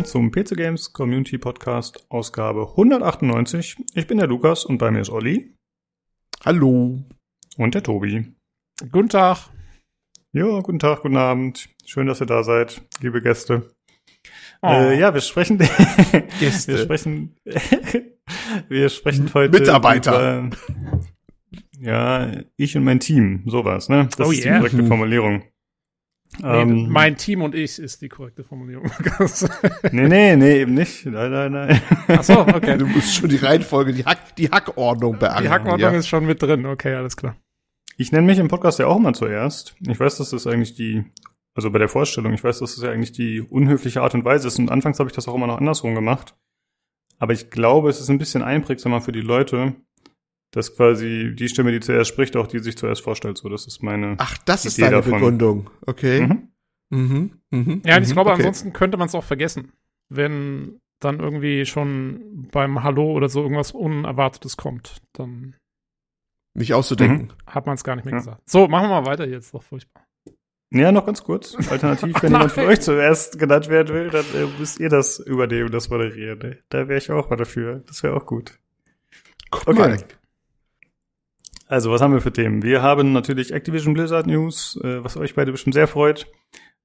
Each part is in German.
willkommen zum PC Games Community Podcast Ausgabe 198. Ich bin der Lukas und bei mir ist Olli. Hallo. Und der Tobi. Guten Tag. Ja, guten Tag, guten Abend. Schön, dass ihr da seid, liebe Gäste. Oh. Äh, ja, wir sprechen. Gäste. wir sprechen. wir sprechen heute. Mitarbeiter. Über, ja, ich und mein Team, sowas, ne? Das oh ist yeah. die korrekte Formulierung. Nee, ähm, mein Team und ich ist die korrekte Formulierung. nee, nee, nee, eben nicht. Nein, nein, nein. Ach so, okay. Du musst schon die Reihenfolge, die, Hack, die Hackordnung beachten. Die Hackordnung ja. ist schon mit drin. Okay, alles klar. Ich nenne mich im Podcast ja auch mal zuerst. Ich weiß, dass das eigentlich die, also bei der Vorstellung, ich weiß, dass das ja eigentlich die unhöfliche Art und Weise ist. Und anfangs habe ich das auch immer noch andersrum gemacht. Aber ich glaube, es ist ein bisschen einprägsamer für die Leute, dass quasi die Stimme, die zuerst spricht, auch die sich zuerst vorstellt. So, das ist meine. Ach, das Idee ist deine davon. Begründung. Okay. Mhm. Mhm. Mhm. Ja, ich mhm. glaube, okay. ansonsten könnte man es auch vergessen, wenn dann irgendwie schon beim Hallo oder so irgendwas Unerwartetes kommt. Dann mich auszudenken. Mhm. Hat man es gar nicht mehr ja. gesagt. So, machen wir mal weiter jetzt. Doch furchtbar. Ja, noch ganz kurz. Alternativ, wenn jemand von euch zuerst genannt werden will, dann äh, müsst ihr das übernehmen, das moderieren. Ne? Da wäre ich auch mal dafür. Das wäre auch gut. Guck okay. Mal. Also, was haben wir für Themen? Wir haben natürlich Activision Blizzard News, äh, was euch beide bestimmt sehr freut.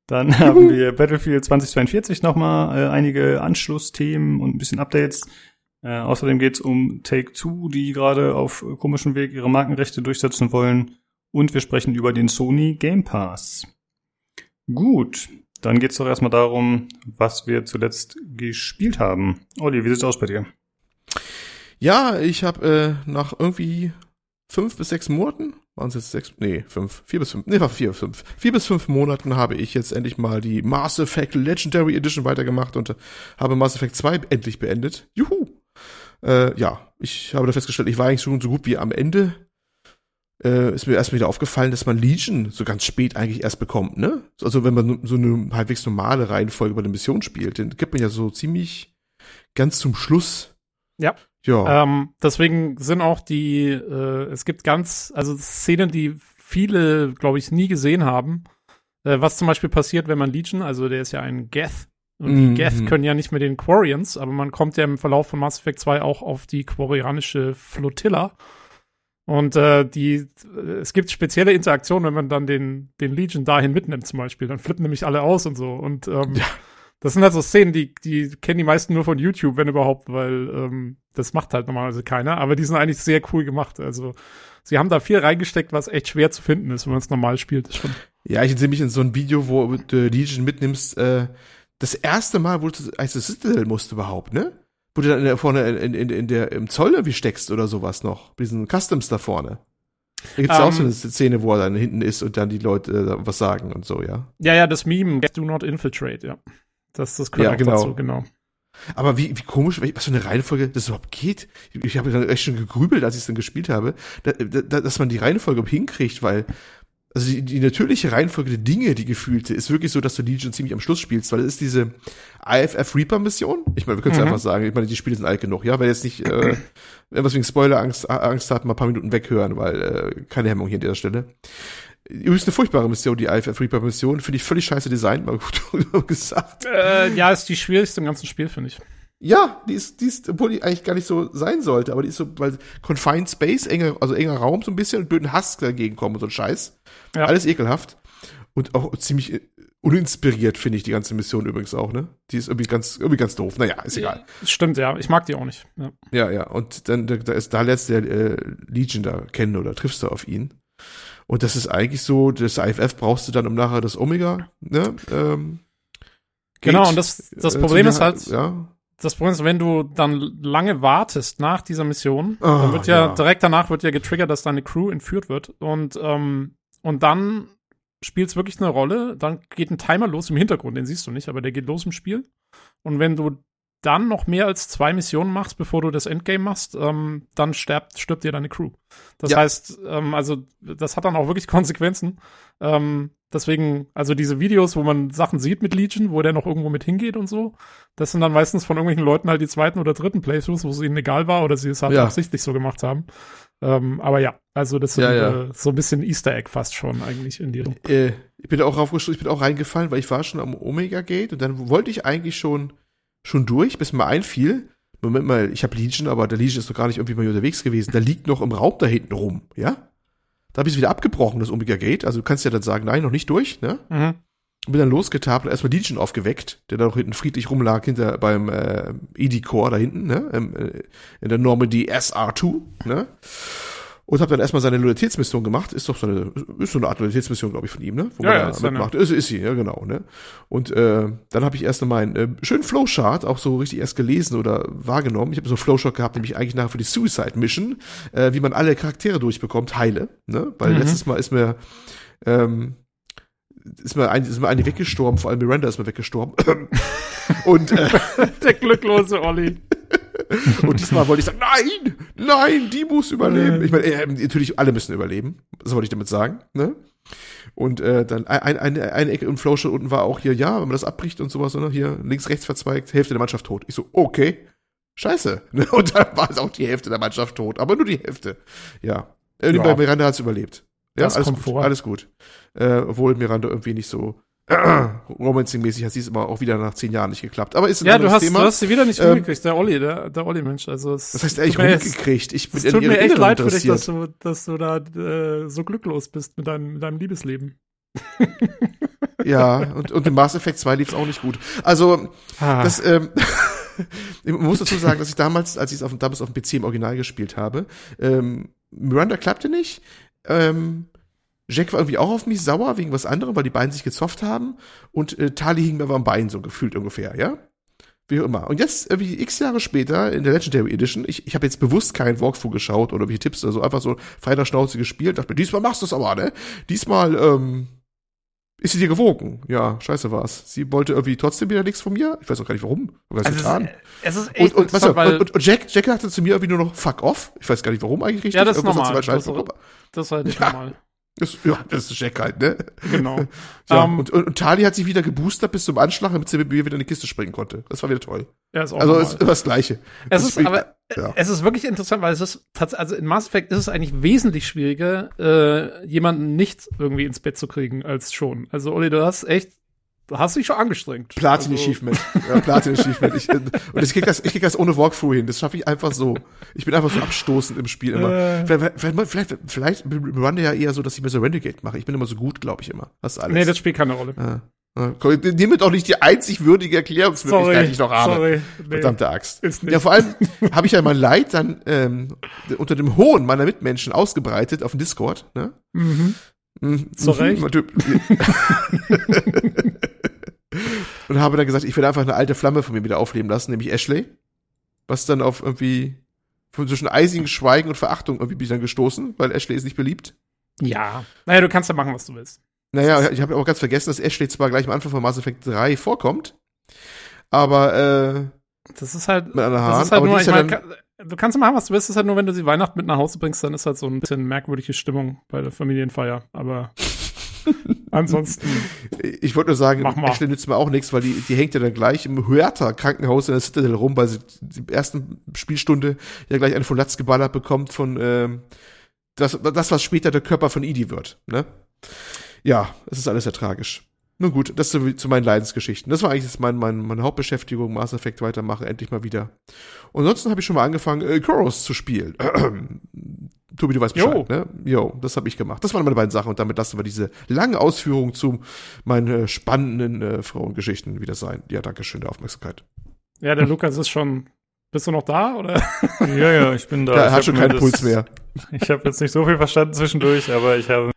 Dann haben wir Battlefield 2042 nochmal äh, einige Anschlussthemen und ein bisschen Updates. Äh, außerdem geht's um Take-Two, die gerade auf komischem Weg ihre Markenrechte durchsetzen wollen. Und wir sprechen über den Sony Game Pass. Gut, dann geht's doch erstmal darum, was wir zuletzt gespielt haben. Olli, wie sieht's aus bei dir? Ja, ich habe äh, nach irgendwie fünf bis sechs Monaten, waren es jetzt sechs, nee, fünf, vier bis fünf, nee, war vier, fünf, vier bis fünf Monaten habe ich jetzt endlich mal die Mass Effect Legendary Edition weitergemacht und habe Mass Effect 2 endlich beendet. Juhu! Äh, ja, ich habe da festgestellt, ich war eigentlich schon so gut wie am Ende. Äh, ist mir erst wieder aufgefallen, dass man Legion so ganz spät eigentlich erst bekommt, ne? Also wenn man so eine halbwegs normale Reihenfolge bei der Mission spielt, den gibt man ja so ziemlich ganz zum Schluss. Ja. Ja. Ähm, deswegen sind auch die, äh, es gibt ganz, also Szenen, die viele, glaube ich, nie gesehen haben. Äh, was zum Beispiel passiert, wenn man Legion, also der ist ja ein Geth, und die Geth können ja nicht mehr den Quarians, aber man kommt ja im Verlauf von Mass Effect 2 auch auf die quarianische Flotilla. Und äh, die, es gibt spezielle Interaktionen, wenn man dann den, den Legion dahin mitnimmt, zum Beispiel. Dann flippen nämlich alle aus und so. Und ähm, ja. Das sind halt so Szenen, die, die kennen die meisten nur von YouTube, wenn überhaupt, weil ähm, das macht halt normalerweise keiner. Aber die sind eigentlich sehr cool gemacht. Also sie haben da viel reingesteckt, was echt schwer zu finden ist, wenn man es normal spielt. Schon. Ja, ich sehe mich in so ein Video, wo du Legion mitnimmst, äh, das erste Mal, wo du als Citadel musst überhaupt, ne? Wo du dann in der, vorne in, in, in der, im Zoll irgendwie steckst oder sowas noch. Diesen Customs da vorne. Da gibt's um, auch so ähm. eine Szene, wo er dann hinten ist und dann die Leute äh, was sagen und so, ja. Ja, ja, das Meme, do not infiltrate, ja. Das, das gehört ja, genau. dazu, genau. Aber wie, wie komisch, was für eine Reihenfolge das überhaupt geht. Ich, ich habe dann echt schon gegrübelt, als ich es dann gespielt habe, da, da, dass man die Reihenfolge hinkriegt, weil also die, die natürliche Reihenfolge der Dinge, die gefühlte, ist wirklich so, dass du Legion ziemlich am Schluss spielst, weil es ist diese IFF Reaper Mission. Ich meine, wir können es mhm. einfach sagen. Ich meine, die Spiele sind alt genug, ja, weil jetzt nicht, äh, wenn was wegen Spoiler Angst, Angst hat, mal ein paar Minuten weghören, weil äh, keine Hemmung hier an dieser Stelle. Übrigens eine furchtbare Mission, die IFF Reaper Mission. Finde ich völlig scheiße Design, mal gut gesagt. Äh, ja, ist die schwierigste im ganzen Spiel, finde ich. Ja, die ist, die ist, obwohl die eigentlich gar nicht so sein sollte, aber die ist so, weil Confined Space, enger, also enger Raum so ein bisschen und blöden Hass dagegen kommen und so ein Scheiß. Ja. Alles ekelhaft. Und auch ziemlich äh, uninspiriert, finde ich, die ganze Mission übrigens auch, ne? Die ist irgendwie ganz, irgendwie ganz doof. Naja, ist egal. Stimmt, ja. Ich mag die auch nicht. Ja, ja. ja. Und dann, da, ist, da lernst du der äh, Legion da kennen oder triffst du auf ihn. Und das ist eigentlich so, das IFF brauchst du dann, um nachher das Omega, ne? Ähm, genau, und das, das äh, Problem ist halt, ja. das Problem ist, wenn du dann lange wartest nach dieser Mission, oh, dann wird ja, ja, direkt danach wird ja getriggert, dass deine Crew entführt wird. Und, ähm, und dann spielt es wirklich eine Rolle. Dann geht ein Timer los im Hintergrund, den siehst du nicht, aber der geht los im Spiel. Und wenn du dann noch mehr als zwei Missionen machst, bevor du das Endgame machst, ähm, dann stirbt, stirbt dir deine Crew. Das ja. heißt, ähm, also das hat dann auch wirklich Konsequenzen. Ähm, deswegen, also diese Videos, wo man Sachen sieht mit Legion, wo der noch irgendwo mit hingeht und so, das sind dann meistens von irgendwelchen Leuten halt die zweiten oder dritten Playthroughs, wo es ihnen egal war oder sie es halt ja. absichtlich so gemacht haben. Ähm, aber ja, also das ist ja, ja. Äh, so ein bisschen Easter Egg fast schon eigentlich in dir. Äh, ich bin auch aufgestoßen, ich bin auch reingefallen, weil ich war schon am Omega Gate und dann wollte ich eigentlich schon schon durch, bis mir einfiel, Moment mal, ich habe Legion, aber der Legion ist doch gar nicht irgendwie mal unterwegs gewesen. Der liegt noch im Raum da hinten rum, ja? Da habe ich es wieder abgebrochen, das Omega Gate. Also du kannst ja dann sagen, nein, noch nicht durch, ne? Mhm. Bin dann losgetapelt, erstmal Legion aufgeweckt, der da noch hinten friedlich rumlag, hinter beim äh, ED-Core da hinten, ne? Ähm, äh, in der Normandy SR2, ne? Und habe dann erstmal seine Loyalitätsmission gemacht. Ist doch so eine, ist so eine Art Loyalitätsmission, glaube ich, von ihm, ne? Wo ja, man ja, ist mitmacht. Ist, ist sie, ja genau, ne? Und äh, dann habe ich erst mal einen äh, schönen Flowchart auch so richtig erst gelesen oder wahrgenommen. Ich habe so einen Flowchart gehabt, nämlich eigentlich nachher für die Suicide Mission, äh, wie man alle Charaktere durchbekommt, heile, ne? Weil mhm. letztes Mal ist mir ähm, ist mir, ein, ist mir eine weggestorben, vor allem Miranda ist mir weggestorben. und äh, der glücklose Olli. Und diesmal wollte ich sagen, nein, nein, die muss überleben. Ich meine, äh, natürlich alle müssen überleben. Das wollte ich damit sagen. Ne? Und äh, dann ein, ein, eine Ecke im Flowchart unten war auch hier, ja, wenn man das abbricht und sowas, ne? hier links, rechts verzweigt, Hälfte der Mannschaft tot. Ich so, okay, scheiße. Ne? Und dann war es auch die Hälfte der Mannschaft tot, aber nur die Hälfte. Ja. Äh, ja. Bei Miranda hat's überlebt. Ja, alles gut, vor. alles gut. Äh, obwohl Miranda irgendwie nicht so Romancing-mäßig hat sie es immer auch wieder nach zehn Jahren nicht geklappt. Aber ist ein ja, du hast, Thema. du hast sie wieder nicht ähm, der Olli, der, der Olli-Mensch. Also es das heißt ehrlich rumgekriegt. Ich bin es tut mir echt leid für dich, dass du, dass du da äh, so glücklos bist mit deinem, mit deinem Liebesleben. ja, und, und im Mass Effect 2 lief es auch nicht gut. Also, ah. das, ähm, ich muss dazu sagen, dass ich damals, als ich es auf, damals auf dem PC im Original gespielt habe, ähm, Miranda klappte nicht. Ähm, Jack war irgendwie auch auf mich sauer wegen was anderem, weil die beiden sich gezofft haben. Und äh, Tali hing mir am Bein, so gefühlt ungefähr, ja? Wie immer. Und jetzt, irgendwie x Jahre später, in der Legendary Edition, ich, ich habe jetzt bewusst keinen Walkthrough geschaut oder wie Tipps oder so, einfach so freiter Schnauze gespielt, dachte mir, diesmal machst du es aber, ne? Diesmal, ähm, ist sie dir gewogen? Ja, scheiße war's. Sie wollte irgendwie trotzdem wieder nichts von mir. Ich weiß auch gar nicht warum. Was also getan. Es ist echt und, und, und, und, Jack, Jack sagte zu mir irgendwie nur noch fuck off. Ich weiß gar nicht warum eigentlich richtig. Ja, das ist normal. Das, das, ist halt nicht ja. normal. Das, ja, das ist Jack halt, ne? Genau. ja, um, ähm, und, und, und Tali hat sich wieder geboostert bis zum Anschlag, damit sie mit mir wieder in die Kiste springen konnte. Das war wieder toll. Ja, ist auch also es ist das Gleiche. Es ist, aber ja. es ist wirklich interessant, weil es ist also in Mass Effect ist es eigentlich wesentlich schwieriger, äh, jemanden nicht irgendwie ins Bett zu kriegen als schon. Also Olli, du hast echt Du hast dich schon angestrengt. Platin also. Achievement. Ja, Platin Achievement. Ich, und ich krieg das, ich krieg das ohne Walkthrough hin. Das schaffe ich einfach so. Ich bin einfach so abstoßend im Spiel immer. Äh. Vielleicht, vielleicht, vielleicht, vielleicht Runde ja eher so, dass ich mir so Renegade mache. Ich bin immer so gut, glaube ich immer. Das alles. Nee, das spielt keine Rolle. Ja. Nimm mir doch nicht die einzig würdige Erklärungsmöglichkeit, die ich noch habe. Sorry, nee, Verdammte Axt. Ja, vor allem habe ich ja mein Leid dann ähm, unter dem Hohn meiner Mitmenschen ausgebreitet auf dem Discord. Ne? Mhm. Mhm. Zu Recht. und habe dann gesagt, ich will einfach eine alte Flamme von mir wieder aufleben lassen, nämlich Ashley. Was dann auf irgendwie zwischen eisigen Schweigen und Verachtung irgendwie bin ich dann gestoßen, weil Ashley ist nicht beliebt. Ja. Naja, du kannst ja machen, was du willst. Naja, ich habe auch ganz vergessen, dass Ashley zwar gleich am Anfang von Mass Effect 3 vorkommt, aber äh, das ist halt, das ist halt nur, ich meine, du kannst machen, was du willst, das ist halt nur, wenn du sie Weihnachten mit nach Hause bringst, dann ist halt so ein bisschen merkwürdige Stimmung bei der Familienfeier, aber Ansonsten. Ich wollte nur sagen, Ashley nützt mir auch nichts, weil die, die hängt ja dann gleich im Huerta-Krankenhaus in der Citadel rum, weil sie die ersten Spielstunde ja gleich eine von Latz geballert bekommt von ähm, das, das, was später der Körper von Edie wird. Ne? Ja, es ist alles sehr tragisch. Nun gut, das zu, zu meinen Leidensgeschichten. Das war eigentlich mein, mein, meine Hauptbeschäftigung, Mass Effect weitermachen, endlich mal wieder. Und ansonsten habe ich schon mal angefangen, äh, Chorus zu spielen. Tobi, du weißt Bescheid, jo. ne? Jo, das habe ich gemacht. Das waren meine beiden Sachen und damit lassen wir diese lange Ausführung zu meinen äh, spannenden äh, Frauengeschichten wieder sein. Ja, danke schön der Aufmerksamkeit. Ja, der Lukas ist schon. Bist du noch da oder? Ja, ja, ich bin da. Ja, er hat schon keinen das, Puls mehr. Ich habe jetzt nicht so viel verstanden zwischendurch, aber ich habe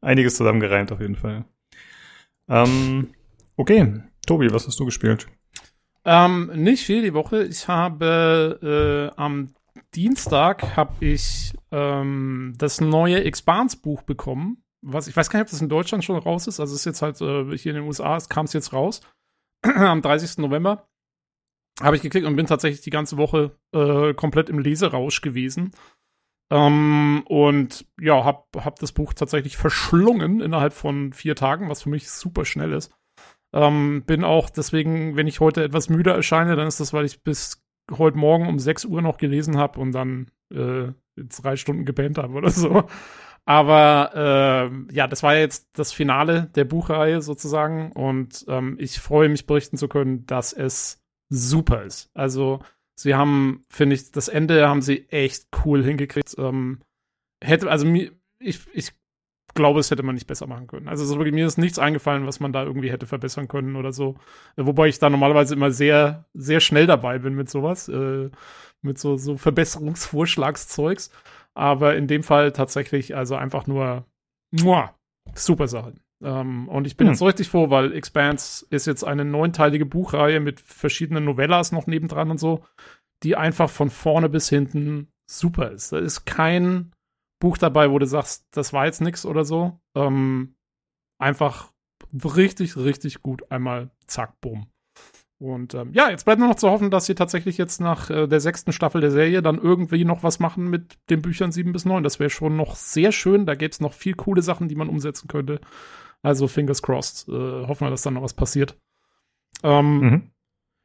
einiges zusammengereimt auf jeden Fall. Ähm, okay, Tobi, was hast du gespielt? Ähm, nicht viel die Woche. Ich habe äh, am Dienstag habe ich ähm, das neue Expans-Buch bekommen. Was, ich weiß gar nicht, ob das in Deutschland schon raus ist. Also es ist jetzt halt äh, hier in den USA, kam es jetzt raus. Am 30. November. habe ich geklickt und bin tatsächlich die ganze Woche äh, komplett im Leserausch gewesen. Ähm, und ja, hab, hab das Buch tatsächlich verschlungen innerhalb von vier Tagen, was für mich super schnell ist. Ähm, bin auch deswegen, wenn ich heute etwas müde erscheine, dann ist das, weil ich bis heute Morgen um 6 Uhr noch gelesen habe und dann äh, drei Stunden gebannt habe oder so. Aber äh, ja, das war jetzt das Finale der Buchreihe sozusagen und ähm, ich freue mich berichten zu können, dass es super ist. Also sie haben, finde ich, das Ende haben sie echt cool hingekriegt. Ähm, hätte, also mir, ich, ich glaube, es hätte man nicht besser machen können. Also so, mir ist nichts eingefallen, was man da irgendwie hätte verbessern können oder so. Wobei ich da normalerweise immer sehr, sehr schnell dabei bin mit sowas, äh, mit so, so Verbesserungsvorschlagszeugs. Aber in dem Fall tatsächlich also einfach nur muah, super Sachen. Ähm, und ich bin hm. jetzt richtig froh, weil Expanse ist jetzt eine neunteilige Buchreihe mit verschiedenen Novellas noch nebendran und so, die einfach von vorne bis hinten super ist. Da ist kein Buch dabei, wo du sagst, das war jetzt nix oder so. Ähm, einfach richtig, richtig gut einmal zack, bumm. Und ähm, ja, jetzt bleibt nur noch zu hoffen, dass sie tatsächlich jetzt nach äh, der sechsten Staffel der Serie dann irgendwie noch was machen mit den Büchern 7 bis 9. Das wäre schon noch sehr schön. Da gäbe es noch viel coole Sachen, die man umsetzen könnte. Also fingers crossed. Äh, hoffen wir, dass dann noch was passiert. Ähm, mhm.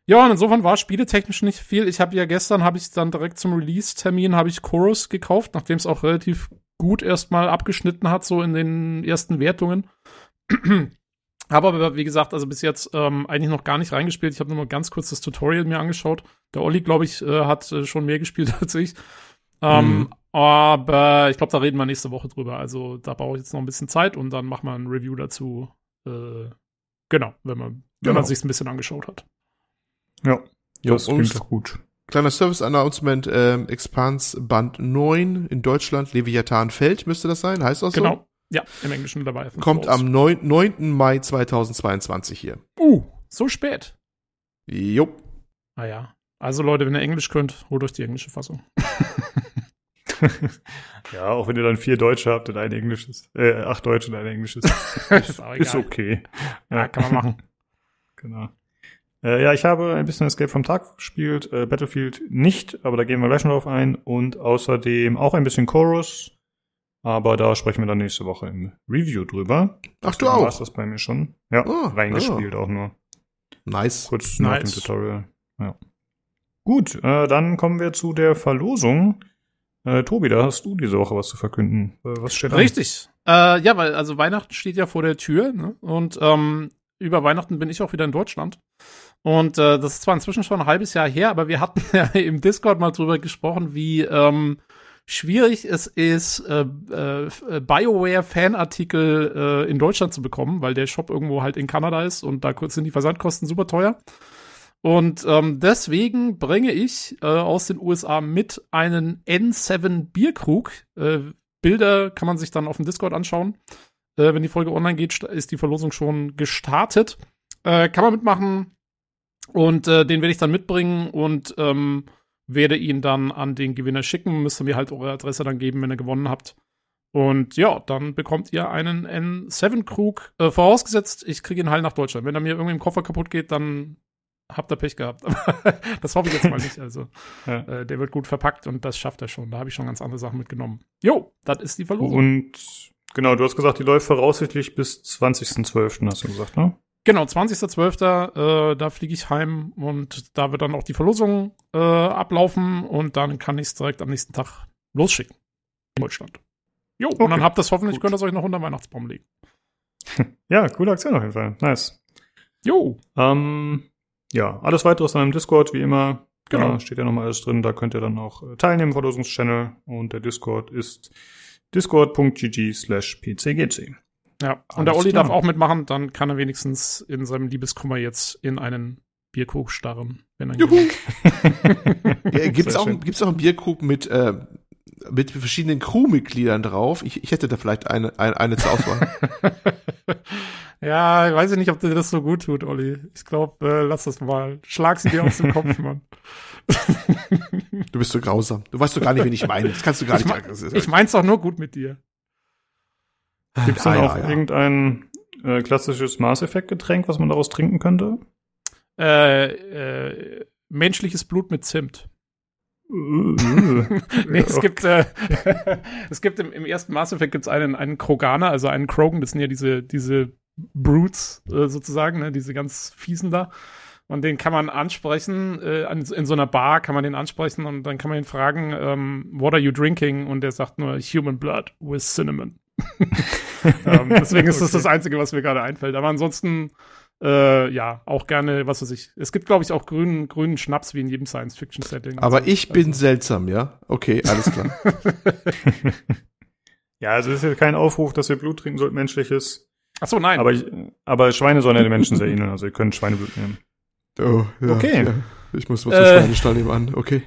Ja, und insofern war spieletechnisch nicht viel. Ich habe ja gestern, habe ich dann direkt zum Release-Termin, habe ich Chorus gekauft, nachdem es auch relativ gut erstmal abgeschnitten hat, so in den ersten Wertungen. Habe aber, wie gesagt, also bis jetzt ähm, eigentlich noch gar nicht reingespielt. Ich habe nur mal ganz kurz das Tutorial mir angeschaut. Der Olli, glaube ich, äh, hat äh, schon mehr gespielt als ich. Ähm, mhm. Aber ich glaube, da reden wir nächste Woche drüber. Also da brauche ich jetzt noch ein bisschen Zeit und dann machen wir ein Review dazu. Äh, genau, wenn man, wenn genau. man sich ein bisschen angeschaut hat. Ja, das jo, klingt doch gut. Kleiner Service-Announcement, ähm, Expans Band 9 in Deutschland, Leviathan Feld müsste das sein, heißt das so? Genau, ja, im Englischen dabei. Kommt am 9, 9. Mai 2022 hier. Uh, so spät. Jo. Ah ja. Also Leute, wenn ihr Englisch könnt, holt euch die englische Fassung. ja, auch wenn ihr dann vier Deutsche habt und ein Englisches, äh, acht Deutsche und ein Englisches. ist, ist okay. Ja, ja, kann man machen. genau. Äh, ja, ich habe ein bisschen Escape vom Tag gespielt, äh, Battlefield nicht, aber da gehen wir gleich noch drauf ein. Und außerdem auch ein bisschen Chorus, aber da sprechen wir dann nächste Woche im Review drüber. Ach du auch? das bei mir schon. Ja, oh, reingespielt oh. auch nur. Nice. Kurz nach dem Tutorial. Ja. Gut, äh, dann kommen wir zu der Verlosung. Äh, Tobi, da hast du diese Woche was zu verkünden. Äh, was steht? Richtig. Äh, ja, weil also Weihnachten steht ja vor der Tür ne? und ähm, über Weihnachten bin ich auch wieder in Deutschland. Und äh, das ist zwar inzwischen schon ein halbes Jahr her, aber wir hatten ja im Discord mal drüber gesprochen, wie ähm, schwierig es ist, äh, äh, BioWare-Fanartikel äh, in Deutschland zu bekommen, weil der Shop irgendwo halt in Kanada ist und da sind die Versandkosten super teuer. Und ähm, deswegen bringe ich äh, aus den USA mit einen N7 Bierkrug. Äh, Bilder kann man sich dann auf dem Discord anschauen. Äh, wenn die Folge online geht, ist die Verlosung schon gestartet. Äh, kann man mitmachen. Und äh, den werde ich dann mitbringen und ähm, werde ihn dann an den Gewinner schicken. Müsst ihr mir halt eure Adresse dann geben, wenn ihr gewonnen habt. Und ja, dann bekommt ihr einen N7-Krug. Äh, vorausgesetzt, ich kriege ihn heil nach Deutschland. Wenn er mir irgendwie im Koffer kaputt geht, dann habt ihr Pech gehabt. das hoffe ich jetzt mal nicht. Also, ja. äh, der wird gut verpackt und das schafft er schon. Da habe ich schon ganz andere Sachen mitgenommen. Jo, das ist die Verlosung. Und genau, du hast gesagt, die läuft voraussichtlich bis 20.12., hast du gesagt, ne? Genau, 20.12. Äh, da fliege ich heim und da wird dann auch die Verlosung äh, ablaufen und dann kann ich es direkt am nächsten Tag losschicken. In Deutschland. Jo, okay. und dann habt ihr es hoffentlich, Gut. könnt ihr euch noch unter Weihnachtsbaum legen. ja, coole Aktion auf jeden Fall. Nice. Jo. Ähm, ja, alles weitere ist dann im Discord, wie immer. Genau. Da steht ja nochmal alles drin. Da könnt ihr dann auch äh, teilnehmen, Verlosungschannel. Und der Discord ist discord.gg slash pcgc. Ja, und der Olli klar. darf auch mitmachen, dann kann er wenigstens in seinem Liebeskummer jetzt in einen Bierkrug starren. Wenn er Juhu. ja, gibt's, auch, gibt's auch einen Bierkrug mit, äh, mit verschiedenen Crewmitgliedern drauf? Ich, ich hätte da vielleicht eine, eine, eine zur Auswahl. ja, ich weiß nicht, ob dir das so gut tut, Olli. Ich glaube, äh, lass das mal. Schlag sie dir aus dem Kopf, Mann. du bist so grausam. Du weißt doch gar nicht, wen ich meine. Das kannst du gar ich nicht. Mein, ich mein's doch nur gut mit dir. Gibt es denn ah, auch ja, ja. irgendein äh, klassisches Maß Effect Getränk, was man daraus trinken könnte? Äh, äh, menschliches Blut mit Zimt. nee, es gibt, äh, es gibt im, im ersten Mass Effect gibt's einen, einen Kroganer, also einen Krogan, das sind ja diese, diese Brutes äh, sozusagen, ne, diese ganz fiesen da. Und den kann man ansprechen, äh, in so einer Bar kann man den ansprechen und dann kann man ihn fragen, ähm, what are you drinking? Und der sagt nur Human Blood with Cinnamon. ähm, deswegen ist das okay. das Einzige, was mir gerade einfällt. Aber ansonsten äh, ja, auch gerne, was weiß ich. Es gibt, glaube ich, auch grünen, grünen Schnaps wie in jedem Science-Fiction-Setting. Aber also, ich bin also. seltsam, ja? Okay, alles klar. ja, also es ist ja kein Aufruf, dass ihr Blut trinken sollt, menschliches. Ach so, nein. Aber, ich, aber Schweine sollen ja den Menschen sehr ähneln, also ihr könnt Schweineblut nehmen. Oh, ja, okay. Ja. Ich muss was äh, zum Schweinestall nehmen okay.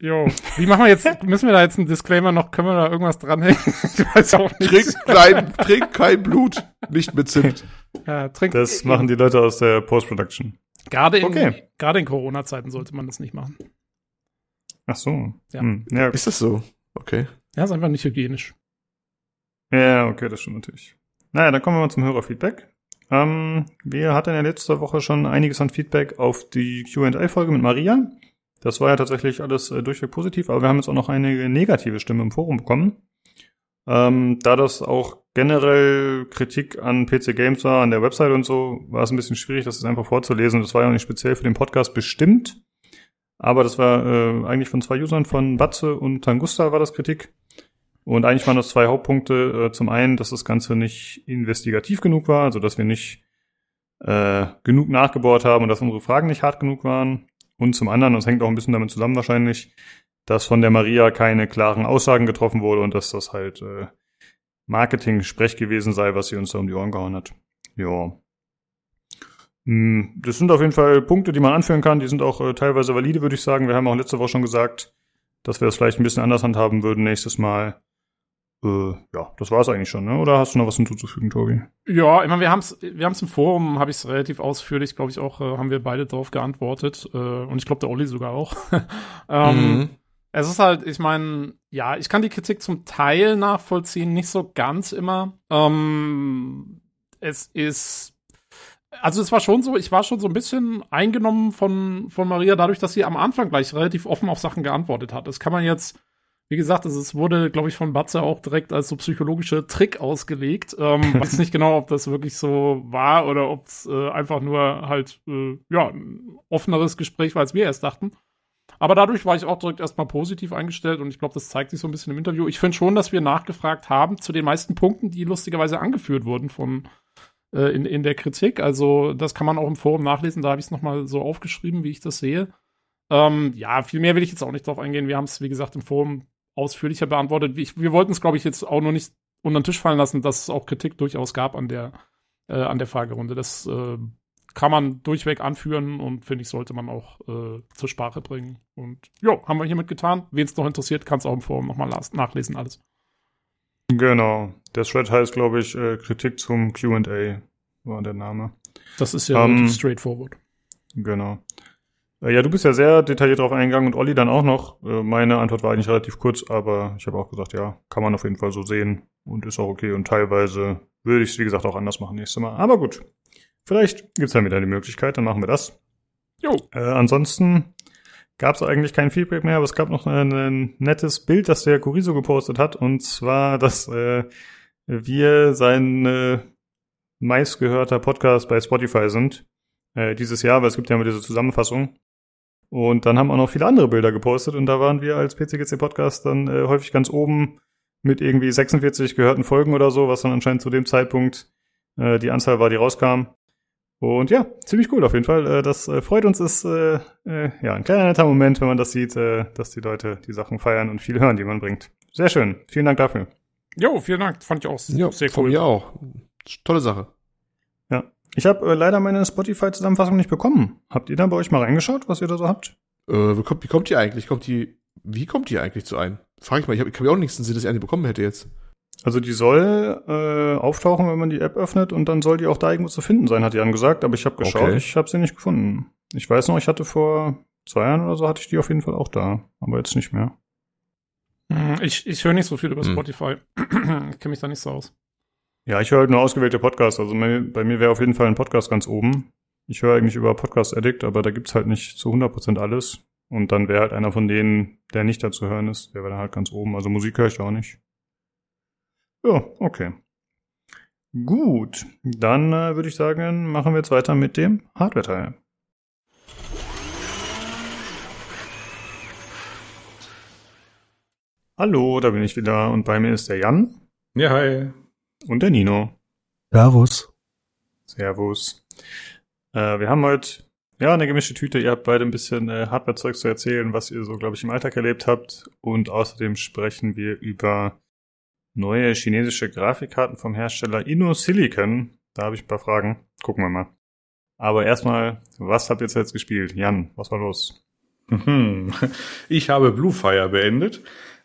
Jo, wie machen wir jetzt, müssen wir da jetzt einen Disclaimer noch, können wir da irgendwas dranhängen? ich weiß auch nicht. Trink kein, trink kein Blut, nicht mit Zimt. Ja, trink, das machen die Leute aus der Post-Production. Gerade in, okay. gerade in Corona-Zeiten sollte man das nicht machen. Ach so. Ja. Hm. ja. Ist das so? Okay. Ja, ist einfach nicht hygienisch. Ja, okay, das stimmt natürlich. Naja, dann kommen wir mal zum Hörerfeedback. Ähm, wir hatten ja letzte Woche schon einiges an Feedback auf die Q&A-Folge mit Maria. Das war ja tatsächlich alles äh, durchweg positiv, aber wir haben jetzt auch noch eine negative Stimme im Forum bekommen. Ähm, da das auch generell Kritik an PC Games war, an der Website und so, war es ein bisschen schwierig, das einfach vorzulesen. Das war ja auch nicht speziell für den Podcast bestimmt. Aber das war äh, eigentlich von zwei Usern, von Batze und Tangusta war das Kritik. Und eigentlich waren das zwei Hauptpunkte. Äh, zum einen, dass das Ganze nicht investigativ genug war, also dass wir nicht äh, genug nachgebohrt haben und dass unsere Fragen nicht hart genug waren. Und zum anderen, das hängt auch ein bisschen damit zusammen wahrscheinlich, dass von der Maria keine klaren Aussagen getroffen wurde und dass das halt äh, Marketing-Sprech gewesen sei, was sie uns da um die Ohren gehauen hat. Ja. Hm, das sind auf jeden Fall Punkte, die man anführen kann. Die sind auch äh, teilweise valide, würde ich sagen. Wir haben auch letzte Woche schon gesagt, dass wir das vielleicht ein bisschen anders handhaben würden nächstes Mal. Äh, ja, das war es eigentlich schon, ne? Oder hast du noch was hinzuzufügen, Tobi? Ja, ich meine, wir haben es wir haben's im Forum, habe ich es relativ ausführlich, glaube ich, auch, äh, haben wir beide darauf geantwortet. Äh, und ich glaube, der Olli sogar auch. ähm, mhm. Es ist halt, ich meine, ja, ich kann die Kritik zum Teil nachvollziehen, nicht so ganz immer. Ähm, es ist, also es war schon so, ich war schon so ein bisschen eingenommen von, von Maria dadurch, dass sie am Anfang gleich relativ offen auf Sachen geantwortet hat. Das kann man jetzt, wie gesagt, es wurde, glaube ich, von Batze auch direkt als so psychologischer Trick ausgelegt. Ähm, weiß nicht genau, ob das wirklich so war oder ob es äh, einfach nur halt, äh, ja, ein offeneres Gespräch war, als wir erst dachten. Aber dadurch war ich auch direkt erstmal positiv eingestellt und ich glaube, das zeigt sich so ein bisschen im Interview. Ich finde schon, dass wir nachgefragt haben zu den meisten Punkten, die lustigerweise angeführt wurden von äh, in, in der Kritik. Also das kann man auch im Forum nachlesen, da habe ich es nochmal so aufgeschrieben, wie ich das sehe. Ähm, ja, viel mehr will ich jetzt auch nicht drauf eingehen. Wir haben es, wie gesagt, im Forum ausführlicher beantwortet. Ich, wir wollten es, glaube ich, jetzt auch nur nicht unter den Tisch fallen lassen, dass es auch Kritik durchaus gab an der, äh, an der Fragerunde. Das äh, kann man durchweg anführen und finde ich, sollte man auch äh, zur Sprache bringen. Und ja, haben wir hiermit getan. Wen es noch interessiert, kann es auch im Forum nochmal nachlesen, alles. Genau. Der Thread heißt, glaube ich, äh, Kritik zum QA war der Name. Das ist ja um, ähm, straightforward. Genau. Äh, ja, du bist ja sehr detailliert drauf eingegangen und Olli dann auch noch. Äh, meine Antwort war eigentlich relativ kurz, aber ich habe auch gesagt, ja, kann man auf jeden Fall so sehen und ist auch okay. Und teilweise würde ich es, wie gesagt, auch anders machen nächstes Mal. Aber gut. Vielleicht gibt's dann wieder die Möglichkeit, dann machen wir das. Jo. Äh, ansonsten gab es eigentlich kein Feedback mehr, aber es gab noch ein, ein nettes Bild, das der Kuriso gepostet hat, und zwar, dass äh, wir sein äh, meistgehörter Podcast bei Spotify sind dieses Jahr, weil es gibt ja immer diese Zusammenfassung. Und dann haben auch noch viele andere Bilder gepostet und da waren wir als PCGC Podcast dann äh, häufig ganz oben mit irgendwie 46 gehörten Folgen oder so, was dann anscheinend zu dem Zeitpunkt äh, die Anzahl war, die rauskam. Und ja, ziemlich cool auf jeden Fall. Äh, das äh, freut uns, ist äh, äh, ja ein kleiner netter Moment, wenn man das sieht, äh, dass die Leute die Sachen feiern und viel hören, die man bringt. Sehr schön. Vielen Dank dafür. Jo, vielen Dank. Fand ich auch jo, sehr cool. Von mir auch. Tolle Sache. Ja. Ich habe äh, leider meine Spotify-Zusammenfassung nicht bekommen. Habt ihr da bei euch mal reingeschaut, was ihr da so habt? Äh, wie kommt, wie kommt die eigentlich? Kommt die, wie kommt die eigentlich zu ein? Frag ich mal, ich habe ich hab ja auch nichts Sinn, dass ich eine bekommen hätte jetzt. Also die soll äh, auftauchen, wenn man die App öffnet und dann soll die auch da irgendwo zu finden sein, hat Jan gesagt. Aber ich habe geschaut, okay. ich habe sie nicht gefunden. Ich weiß noch, ich hatte vor zwei Jahren oder so hatte ich die auf jeden Fall auch da, aber jetzt nicht mehr. Hm, ich, ich höre nicht so viel über hm. Spotify. ich kenne mich da nicht so aus. Ja, ich höre halt nur ausgewählte Podcasts. Also bei mir wäre auf jeden Fall ein Podcast ganz oben. ich höre eigentlich über Podcast Addict, aber da gibt's halt nicht zu 100% alles. Und dann wäre halt einer von denen, der nicht da zu hören ist, der wäre dann halt ganz oben. Also Musik höre ich auch nicht. Ja, okay. Gut, dann äh, würde ich sagen, machen wir jetzt weiter mit dem Hardware-Teil. Hallo, da bin ich wieder und bei mir ist der Jan. Ja, hi. Und der Nino. Servus. Servus. Äh, wir haben heute ja eine gemischte Tüte. Ihr habt beide ein bisschen äh, Hardware-Zeug zu erzählen, was ihr so, glaube ich, im Alltag erlebt habt. Und außerdem sprechen wir über neue chinesische Grafikkarten vom Hersteller InnoSilicon. Da habe ich ein paar Fragen. Gucken wir mal. Aber erstmal, was habt ihr jetzt gespielt? Jan, was war los? Mhm. Ich habe Bluefire beendet.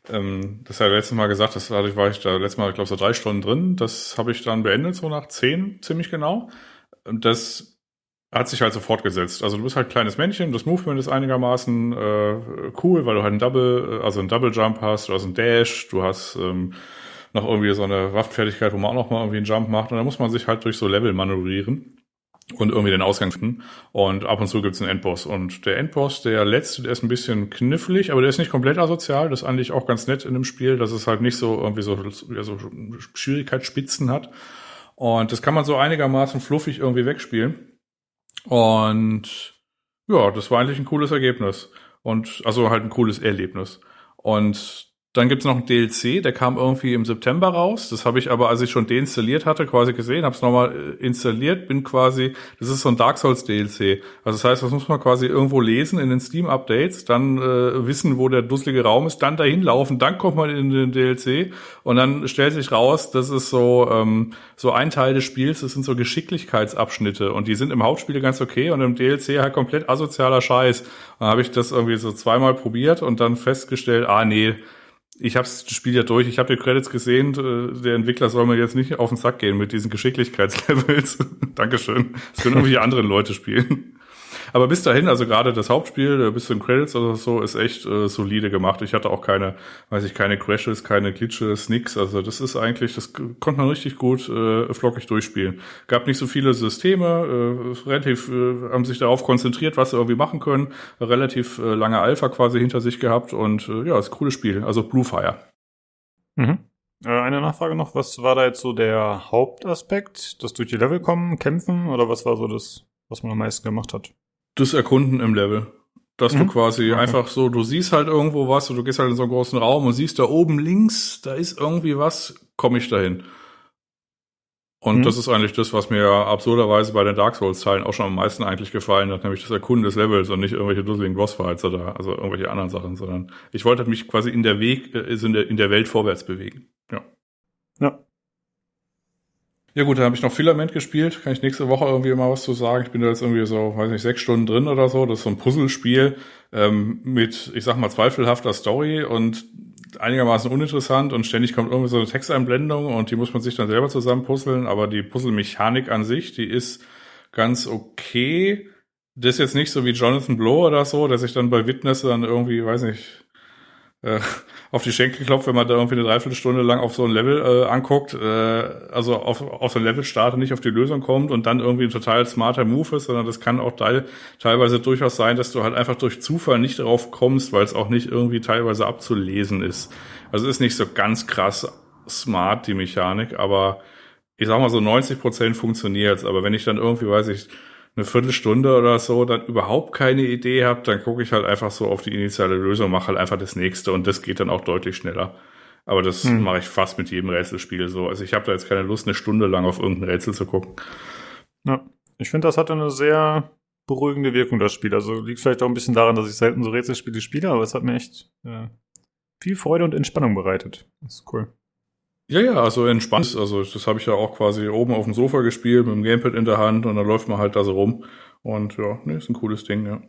Ähm, das hat ja letztes Mal gesagt, das dadurch war ich da letztes Mal, ich glaube, so drei Stunden drin. Das habe ich dann beendet, so nach zehn, ziemlich genau. Das hat sich halt so fortgesetzt. Also du bist halt kleines Männchen, das Movement ist einigermaßen äh, cool, weil du halt einen Double, also einen Double Jump hast, du hast einen Dash, du hast ähm, noch irgendwie so eine Waffenfertigkeit, wo man auch noch mal irgendwie einen Jump macht und dann muss man sich halt durch so Level manövrieren und irgendwie den Ausgang finden. Und ab und zu gibt's einen Endboss. Und der Endboss, der letzte, der ist ein bisschen knifflig, aber der ist nicht komplett asozial. Das ist eigentlich auch ganz nett in dem Spiel, dass es halt nicht so irgendwie so, ja, so Schwierigkeitsspitzen hat. Und das kann man so einigermaßen fluffig irgendwie wegspielen. Und ja, das war eigentlich ein cooles Ergebnis. Und also halt ein cooles Erlebnis. Und dann gibt's noch ein DLC, der kam irgendwie im September raus. Das habe ich aber, als ich schon deinstalliert hatte, quasi gesehen, habe es nochmal äh, installiert, bin quasi, das ist so ein Dark Souls DLC. Also das heißt, das muss man quasi irgendwo lesen in den Steam-Updates, dann äh, wissen, wo der dusselige Raum ist, dann dahin laufen, dann kommt man in den DLC und dann stellt sich raus, das ist so, ähm, so ein Teil des Spiels, das sind so Geschicklichkeitsabschnitte und die sind im Hauptspiel ganz okay und im DLC halt komplett asozialer Scheiß. Dann habe ich das irgendwie so zweimal probiert und dann festgestellt, ah nee, ich habe das Spiel ja durch, ich habe die Credits gesehen, äh, der Entwickler soll mir jetzt nicht auf den Sack gehen mit diesen Geschicklichkeitslevels. Dankeschön. Das können irgendwie andere Leute spielen. Aber bis dahin, also gerade das Hauptspiel, bis zu den Credits oder so, ist echt äh, solide gemacht. Ich hatte auch keine, weiß ich, keine Crashes, keine Glitches, nix. Also das ist eigentlich, das konnte man richtig gut äh, flockig durchspielen. Gab nicht so viele Systeme, äh, relativ, äh, haben sich darauf konzentriert, was sie irgendwie machen können. Relativ äh, lange Alpha quasi hinter sich gehabt und äh, ja, ist ein cooles Spiel. Also Bluefire. Mhm. Äh, eine Nachfrage noch, was war da jetzt so der Hauptaspekt? Das durch die Level kommen, kämpfen oder was war so das, was man am meisten gemacht hat? Das Erkunden im Level. Dass mhm. du quasi okay. einfach so, du siehst halt irgendwo was und du gehst halt in so einen großen Raum und siehst da oben links, da ist irgendwie was, komme ich dahin. Und mhm. das ist eigentlich das, was mir absurderweise bei den Dark Souls-Teilen auch schon am meisten eigentlich gefallen hat, nämlich das Erkunden des Levels und nicht irgendwelche dusseligen Bossfights oder also irgendwelche anderen Sachen, sondern ich wollte mich quasi in der Weg, äh, in der, in der Welt vorwärts bewegen. Ja. Ja. Ja gut, da habe ich noch Filament gespielt. Kann ich nächste Woche irgendwie mal was zu sagen. Ich bin da jetzt irgendwie so, weiß nicht, sechs Stunden drin oder so. Das ist so ein Puzzlespiel ähm, mit, ich sag mal, zweifelhafter Story und einigermaßen uninteressant und ständig kommt irgendwie so eine Texteinblendung und die muss man sich dann selber zusammen puzzeln. Aber die Puzzlemechanik an sich, die ist ganz okay. Das ist jetzt nicht so wie Jonathan Blow oder so, dass ich dann bei Witness dann irgendwie, weiß nicht, äh, auf die Schenkel klopft, wenn man da irgendwie eine Dreiviertelstunde lang auf so ein Level äh, anguckt, äh, also auf, auf so ein Level startet, nicht auf die Lösung kommt und dann irgendwie ein total smarter Move ist, sondern das kann auch teil, teilweise durchaus sein, dass du halt einfach durch Zufall nicht darauf kommst, weil es auch nicht irgendwie teilweise abzulesen ist. Also ist nicht so ganz krass smart, die Mechanik, aber ich sag mal so 90 Prozent funktioniert's. Aber wenn ich dann irgendwie, weiß ich, eine Viertelstunde oder so dann überhaupt keine Idee habe, dann gucke ich halt einfach so auf die initiale Lösung, mache halt einfach das nächste und das geht dann auch deutlich schneller. Aber das hm. mache ich fast mit jedem Rätselspiel so. Also ich habe da jetzt keine Lust, eine Stunde lang auf irgendein Rätsel zu gucken. Ja, ich finde, das hat eine sehr beruhigende Wirkung, das Spiel. Also liegt vielleicht auch ein bisschen daran, dass ich selten so Rätselspiele spiele, aber es hat mir echt äh, viel Freude und Entspannung bereitet. Das ist cool. Ja, ja, also entspannt. Also das habe ich ja auch quasi oben auf dem Sofa gespielt mit dem Gamepad in der Hand und dann läuft man halt da so rum. Und ja, nee, ist ein cooles Ding, ja.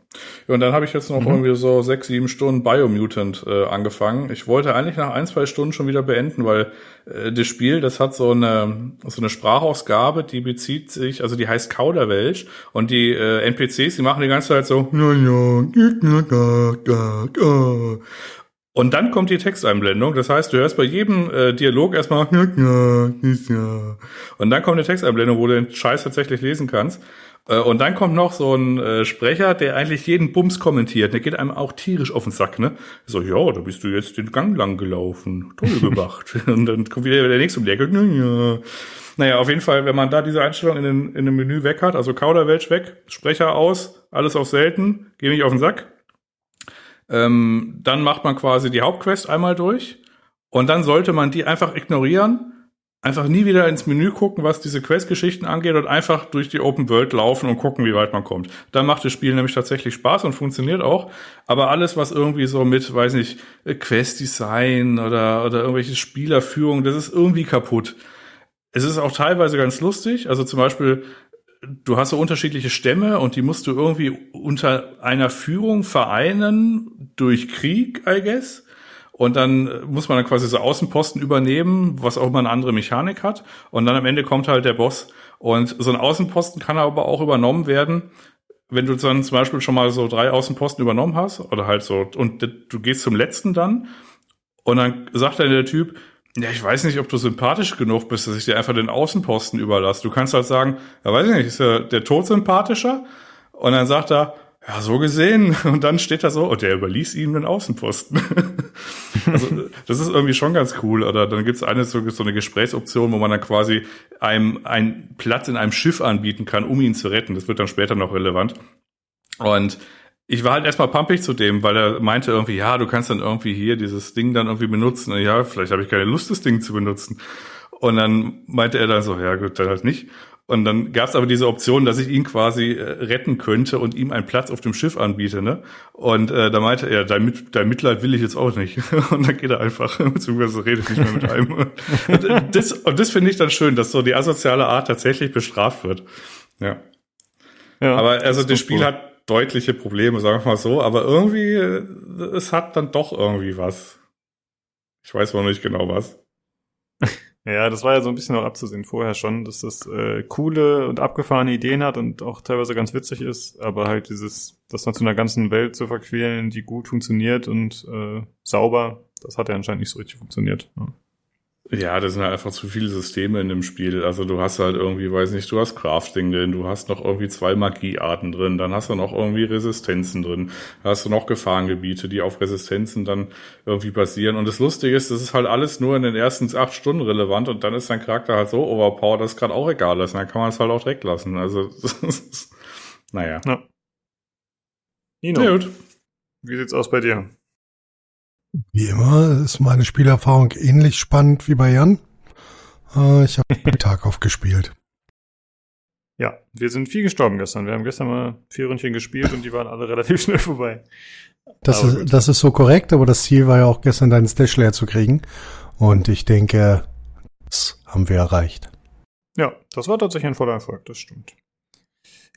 ja und dann habe ich jetzt noch mhm. irgendwie so sechs, sieben Stunden Biomutant äh, angefangen. Ich wollte eigentlich nach ein, zwei Stunden schon wieder beenden, weil äh, das Spiel, das hat so eine so eine Sprachausgabe, die bezieht sich, also die heißt Kauderwelsch und die äh, NPCs, die machen die ganze Zeit so und dann kommt die Texteinblendung. Das heißt, du hörst bei jedem äh, Dialog erstmal und dann kommt eine Texteinblendung, wo du den Scheiß tatsächlich lesen kannst. Äh, und dann kommt noch so ein äh, Sprecher, der eigentlich jeden Bums kommentiert. Der geht einem auch tierisch auf den Sack, ne? So, ja, da bist du jetzt den Gang lang gelaufen. Toll gemacht. und dann kommt wieder der nächste um die Ecke. Ja. Naja, auf jeden Fall, wenn man da diese Einstellung in, den, in dem Menü weg hat, also Kauderwelsch weg, Sprecher aus, alles auf selten, geh mich auf den Sack. Ähm, dann macht man quasi die Hauptquest einmal durch und dann sollte man die einfach ignorieren einfach nie wieder ins Menü gucken, was diese Quest-Geschichten angeht und einfach durch die Open World laufen und gucken, wie weit man kommt. Dann macht das Spiel nämlich tatsächlich Spaß und funktioniert auch. Aber alles, was irgendwie so mit, weiß nicht, Quest-Design oder, oder irgendwelche Spielerführung, das ist irgendwie kaputt. Es ist auch teilweise ganz lustig. Also zum Beispiel, du hast so unterschiedliche Stämme und die musst du irgendwie unter einer Führung vereinen durch Krieg, I guess. Und dann muss man dann quasi so Außenposten übernehmen, was auch immer eine andere Mechanik hat. Und dann am Ende kommt halt der Boss. Und so ein Außenposten kann aber auch übernommen werden, wenn du dann zum Beispiel schon mal so drei Außenposten übernommen hast, oder halt so, und du gehst zum letzten dann, und dann sagt dann der Typ, ja, ich weiß nicht, ob du sympathisch genug bist, dass ich dir einfach den Außenposten überlasse. Du kannst halt sagen, ja, weiß ich nicht, ist ja der Tod sympathischer? Und dann sagt er, ja, so gesehen. Und dann steht da so, und der überließ ihm den Außenposten. also, das ist irgendwie schon ganz cool. Oder dann gibt es eine so, so eine Gesprächsoption, wo man dann quasi einem einen Platz in einem Schiff anbieten kann, um ihn zu retten. Das wird dann später noch relevant. Und ich war halt erstmal pumpig zu dem, weil er meinte irgendwie, ja, du kannst dann irgendwie hier dieses Ding dann irgendwie benutzen. Und ja, vielleicht habe ich keine Lust, das Ding zu benutzen. Und dann meinte er dann so, ja gut, dann halt nicht. Und dann gab es aber diese Option, dass ich ihn quasi äh, retten könnte und ihm einen Platz auf dem Schiff anbiete. Ne? Und äh, da meinte er, dein, Mit dein Mitleid will ich jetzt auch nicht. und dann geht er einfach, beziehungsweise redet nicht mehr mit einem. und das, und das finde ich dann schön, dass so die asoziale Art tatsächlich bestraft wird. Ja. ja aber also das Spiel cool. hat deutliche Probleme, sagen wir mal so, aber irgendwie, äh, es hat dann doch irgendwie was. Ich weiß noch nicht genau was. Ja, das war ja so ein bisschen auch abzusehen vorher schon, dass das äh, coole und abgefahrene Ideen hat und auch teilweise ganz witzig ist, aber halt dieses, das dann zu einer ganzen Welt zu verquälen, die gut funktioniert und äh, sauber, das hat ja anscheinend nicht so richtig funktioniert. Ja. Ja, das sind halt einfach zu viele Systeme in dem Spiel. Also du hast halt irgendwie, weiß nicht, du hast Crafting drin, du hast noch irgendwie zwei Magiearten drin, dann hast du noch irgendwie Resistenzen drin, dann hast du noch Gefahrengebiete, die auf Resistenzen dann irgendwie basieren. Und das Lustige ist, das ist halt alles nur in den ersten acht Stunden relevant und dann ist dein Charakter halt so overpowered, dass es gerade auch egal ist. Und dann kann man es halt auch direkt lassen. Also, naja. Ja. Nino, gut. wie sieht's aus bei dir? Wie immer ist meine Spielerfahrung ähnlich spannend wie bei Jan. Äh, ich habe den Tag aufgespielt. Ja, wir sind viel gestorben gestern. Wir haben gestern mal vier Ründchen gespielt und die waren alle relativ schnell vorbei. Das ist, das ist so korrekt, aber das Ziel war ja auch gestern deinen Stash leer zu kriegen. Und ich denke, das haben wir erreicht. Ja, das war tatsächlich ein voller Erfolg, das stimmt.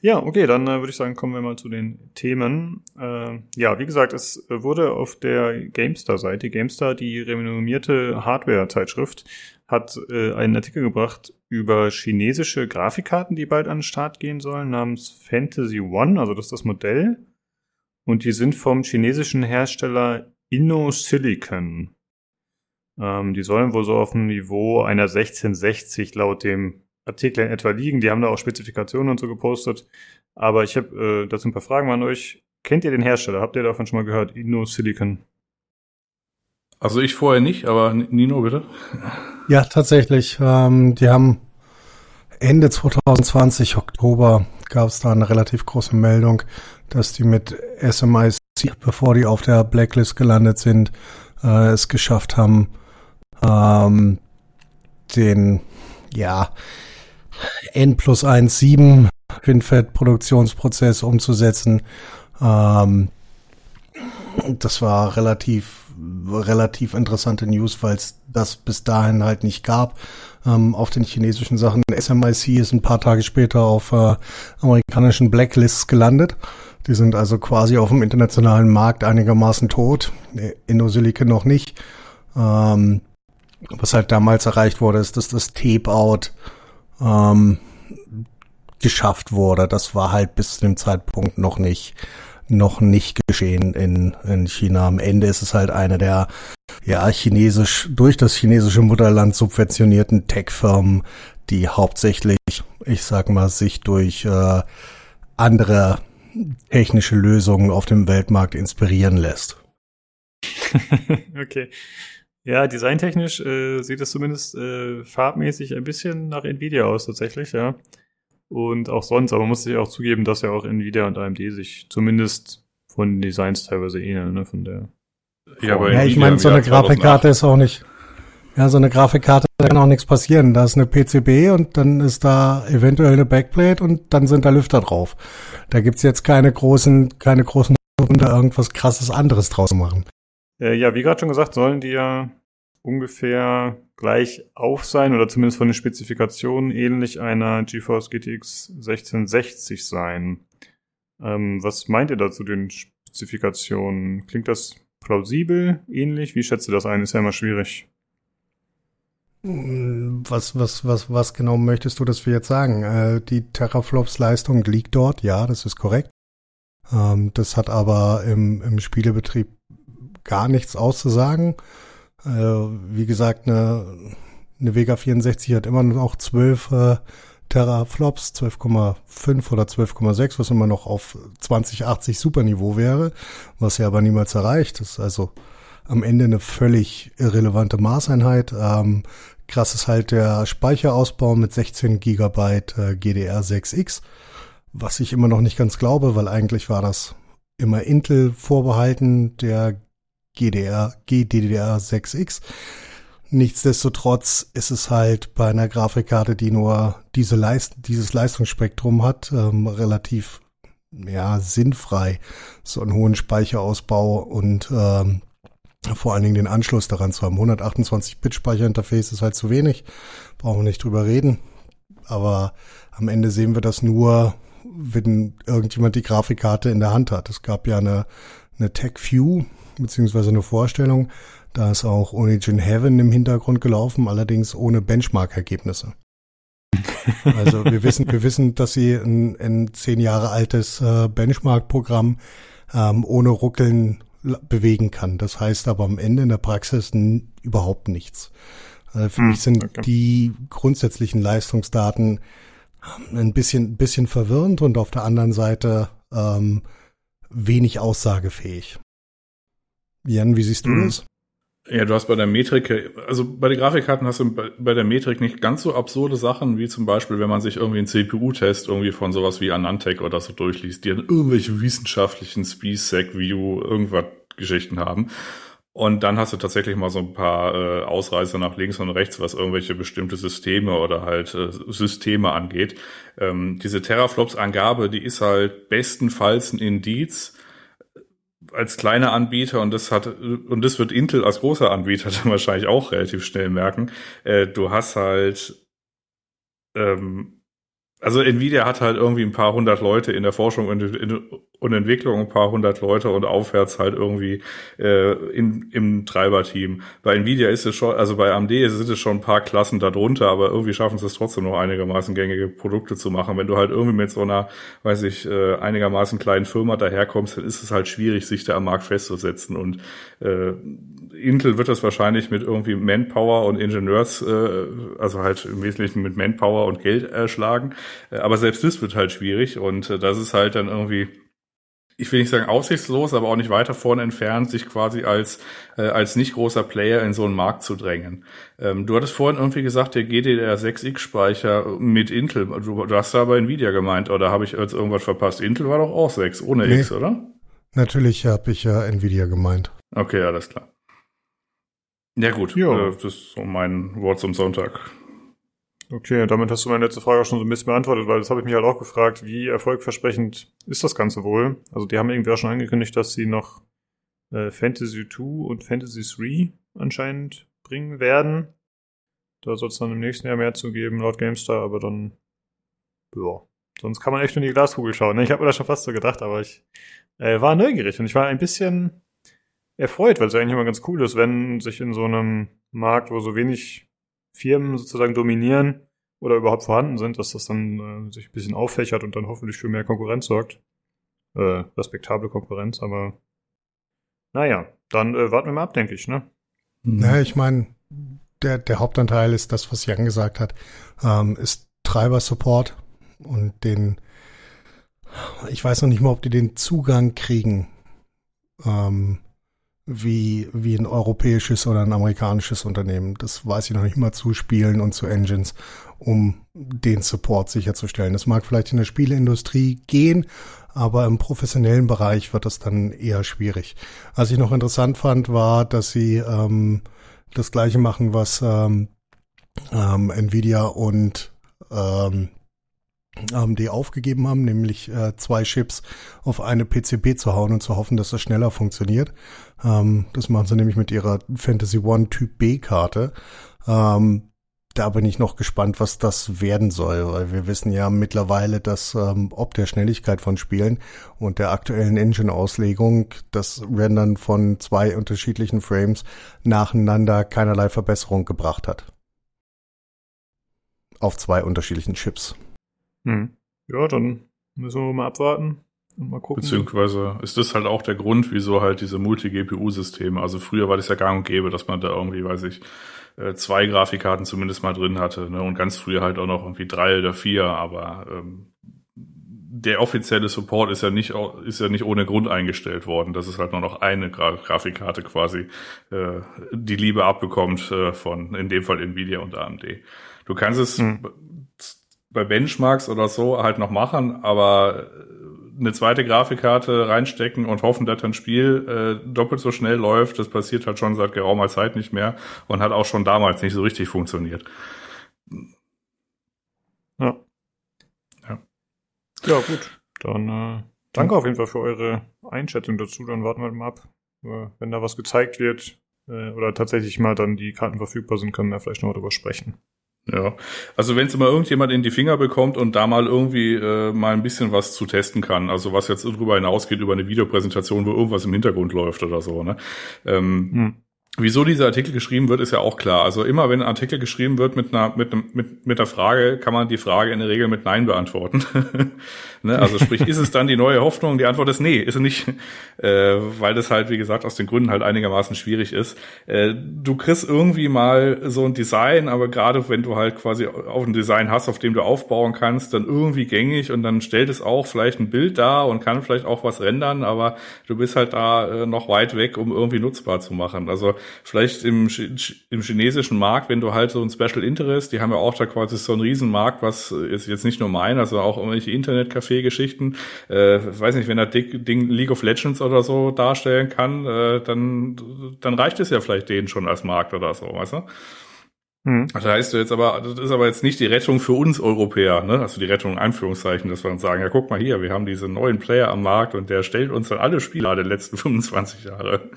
Ja, okay, dann äh, würde ich sagen, kommen wir mal zu den Themen. Äh, ja, wie gesagt, es wurde auf der GameStar-Seite, GameStar, die renommierte Hardware-Zeitschrift, hat äh, einen Artikel gebracht über chinesische Grafikkarten, die bald an den Start gehen sollen, namens Fantasy One, also das ist das Modell. Und die sind vom chinesischen Hersteller InnoSilicon. Ähm, die sollen wohl so auf dem Niveau einer 1660 laut dem Artikel in etwa liegen. Die haben da auch Spezifikationen und so gepostet. Aber ich habe äh, dazu ein paar Fragen an euch. Kennt ihr den Hersteller? Habt ihr davon schon mal gehört? Inno Silicon? Also ich vorher nicht, aber Nino bitte. Ja, tatsächlich. Ähm, die haben Ende 2020, Oktober, gab es da eine relativ große Meldung, dass die mit SMIC, bevor die auf der Blacklist gelandet sind, äh, es geschafft haben, ähm, den, ja, N plus 1 7 FinFET-Produktionsprozess umzusetzen. Ähm, das war relativ relativ interessante News, weil es das bis dahin halt nicht gab ähm, auf den chinesischen Sachen. SMIC ist ein paar Tage später auf äh, amerikanischen Blacklists gelandet. Die sind also quasi auf dem internationalen Markt einigermaßen tot. Innosilicon noch nicht. Ähm, was halt damals erreicht wurde, ist, dass das Tape-Out ähm, geschafft wurde. Das war halt bis zu dem Zeitpunkt noch nicht noch nicht geschehen in, in China. Am Ende ist es halt eine der ja chinesisch durch das chinesische Mutterland subventionierten Tech-Firmen, die hauptsächlich, ich sag mal, sich durch äh, andere technische Lösungen auf dem Weltmarkt inspirieren lässt. okay. Ja, designtechnisch äh, sieht es zumindest äh, farbmäßig ein bisschen nach Nvidia aus tatsächlich, ja. Und auch sonst, aber muss ich auch zugeben, dass ja auch Nvidia und AMD sich zumindest von den Designs teilweise ähneln, ne, von der. Ja, aber ja, ich meine, so eine Grafikkarte ist auch nicht, ja, so eine Grafikkarte, da kann auch nichts passieren. Da ist eine PCB und dann ist da eventuell eine Backplate und dann sind da Lüfter drauf. Da gibt's jetzt keine großen, keine großen Gründe, irgendwas krasses anderes draus machen. Äh, ja, wie gerade schon gesagt, sollen die ja ungefähr gleich auf sein oder zumindest von den Spezifikationen ähnlich einer GeForce GTX 1660 sein. Ähm, was meint ihr da zu den Spezifikationen? Klingt das plausibel, ähnlich? Wie schätzt ihr das ein? Ist ja immer schwierig. Was, was, was, was genau möchtest du, dass wir jetzt sagen? Äh, die Terraflops Leistung liegt dort, ja, das ist korrekt. Ähm, das hat aber im, im Spielebetrieb gar nichts auszusagen. Äh, wie gesagt, eine, eine Vega 64 hat immer noch 12 äh, Teraflops, 12,5 oder 12,6, was immer noch auf 2080 Superniveau wäre, was ja aber niemals erreicht. Ist also am Ende eine völlig irrelevante Maßeinheit. Ähm, krass ist halt der Speicherausbau mit 16 Gigabyte äh, GDR6X, was ich immer noch nicht ganz glaube, weil eigentlich war das immer Intel vorbehalten, der GDR, GDDR6X. Nichtsdestotrotz ist es halt bei einer Grafikkarte, die nur diese Leist dieses Leistungsspektrum hat, ähm, relativ ja sinnfrei, so einen hohen Speicherausbau und ähm, vor allen Dingen den Anschluss daran zu haben. 128 Bit Speicherinterface ist halt zu wenig, brauchen wir nicht drüber reden. Aber am Ende sehen wir das nur, wenn irgendjemand die Grafikkarte in der Hand hat. Es gab ja eine, eine TechView, beziehungsweise eine Vorstellung. Da ist auch Origin Heaven im Hintergrund gelaufen, allerdings ohne Benchmark-Ergebnisse. Also wir wissen, wir wissen, dass sie ein, ein zehn Jahre altes äh, Benchmark-Programm ähm, ohne Ruckeln bewegen kann. Das heißt aber am Ende in der Praxis überhaupt nichts. Äh, für hm, mich sind okay. die grundsätzlichen Leistungsdaten ähm, ein bisschen, bisschen verwirrend und auf der anderen Seite ähm, wenig aussagefähig. Jan, wie siehst du mhm. das? Ja, du hast bei der Metrik, also bei den Grafikkarten hast du bei der Metrik nicht ganz so absurde Sachen, wie zum Beispiel, wenn man sich irgendwie einen CPU-Test irgendwie von sowas wie Anantec oder so durchliest, die dann irgendwelche wissenschaftlichen Speed-Sec-View irgendwas Geschichten haben. Und dann hast du tatsächlich mal so ein paar äh, Ausreißer nach links und rechts, was irgendwelche bestimmte Systeme oder halt äh, Systeme angeht. Ähm, diese Teraflops-Angabe, die ist halt bestenfalls ein Indiz, als kleiner Anbieter und das hat und das wird Intel als großer Anbieter dann wahrscheinlich auch relativ schnell merken. Äh, du hast halt ähm, also Nvidia hat halt irgendwie ein paar hundert Leute in der Forschung und, in, und Entwicklung, ein paar hundert Leute und aufwärts halt irgendwie äh, in, im Treiberteam. Bei Nvidia ist es schon, also bei AMD sind es schon ein paar Klassen darunter, aber irgendwie schaffen sie es trotzdem noch einigermaßen gängige Produkte zu machen. Wenn du halt irgendwie mit so einer, weiß ich, äh, einigermaßen kleinen Firma daherkommst, dann ist es halt schwierig, sich da am Markt festzusetzen und äh, Intel wird das wahrscheinlich mit irgendwie Manpower und Ingenieurs, äh, also halt im Wesentlichen mit Manpower und Geld erschlagen. Äh, aber selbst das wird halt schwierig und äh, das ist halt dann irgendwie ich will nicht sagen aussichtslos, aber auch nicht weiter vorne entfernt, sich quasi als, äh, als nicht großer Player in so einen Markt zu drängen. Ähm, du hattest vorhin irgendwie gesagt, der GDDR6X-Speicher mit Intel, du, du hast da aber Nvidia gemeint, oder habe ich jetzt irgendwas verpasst? Intel war doch auch 6, ohne nee, X, oder? Natürlich habe ich ja Nvidia gemeint. Okay, alles klar. Ja gut. Äh, das ist so mein Wort zum Sonntag. Okay, damit hast du meine letzte Frage auch schon so ein bisschen beantwortet, weil das habe ich mich halt auch gefragt, wie erfolgversprechend ist das Ganze wohl? Also die haben irgendwie auch schon angekündigt, dass sie noch äh, Fantasy 2 und Fantasy 3 anscheinend bringen werden. Da soll es dann im nächsten Jahr mehr zu geben, laut GameStar, aber dann, ja, sonst kann man echt nur in die Glaskugel schauen. Ne? Ich habe mir das schon fast so gedacht, aber ich äh, war neugierig und ich war ein bisschen erfreut, weil es eigentlich immer ganz cool ist, wenn sich in so einem Markt, wo so wenig Firmen sozusagen dominieren oder überhaupt vorhanden sind, dass das dann äh, sich ein bisschen auffächert und dann hoffentlich für mehr Konkurrenz sorgt. Äh, respektable Konkurrenz, aber naja, dann äh, warten wir mal ab, denke ich, ne? Naja, ich meine, der, der Hauptanteil ist das, was Jan gesagt hat, ähm, ist Treiber-Support und den Ich weiß noch nicht mal, ob die den Zugang kriegen, ähm, wie, wie ein europäisches oder ein amerikanisches Unternehmen. Das weiß ich noch nicht mal zu Spielen und zu Engines, um den Support sicherzustellen. Das mag vielleicht in der Spieleindustrie gehen, aber im professionellen Bereich wird das dann eher schwierig. Was ich noch interessant fand, war, dass sie ähm, das gleiche machen, was ähm, ähm, Nvidia und ähm, AMD aufgegeben haben, nämlich äh, zwei Chips auf eine PCB zu hauen und zu hoffen, dass das schneller funktioniert. Ähm, das machen sie nämlich mit ihrer Fantasy One Typ B Karte. Ähm, da bin ich noch gespannt, was das werden soll, weil wir wissen ja mittlerweile, dass ähm, ob der Schnelligkeit von Spielen und der aktuellen Engine-Auslegung das Rendern von zwei unterschiedlichen Frames nacheinander keinerlei Verbesserung gebracht hat. Auf zwei unterschiedlichen Chips. Hm. Ja, dann müssen wir mal abwarten und mal gucken. Beziehungsweise ist das halt auch der Grund, wieso halt diese Multi-GPU-Systeme, also früher war das ja gang und gäbe, dass man da irgendwie, weiß ich, äh, zwei Grafikkarten zumindest mal drin hatte, ne? Und ganz früher halt auch noch irgendwie drei oder vier, aber ähm, der offizielle Support ist ja nicht ist ja nicht ohne Grund eingestellt worden. Das ist halt nur noch eine Gra Grafikkarte quasi äh, die Liebe abbekommt äh, von in dem Fall Nvidia und AMD. Du kannst es hm. Bei Benchmarks oder so halt noch machen, aber eine zweite Grafikkarte reinstecken und hoffen, dass ein Spiel äh, doppelt so schnell läuft. Das passiert halt schon seit geraumer Zeit nicht mehr und hat auch schon damals nicht so richtig funktioniert. Ja. Ja, ja gut. Dann äh, danke auf jeden Fall für eure Einschätzung dazu. Dann warten wir mal ab. Äh, wenn da was gezeigt wird äh, oder tatsächlich mal dann die Karten verfügbar sind, können wir vielleicht noch mal drüber sprechen. Ja, also wenn es immer irgendjemand in die Finger bekommt und da mal irgendwie äh, mal ein bisschen was zu testen kann, also was jetzt darüber hinausgeht über eine Videopräsentation, wo irgendwas im Hintergrund läuft oder so, ne? Ähm, hm. Wieso dieser Artikel geschrieben wird, ist ja auch klar. Also immer wenn ein Artikel geschrieben wird mit einer mit, einem, mit, mit der Frage, kann man die Frage in der Regel mit Nein beantworten. ne? Also sprich, ist es dann die neue Hoffnung? Die Antwort ist nee, ist es nicht, äh, weil das halt wie gesagt aus den Gründen halt einigermaßen schwierig ist. Äh, du kriegst irgendwie mal so ein Design, aber gerade wenn du halt quasi auf ein Design hast, auf dem du aufbauen kannst, dann irgendwie gängig und dann stellt es auch vielleicht ein Bild dar und kann vielleicht auch was rendern, aber du bist halt da äh, noch weit weg, um irgendwie nutzbar zu machen. Also vielleicht im, im chinesischen Markt, wenn du halt so ein Special Interest, die haben ja auch da quasi so einen Riesenmarkt, was ist jetzt nicht nur meiner, sondern auch irgendwelche Internetcafé-Geschichten. Äh, weiß nicht, wenn das Ding League of Legends oder so darstellen kann, äh, dann, dann reicht es ja vielleicht denen schon als Markt oder so, weißt du? Mhm. Das heißt jetzt aber, das ist aber jetzt nicht die Rettung für uns Europäer, ne? Also die Rettung in Anführungszeichen, dass wir uns sagen, ja guck mal hier, wir haben diesen neuen Player am Markt und der stellt uns dann alle Spiele der letzten 25 Jahre.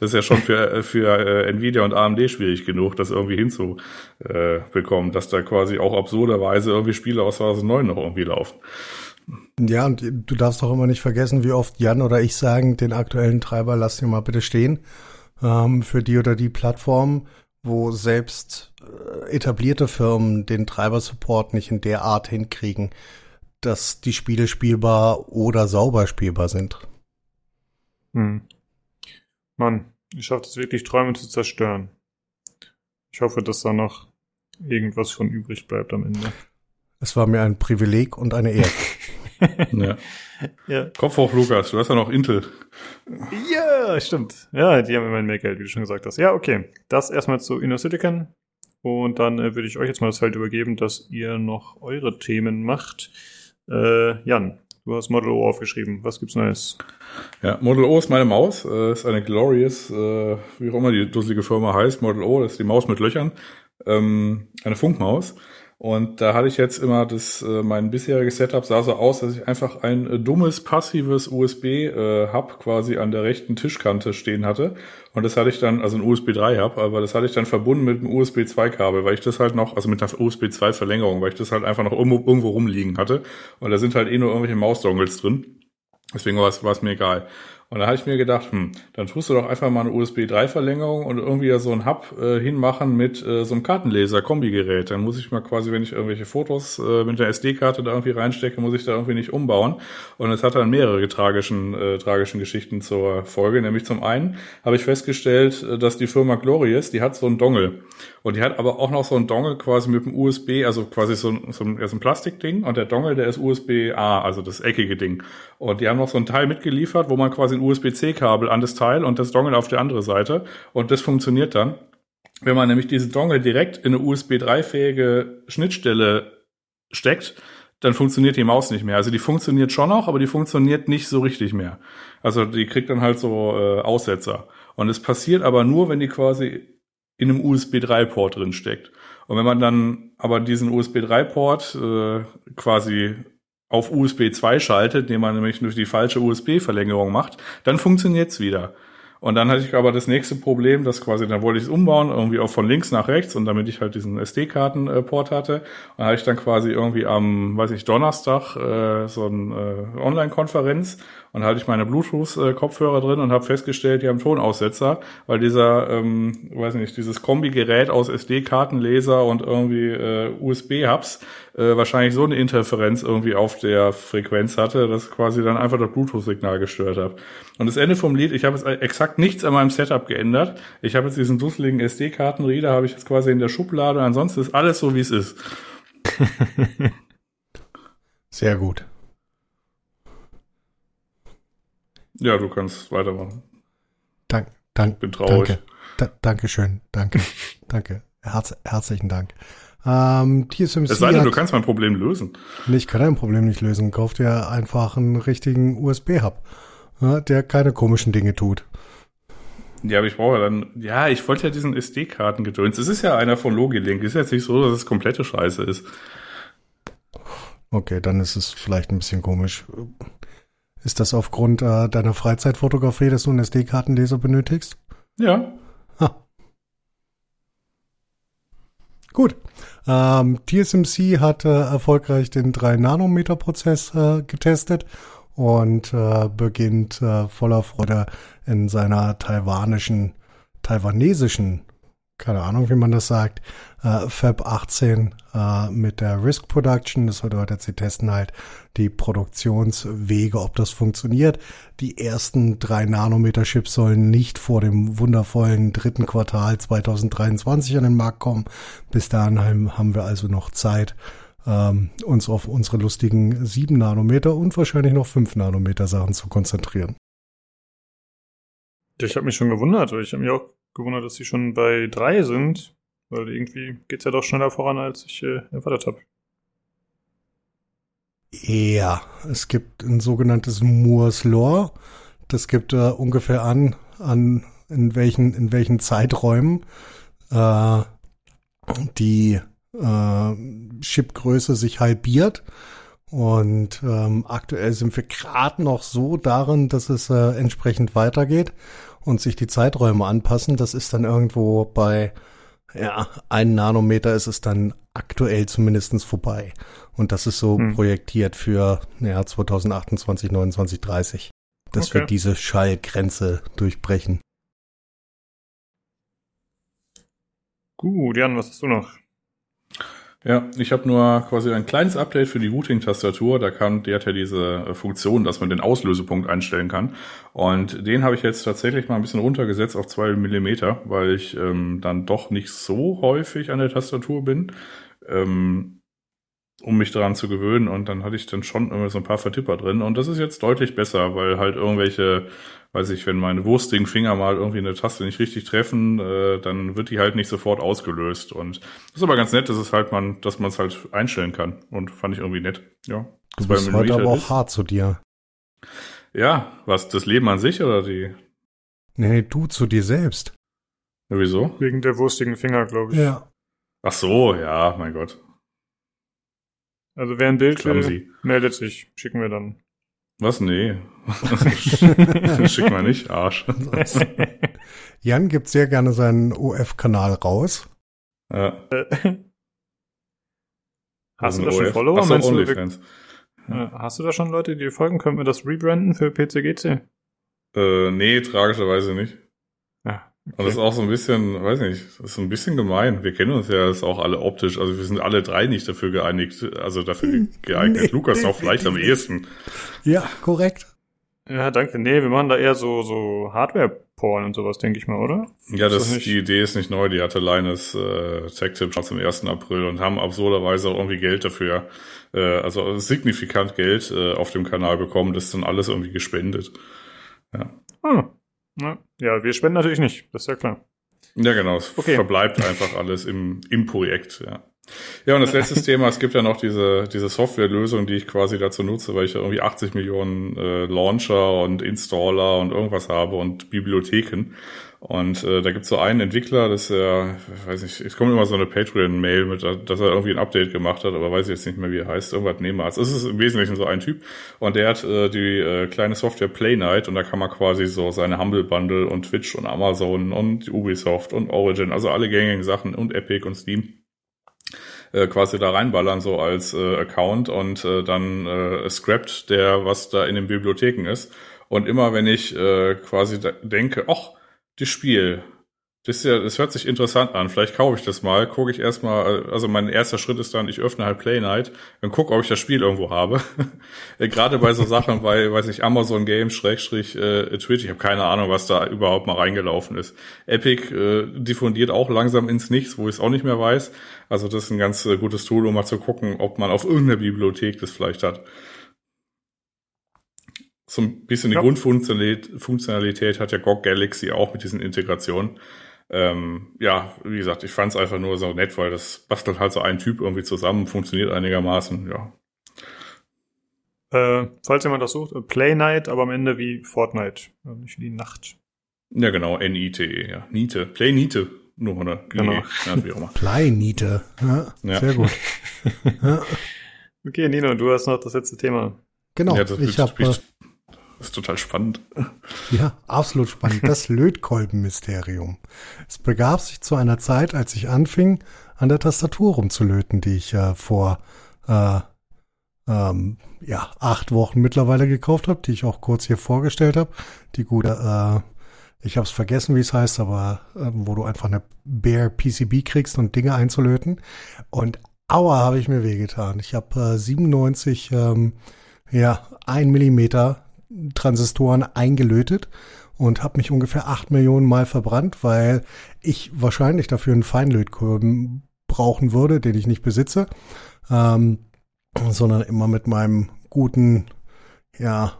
Das ist ja schon für, für äh, Nvidia und AMD schwierig genug, das irgendwie hinzubekommen, äh, dass da quasi auch absurderweise irgendwie Spiele aus 2009 noch irgendwie laufen. Ja, und du darfst doch immer nicht vergessen, wie oft Jan oder ich sagen, den aktuellen Treiber lass dir mal bitte stehen ähm, für die oder die Plattform wo selbst äh, etablierte Firmen den Treiber-Support nicht in der Art hinkriegen, dass die Spiele spielbar oder sauber spielbar sind. Hm. Mann, ich schaffe es wirklich, Träume zu zerstören. Ich hoffe, dass da noch irgendwas von übrig bleibt am Ende. Es war mir ein Privileg und eine Ehre. ja. ja. Kopf hoch, Lukas, du hast ja noch Intel. Ja, stimmt. Ja, die haben immer mehr Geld, wie du schon gesagt hast. Ja, okay. Das erstmal zu InnoCitizen. Und dann äh, würde ich euch jetzt mal das Feld übergeben, dass ihr noch eure Themen macht. Äh, Jan, du hast Model O aufgeschrieben. Was gibt's Neues? Ja, Model O ist meine Maus. Äh, ist eine Glorious, äh, wie auch immer die dusselige Firma heißt. Model O, das ist die Maus mit Löchern. Ähm, eine Funkmaus. Und da hatte ich jetzt immer das, äh, mein bisheriges Setup sah so aus, dass ich einfach ein äh, dummes, passives USB-Hub äh, quasi an der rechten Tischkante stehen hatte. Und das hatte ich dann, also ein USB 3-Hub, aber das hatte ich dann verbunden mit einem USB 2-Kabel, weil ich das halt noch, also mit einer USB 2-Verlängerung, weil ich das halt einfach noch irgendwo, irgendwo rumliegen hatte. Und da sind halt eh nur irgendwelche Mausdongles drin. Deswegen war es, war es mir egal. Und da habe ich mir gedacht, hm, dann tust du doch einfach mal eine USB 3-Verlängerung und irgendwie so ein Hub äh, hinmachen mit äh, so einem Kartenleser-Kombigerät. Dann muss ich mal quasi, wenn ich irgendwelche Fotos äh, mit der SD-Karte da irgendwie reinstecke, muss ich da irgendwie nicht umbauen. Und es hat dann mehrere tragischen, äh, tragischen Geschichten zur Folge. Nämlich zum einen habe ich festgestellt, äh, dass die Firma Glorious, die hat so einen Dongle. Und die hat aber auch noch so einen Dongle quasi mit dem USB, also quasi so, so, ein, so ein Plastikding. Und der Dongle, der ist USB-A, also das eckige Ding. Und die haben noch so ein Teil mitgeliefert, wo man quasi ein USB-C-Kabel an das Teil und das Dongle auf der andere Seite. Und das funktioniert dann. Wenn man nämlich diesen Dongle direkt in eine USB 3-fähige Schnittstelle steckt, dann funktioniert die Maus nicht mehr. Also die funktioniert schon noch, aber die funktioniert nicht so richtig mehr. Also die kriegt dann halt so äh, Aussetzer. Und es passiert aber nur, wenn die quasi in einem USB 3-Port drin steckt. Und wenn man dann aber diesen USB 3-Port äh, quasi auf USB 2 schaltet, indem man nämlich durch die falsche USB-Verlängerung macht, dann funktioniert's wieder. Und dann hatte ich aber das nächste Problem, dass quasi, dann wollte ich es umbauen, irgendwie auch von links nach rechts und damit ich halt diesen SD-Karten-Port hatte. Und hatte ich dann quasi irgendwie am, weiß ich, Donnerstag äh, so eine äh, Online-Konferenz und da hatte ich meine Bluetooth-Kopfhörer drin und habe festgestellt, die haben Tonaussetzer, weil dieser, ähm, weiß nicht, dieses Kombi-Gerät aus SD-Kartenleser und irgendwie äh, USB-Hubs äh, wahrscheinlich so eine Interferenz irgendwie auf der Frequenz hatte, dass quasi dann einfach das Bluetooth-Signal gestört hat. Und das Ende vom Lied, ich habe jetzt exakt nichts an meinem Setup geändert. Ich habe jetzt diesen dusseligen SD-Kartenreader, habe ich jetzt quasi in der Schublade. Ansonsten ist alles so, wie es ist. Sehr gut. Ja, du kannst weitermachen. Dank, dank, Bin traurig. Danke. Da, Dankeschön. Danke. danke. Herz, herzlichen Dank. Ähm, TSMC es sei denn, hat, du kannst mein Problem lösen. Nee, ich kann dein Problem nicht lösen. Kauf dir einfach einen richtigen USB-Hub, ja, der keine komischen Dinge tut. Ja, aber ich brauche dann, ja, ich wollte ja diesen SD-Karten-Gedöns. Es ist ja einer von Logilink. Ist jetzt nicht so, dass es komplette Scheiße ist. Okay, dann ist es vielleicht ein bisschen komisch. Ist das aufgrund äh, deiner Freizeitfotografie, dass du einen SD-Kartenleser benötigst? Ja. Ha. Gut. Ähm, TSMC hat äh, erfolgreich den 3-Nanometer-Prozess äh, getestet und äh, beginnt äh, voller Freude in seiner taiwanischen, taiwanesischen, keine Ahnung, wie man das sagt, äh, Fab 18 äh, mit der Risk Production. Das bedeutet, sie testen halt die Produktionswege, ob das funktioniert. Die ersten drei Nanometer-Chips sollen nicht vor dem wundervollen dritten Quartal 2023 an den Markt kommen. Bis dahin haben wir also noch Zeit, ähm, uns auf unsere lustigen sieben Nanometer und wahrscheinlich noch fünf Nanometer Sachen zu konzentrieren. Ich habe mich schon gewundert, ich habe mich auch gewundert, dass sie schon bei drei sind, weil irgendwie geht's ja doch schneller voran, als ich äh, erwartet habe. Ja, es gibt ein sogenanntes Moore's Law. Das gibt äh, ungefähr an, an in welchen, in welchen Zeiträumen äh, die äh, Chipgröße sich halbiert. Und ähm, aktuell sind wir gerade noch so darin, dass es äh, entsprechend weitergeht und sich die Zeiträume anpassen. Das ist dann irgendwo bei ja, ein Nanometer ist es dann aktuell zumindestens vorbei. Und das ist so hm. projektiert für ja, 2028, 29, 30. Dass okay. wir diese Schallgrenze durchbrechen. Gut, Jan, was hast du noch? Ja, ich habe nur quasi ein kleines Update für die Routing-Tastatur. Da kann, die hat ja diese äh, Funktion, dass man den Auslösepunkt einstellen kann. Und den habe ich jetzt tatsächlich mal ein bisschen runtergesetzt auf zwei Millimeter, weil ich ähm, dann doch nicht so häufig an der Tastatur bin. Ähm, um mich daran zu gewöhnen. Und dann hatte ich dann schon immer so ein paar Vertipper drin. Und das ist jetzt deutlich besser, weil halt irgendwelche, weiß ich, wenn meine wurstigen Finger mal irgendwie eine Taste nicht richtig treffen, äh, dann wird die halt nicht sofort ausgelöst. Und das ist aber ganz nett, dass es halt man, dass man es halt einstellen kann. Und fand ich irgendwie nett. Ja. Du bist heute aber auch hart zu dir. Ja, was, das Leben an sich oder die? Nee, du zu dir selbst. Ja, wieso? Wegen der wurstigen Finger, glaube ich. Ja. Ach so, ja, mein Gott. Also wer ein Bild will, meldet sich. Schicken wir dann. Was? Nee. Schick mal nicht, Arsch. Jan gibt sehr gerne seinen OF-Kanal raus. Ja. Hast du da schon Follower? Ach so, Onlyfans. Hast du da schon Leute, die folgen? Können wir das rebranden für PCGC? Äh, nee, tragischerweise nicht. Ja. Und das ist auch so ein bisschen, weiß nicht, das ist so ein bisschen gemein. Wir kennen uns ja jetzt auch alle optisch, also wir sind alle drei nicht dafür geeinigt, also dafür Hm, geeignet. nee, Lukas noch vielleicht am definitiv ehesten. Ja, korrekt. Ja, danke. Nee, wir machen da eher so, so Hardware-Porn und sowas, denke ich mal, oder? Ja, das, das die Idee ist nicht neu, die hatte Linus äh, Tech-Tip schon zum 1. April und haben absurderweise auch irgendwie Geld dafür, äh, also signifikant Geld äh, auf dem Kanal bekommen, das ist dann alles irgendwie gespendet. Hm. Ja. ja, wir spenden natürlich nicht, das ist ja klar. Ja, genau, es Okay. verbleibt einfach alles im, im Projekt, ja. Ja, und das letzte Thema, es gibt ja noch diese, diese Softwarelösung, die ich quasi dazu nutze, weil ich irgendwie 80 Millionen äh, Launcher und Installer und irgendwas habe und Bibliotheken. Und äh, da gibt's so einen Entwickler, das ja, ich weiß nicht, es kommt immer so eine Patreon-Mail mit, dass er irgendwie ein Update gemacht hat, aber weiß ich jetzt nicht mehr, wie er heißt. Irgendwas Nebenarzt. Es ist im Wesentlichen so ein Typ. Und der hat äh, die äh, kleine Software Playnight und da kann man quasi so seine Humble Bundle und Twitch und Amazon und Ubisoft und Origin, also alle gängigen Sachen und Epic und Steam äh, quasi da reinballern so als äh, Account und äh, dann äh, scrapt der, was da in den Bibliotheken ist. Und immer wenn ich äh, quasi denke, ach, das Spiel, das, ist ja, das hört sich interessant an, vielleicht kaufe ich das mal, gucke ich erstmal, also mein erster Schritt ist dann, ich öffne halt Playnight und gucke, ob ich das Spiel irgendwo habe. Äh, Gerade bei so Sachen, bei, weiß ich, Amazon Games, Schrägstrich, äh, Twitch, ich habe keine Ahnung, was da überhaupt mal reingelaufen ist. Epic äh, diffundiert auch langsam ins Nichts, wo ich es auch nicht mehr weiß. Also das ist ein ganz äh, gutes Tool, um mal zu gucken, ob man auf irgendeiner Bibliothek das vielleicht hat. So ein bisschen die Ja. Grundfunktionalität Funktionalität hat ja GOG Galaxy auch mit diesen Integrationen. Ähm, ja, wie gesagt, ich fand es einfach nur so nett, weil das bastelt halt so ein Typ irgendwie zusammen, funktioniert einigermaßen, ja. Äh, falls jemand das sucht, äh, Play Night, aber am Ende wie Fortnite, nicht wie die Nacht. Ja, genau, N-I-T-E, ja. Niete. Play Niete. Nur oder Genau. Ja, wie auch immer. Pleinite. Ja, Ja. Sehr gut. Okay, Nino, du hast noch das letzte Thema. genau. Ja, das, ich habe das ist total spannend. Ja, absolut spannend. Das Lötkolben-Mysterium. Es begab sich zu einer Zeit, als ich anfing, an der Tastatur rumzulöten, die ich äh, vor äh, ähm, ja, acht Wochen mittlerweile gekauft habe, die ich auch kurz hier vorgestellt habe. Die gute, äh, ich habe es vergessen, wie es heißt, aber äh, wo du einfach eine Bare PCB kriegst und Dinge einzulöten. Und aua, habe ich mir wehgetan. Ich habe äh, 97, ähm, ja, ein Millimeter Transistoren eingelötet und habe mich ungefähr acht Millionen Mal verbrannt, weil ich wahrscheinlich dafür einen Feinlötkolben brauchen würde, den ich nicht besitze, ähm, sondern immer mit meinem guten, ja,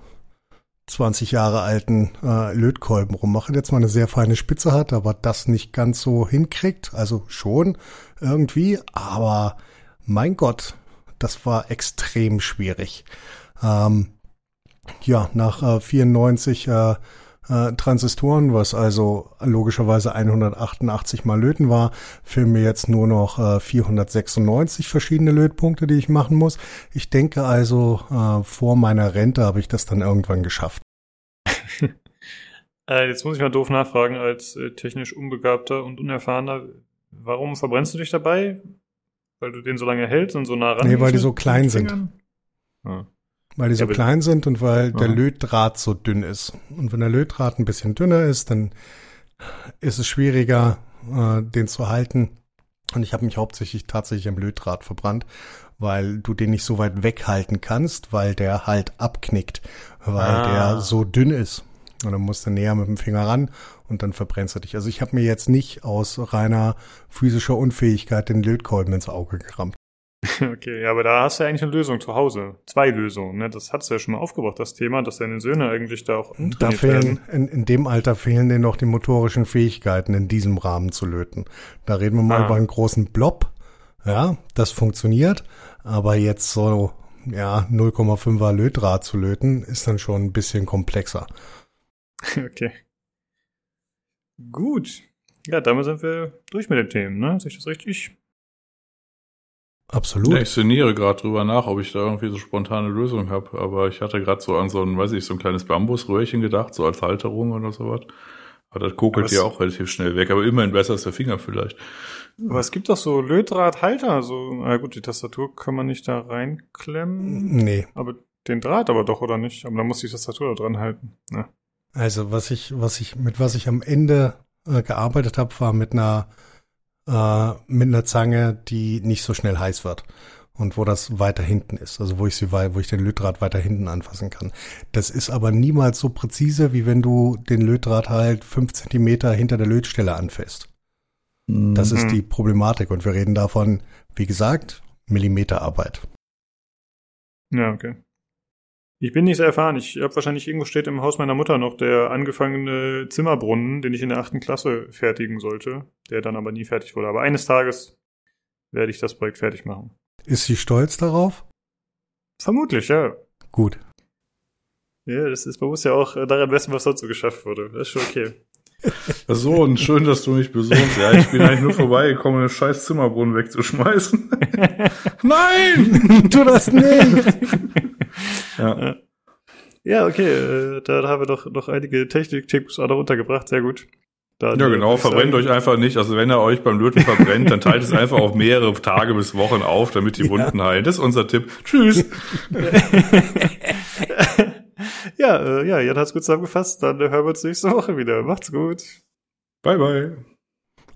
20 Jahre alten äh, Lötkolben rummache, der zwar eine sehr feine Spitze hat, aber das nicht ganz so hinkriegt, also schon irgendwie, aber mein Gott, das war extrem schwierig. Ähm, ja, nach äh, 94 äh, äh, Transistoren, was also logischerweise 188 mal löten war, fehlen mir jetzt nur noch äh, 496 verschiedene Lötpunkte, die ich machen muss. Ich denke also, äh, vor meiner Rente habe ich das dann irgendwann geschafft. Äh, jetzt muss ich mal doof nachfragen, als äh, technisch unbegabter und unerfahrener, warum verbrennst du dich dabei? Weil du den so lange hältst und so nah ran Nee, weil die so klein sind. Fingern? Weil die so Ja, klein sind und weil der Aha. Lötdraht so dünn ist. Und wenn der Lötdraht ein bisschen dünner ist, dann ist es schwieriger, äh, den zu halten. Und ich habe mich hauptsächlich tatsächlich am Lötdraht verbrannt, weil du den nicht so weit weghalten kannst, weil der halt abknickt, weil Ah. der so dünn ist. Und dann musst du näher mit dem Finger ran und dann verbrennst du dich. Also ich habe mir jetzt nicht aus reiner physischer Unfähigkeit den Lötkolben ins Auge gerammt. Okay, ja, aber da hast du ja eigentlich eine Lösung zu Hause. Zwei Lösungen, ne? Das hat's ja schon mal aufgebracht, das Thema, dass deine Söhne eigentlich da auch Da fehlen, in, in dem Alter fehlen denen noch die motorischen Fähigkeiten, in diesem Rahmen zu löten. Da reden wir mal Ah. über einen großen Blob. Ja, das funktioniert. Aber jetzt so, ja, 0,5er Lötdraht zu löten, ist dann schon ein bisschen komplexer. Okay. Gut. Ja, damit sind wir durch mit den Themen, ne? Sehe ich das richtig? Absolut. Ja, ich sinniere gerade drüber nach, ob ich da irgendwie so spontane Lösung habe, aber ich hatte gerade so an so ein, weiß ich, so ein kleines Bambusröhrchen gedacht, so als Halterung oder sowas. Aber das kokelt ja auch relativ schnell weg, aber immerhin besser als der Finger vielleicht. Aber es gibt doch so Lötdrahthalter, so, na gut, die Tastatur kann man nicht da reinklemmen, Nee. aber den Draht aber doch, oder nicht? Aber dann muss die Tastatur da dran halten. Ne? Also was ich, was ich, mit was ich am Ende äh, gearbeitet habe, war mit einer äh, mit einer Zange, die nicht so schnell heiß wird und wo das weiter hinten ist, also wo ich sie wo ich den Lötdraht weiter hinten anfassen kann. Das ist aber niemals so präzise, wie wenn du den Lötdraht halt fünf Zentimeter hinter der Lötstelle anfasst. Mhm. Das ist mhm. die Problematik und wir reden davon, wie gesagt, Millimeterarbeit. Ja, okay. Ich bin nicht sehr erfahren. Ich habe wahrscheinlich irgendwo steht im Haus meiner Mutter noch der angefangene Zimmerbrunnen, den ich in der achten Klasse fertigen sollte, der dann aber nie fertig wurde. Aber eines Tages werde ich das Projekt fertig machen. Ist sie stolz darauf? Vermutlich, ja. Gut. Ja, das ist, man muss ja auch daran messen, was sonst so geschafft wurde. Das ist schon okay. So, und schön, dass du mich besuchst. Ja, ich bin eigentlich nur vorbeigekommen, den scheiß Zimmerbrunnen wegzuschmeißen. Nein! tu das nicht! Ja. Ja, okay, äh, da haben wir doch noch einige Technik-Tipps auch noch untergebracht. Sehr gut. Dann, ja, genau, verbrennt euch einfach nicht. Also wenn er euch beim Löten verbrennt, dann teilt es einfach auf mehrere Tage bis Wochen auf, damit die Wunden ja. heilen. Das ist unser Tipp. Tschüss. ja, äh, ja, Jan hat's gut zusammengefasst. Dann hören wir uns nächste Woche wieder. Macht's gut. Bye, bye.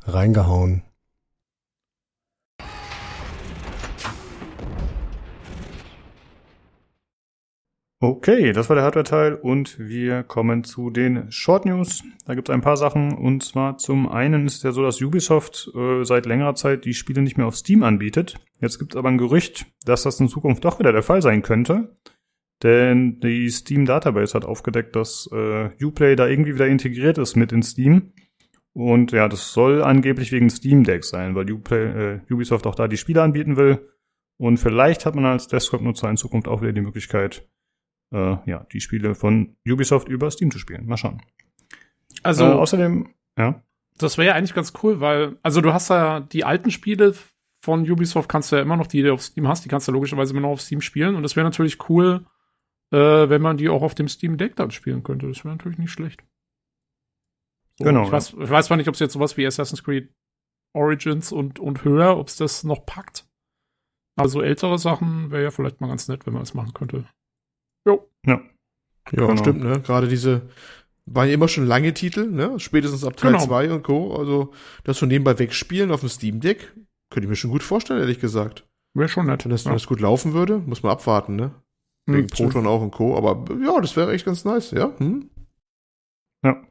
Reingehauen. Okay, das war der Hardware-Teil und wir kommen zu den Short News. Da gibt es ein paar Sachen und zwar zum einen ist es ja so, dass Ubisoft äh, seit längerer Zeit die Spiele nicht mehr auf Steam anbietet. Jetzt gibt es aber ein Gerücht, dass das in Zukunft doch wieder der Fall sein könnte. Denn die Steam Database hat aufgedeckt, dass äh, Uplay da irgendwie wieder integriert ist mit in Steam. Und ja, das soll angeblich wegen Steam Deck sein, weil Uplay, äh, Ubisoft auch da die Spiele anbieten will. Und vielleicht hat man als Desktop-Nutzer in Zukunft auch wieder die Möglichkeit, äh, ja, die Spiele von Ubisoft über Steam zu spielen. Mal schauen. Also äh, außerdem, ja. Das wäre ja eigentlich ganz cool, weil, also du hast ja die alten Spiele von Ubisoft kannst du ja immer noch, die du auf Steam hast, die kannst du logischerweise immer noch auf Steam spielen. Und das wäre natürlich cool, äh, wenn man die auch auf dem Steam Deck dann spielen könnte. Das wäre natürlich nicht schlecht. So, genau. Ich weiß, ich weiß zwar nicht, ob es jetzt sowas wie Assassin's Creed Origins und, und höher, ob es das noch packt. Aber so ältere Sachen wäre ja vielleicht mal ganz nett, wenn man das machen könnte. Jo. Ja. Ja, genau. stimmt, ne? Gerade diese waren ja immer schon lange Titel, ne? Spätestens ab Teil 2 genau. und Co. Also das von nebenbei wegspielen auf dem Steam Deck, könnte ich mir schon gut vorstellen, ehrlich gesagt. Wäre schon nett. Wenn das, ja. wenn das gut laufen würde, muss man abwarten, ne? Wegen hm, Proton auch und Co. Aber ja, das wäre echt ganz nice, ja? Hm? Ja.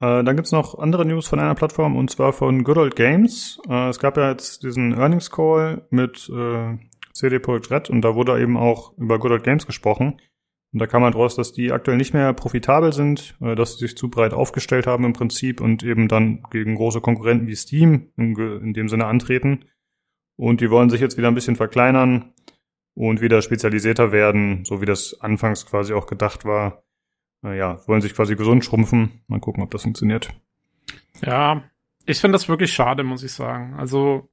Äh, dann gibt's noch andere News von einer Plattform und zwar von Good Old Games. Äh, es gab ja jetzt diesen Earnings Call mit äh, CD Projekt Red und da wurde eben auch über Good Old Games gesprochen. Und da kam halt raus, dass die aktuell nicht mehr profitabel sind, äh, dass sie sich zu breit aufgestellt haben im Prinzip und eben dann gegen große Konkurrenten wie Steam in, in dem Sinne antreten. Und die wollen sich jetzt wieder ein bisschen verkleinern und wieder spezialisierter werden, so wie das anfangs quasi auch gedacht war. Naja, wollen sich quasi gesund schrumpfen. Mal gucken, ob das funktioniert. Ja, ich finde das wirklich schade, muss ich sagen. Also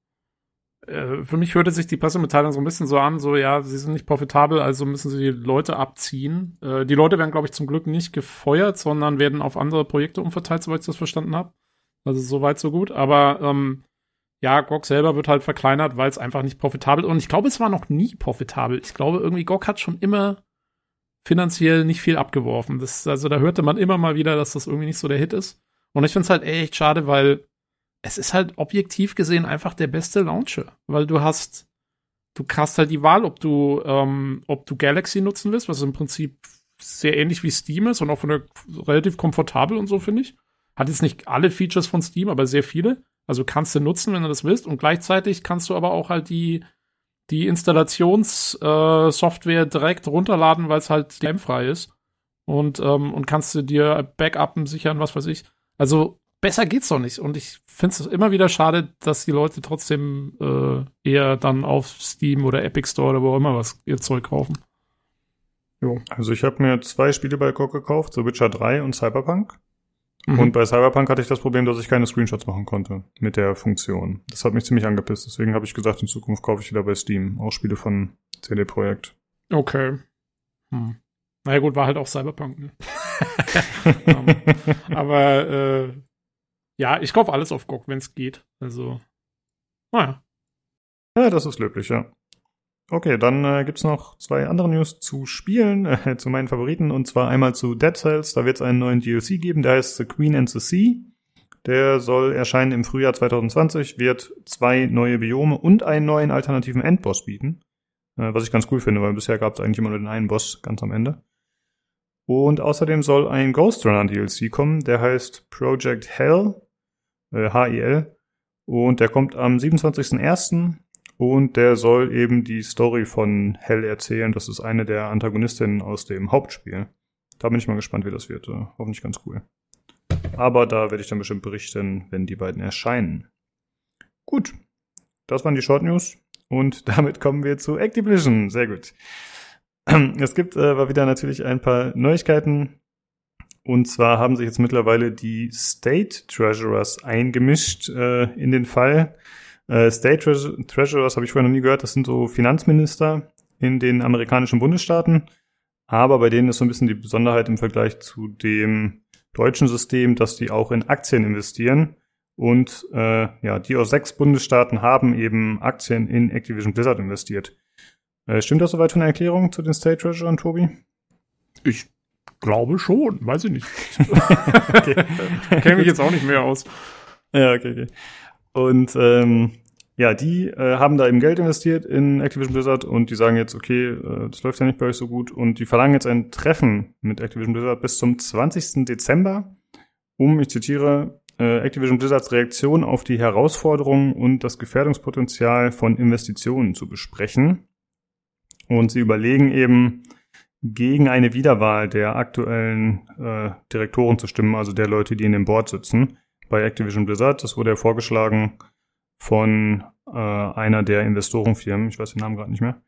äh, für mich hörte sich die Pressemitteilung so ein bisschen so an, so ja, sie sind nicht profitabel, also müssen sie die Leute abziehen. Äh, die Leute werden, glaube ich, zum Glück nicht gefeuert, sondern werden auf andere Projekte umverteilt, soweit ich das verstanden habe. Also soweit so gut. Aber ähm, ja, GOG selber wird halt verkleinert, weil es einfach nicht profitabel ist. Und ich glaube, es war noch nie profitabel. Ich glaube, irgendwie GOG hat schon immer finanziell nicht viel abgeworfen. Das, also da hörte man immer mal wieder, dass das irgendwie nicht so der Hit ist. Und ich finde es halt echt schade, weil es ist halt objektiv gesehen einfach der beste Launcher, weil du hast, du hast halt die Wahl, ob du, ähm, ob du Galaxy nutzen willst, was im Prinzip sehr ähnlich wie Steam ist und auch von der relativ komfortabel und so finde ich. Hat jetzt nicht alle Features von Steam, aber sehr viele. Also kannst du nutzen, wenn du das willst. Und gleichzeitig kannst du aber auch halt die, die Installationssoftware äh, direkt runterladen, weil es halt DM-frei ist. Und, ähm, und kannst du dir Backuppen sichern, was weiß ich. Also besser geht's doch nicht. Und ich finde es immer wieder schade, dass die Leute trotzdem äh, eher dann auf Steam oder Epic Store oder wo auch immer was ihr Zeug kaufen. Jo. Also ich habe mir zwei Spiele bei GOG gekauft, so Witcher 3 und Cyberpunk. Mhm. Und bei Cyberpunk hatte ich das Problem, dass ich keine Screenshots machen konnte mit der Funktion. Das hat mich ziemlich angepisst. Deswegen habe ich gesagt, in Zukunft kaufe ich wieder bei Steam auch Spiele von CD Projekt. Okay. Hm. Naja gut, war halt auch Cyberpunk, ne? um, aber äh, ja, ich kaufe alles auf GOG, wenn es geht. Also, naja. Ja, das ist löblich, ja. Okay, dann äh, gibt's noch zwei andere News zu Spielen, äh, zu meinen Favoriten, und zwar einmal zu Dead Cells. Da wird es einen neuen DLC geben, der heißt The Queen and the Sea. Der soll erscheinen im Frühjahr 2020, wird zwei neue Biome und einen neuen alternativen Endboss bieten. Äh, was ich ganz cool finde, weil bisher gab es eigentlich immer nur den einen Boss ganz am Ende. Und außerdem soll ein Ghost Runner DLC kommen, der heißt Project Hell, äh, H-I-L. Und der kommt am 27.01. Und der soll eben die Story von Hell erzählen. Das ist eine der Antagonistinnen aus dem Hauptspiel. Da bin ich mal gespannt, wie das wird. Äh, hoffentlich ganz cool. Aber da werde ich dann bestimmt berichten, wenn die beiden erscheinen. Gut. Das waren die Short News. Und damit kommen wir zu Activision. Sehr gut. Es gibt aber äh, wieder natürlich ein paar Neuigkeiten. Und zwar haben sich jetzt mittlerweile die State Treasurers eingemischt äh, in den Fall. Äh, State Tre Treasurers habe ich vorher noch nie gehört. Das sind so Finanzminister in den amerikanischen Bundesstaaten. Aber bei denen ist so ein bisschen die Besonderheit im Vergleich zu dem deutschen System, dass die auch in Aktien investieren. Und äh, ja, die aus sechs Bundesstaaten haben eben Aktien in Activision Blizzard investiert. Äh, stimmt das soweit von der Erklärung zu den State Treasurern, Tobi? Ich glaube schon, weiß ich nicht. Kenne mich jetzt auch nicht mehr aus. Ja, okay, okay. Und ähm, ja, die äh, haben da eben Geld investiert in Activision Blizzard und die sagen jetzt, okay, äh, das läuft ja nicht bei euch so gut und die verlangen jetzt ein Treffen mit Activision Blizzard bis zum 20. Dezember, um, ich zitiere, äh, Activision Blizzards Reaktion auf die Herausforderungen und das Gefährdungspotenzial von Investitionen zu besprechen. Und sie überlegen eben, gegen eine Wiederwahl der aktuellen äh, Direktoren zu stimmen, also der Leute, die in dem Board sitzen bei Activision Blizzard. Das wurde ja vorgeschlagen von äh, einer der Investorenfirmen, ich weiß den Namen gerade nicht mehr.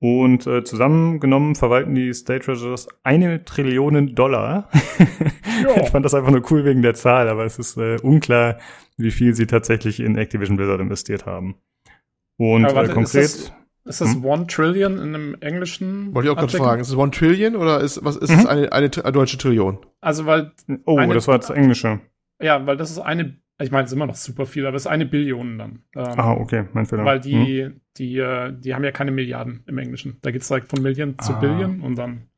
Und äh, zusammengenommen verwalten die State Treasures eine Trillion Dollar. ich fand das einfach nur cool wegen der Zahl, aber es ist äh, unklar, wie viel sie tatsächlich in Activision Blizzard investiert haben. Und warte, äh, konkret. Ist das, ist hm? One Trillion in einem englischen? Wollte ich auch gerade fragen. Ist es One Trillion oder ist was ist mhm. es eine, eine, eine deutsche Trillion? Also weil oh, eine, das war das Englische. Ja, weil das ist eine ich meine, es ist immer noch super viel, aber es ist eine Billion dann. Ähm, ah, okay, mein Fehler. Weil die, hm. die, äh, die haben ja keine Milliarden im Englischen. Da geht es direkt von Million ah. zu Billion und dann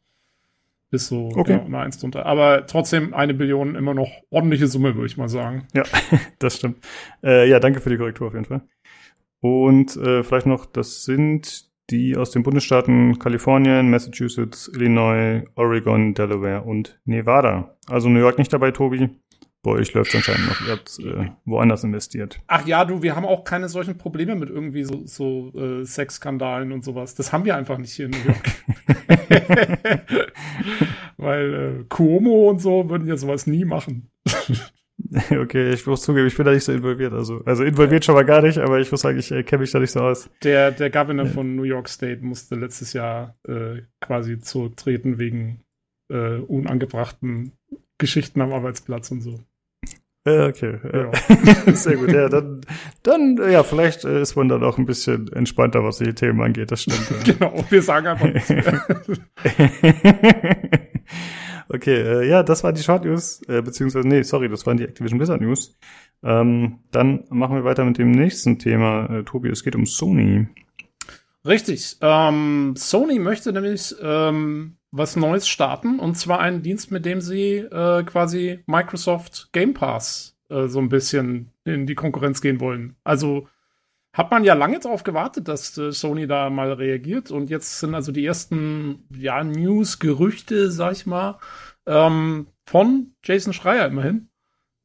bis so okay. ja, mal eins drunter. Aber trotzdem eine Billion immer noch ordentliche Summe, würde ich mal sagen. Ja, das stimmt. Äh, ja, danke für die Korrektur auf jeden Fall. Und äh, vielleicht noch, das sind die aus den Bundesstaaten Kalifornien, Massachusetts, Illinois, Oregon, Delaware und Nevada. Also New York nicht dabei, Tobi. Bei euch läuft anscheinend noch. Ihr habt äh, woanders investiert. Ach ja, du, wir haben auch keine solchen Probleme mit irgendwie so, so äh, Sexskandalen und sowas. Das haben wir einfach nicht hier in New York. Weil äh, Cuomo und so würden ja sowas nie machen. okay, ich muss zugeben, ich bin da nicht so involviert. Also, also involviert schon mal gar nicht, aber ich muss sagen, ich äh, kenne mich da nicht so aus. Der, der Governor ja. von New York State musste letztes Jahr äh, quasi zurücktreten wegen äh, unangebrachten Geschichten am Arbeitsplatz und so. Ja, okay. Ja. Sehr gut. Ja, dann, dann, ja, vielleicht äh, ist man dann auch ein bisschen entspannter, was die Themen angeht. Das stimmt. Genau. Wir sagen einfach nichts. Okay, äh, ja, das waren die Short News, äh, beziehungsweise, nee, sorry, das waren die Activision Blizzard News. Ähm, dann machen wir weiter mit dem nächsten Thema. Äh, Tobi, es geht um Sony. Richtig. Ähm, Sony möchte nämlich ähm, was Neues starten und zwar einen Dienst, mit dem sie äh, quasi Microsoft Game Pass äh, so ein bisschen in die Konkurrenz gehen wollen. Also hat man ja lange darauf gewartet, dass äh, Sony da mal reagiert und jetzt sind also die ersten ja, News, Gerüchte, sag ich mal, ähm, von Jason Schreier immerhin.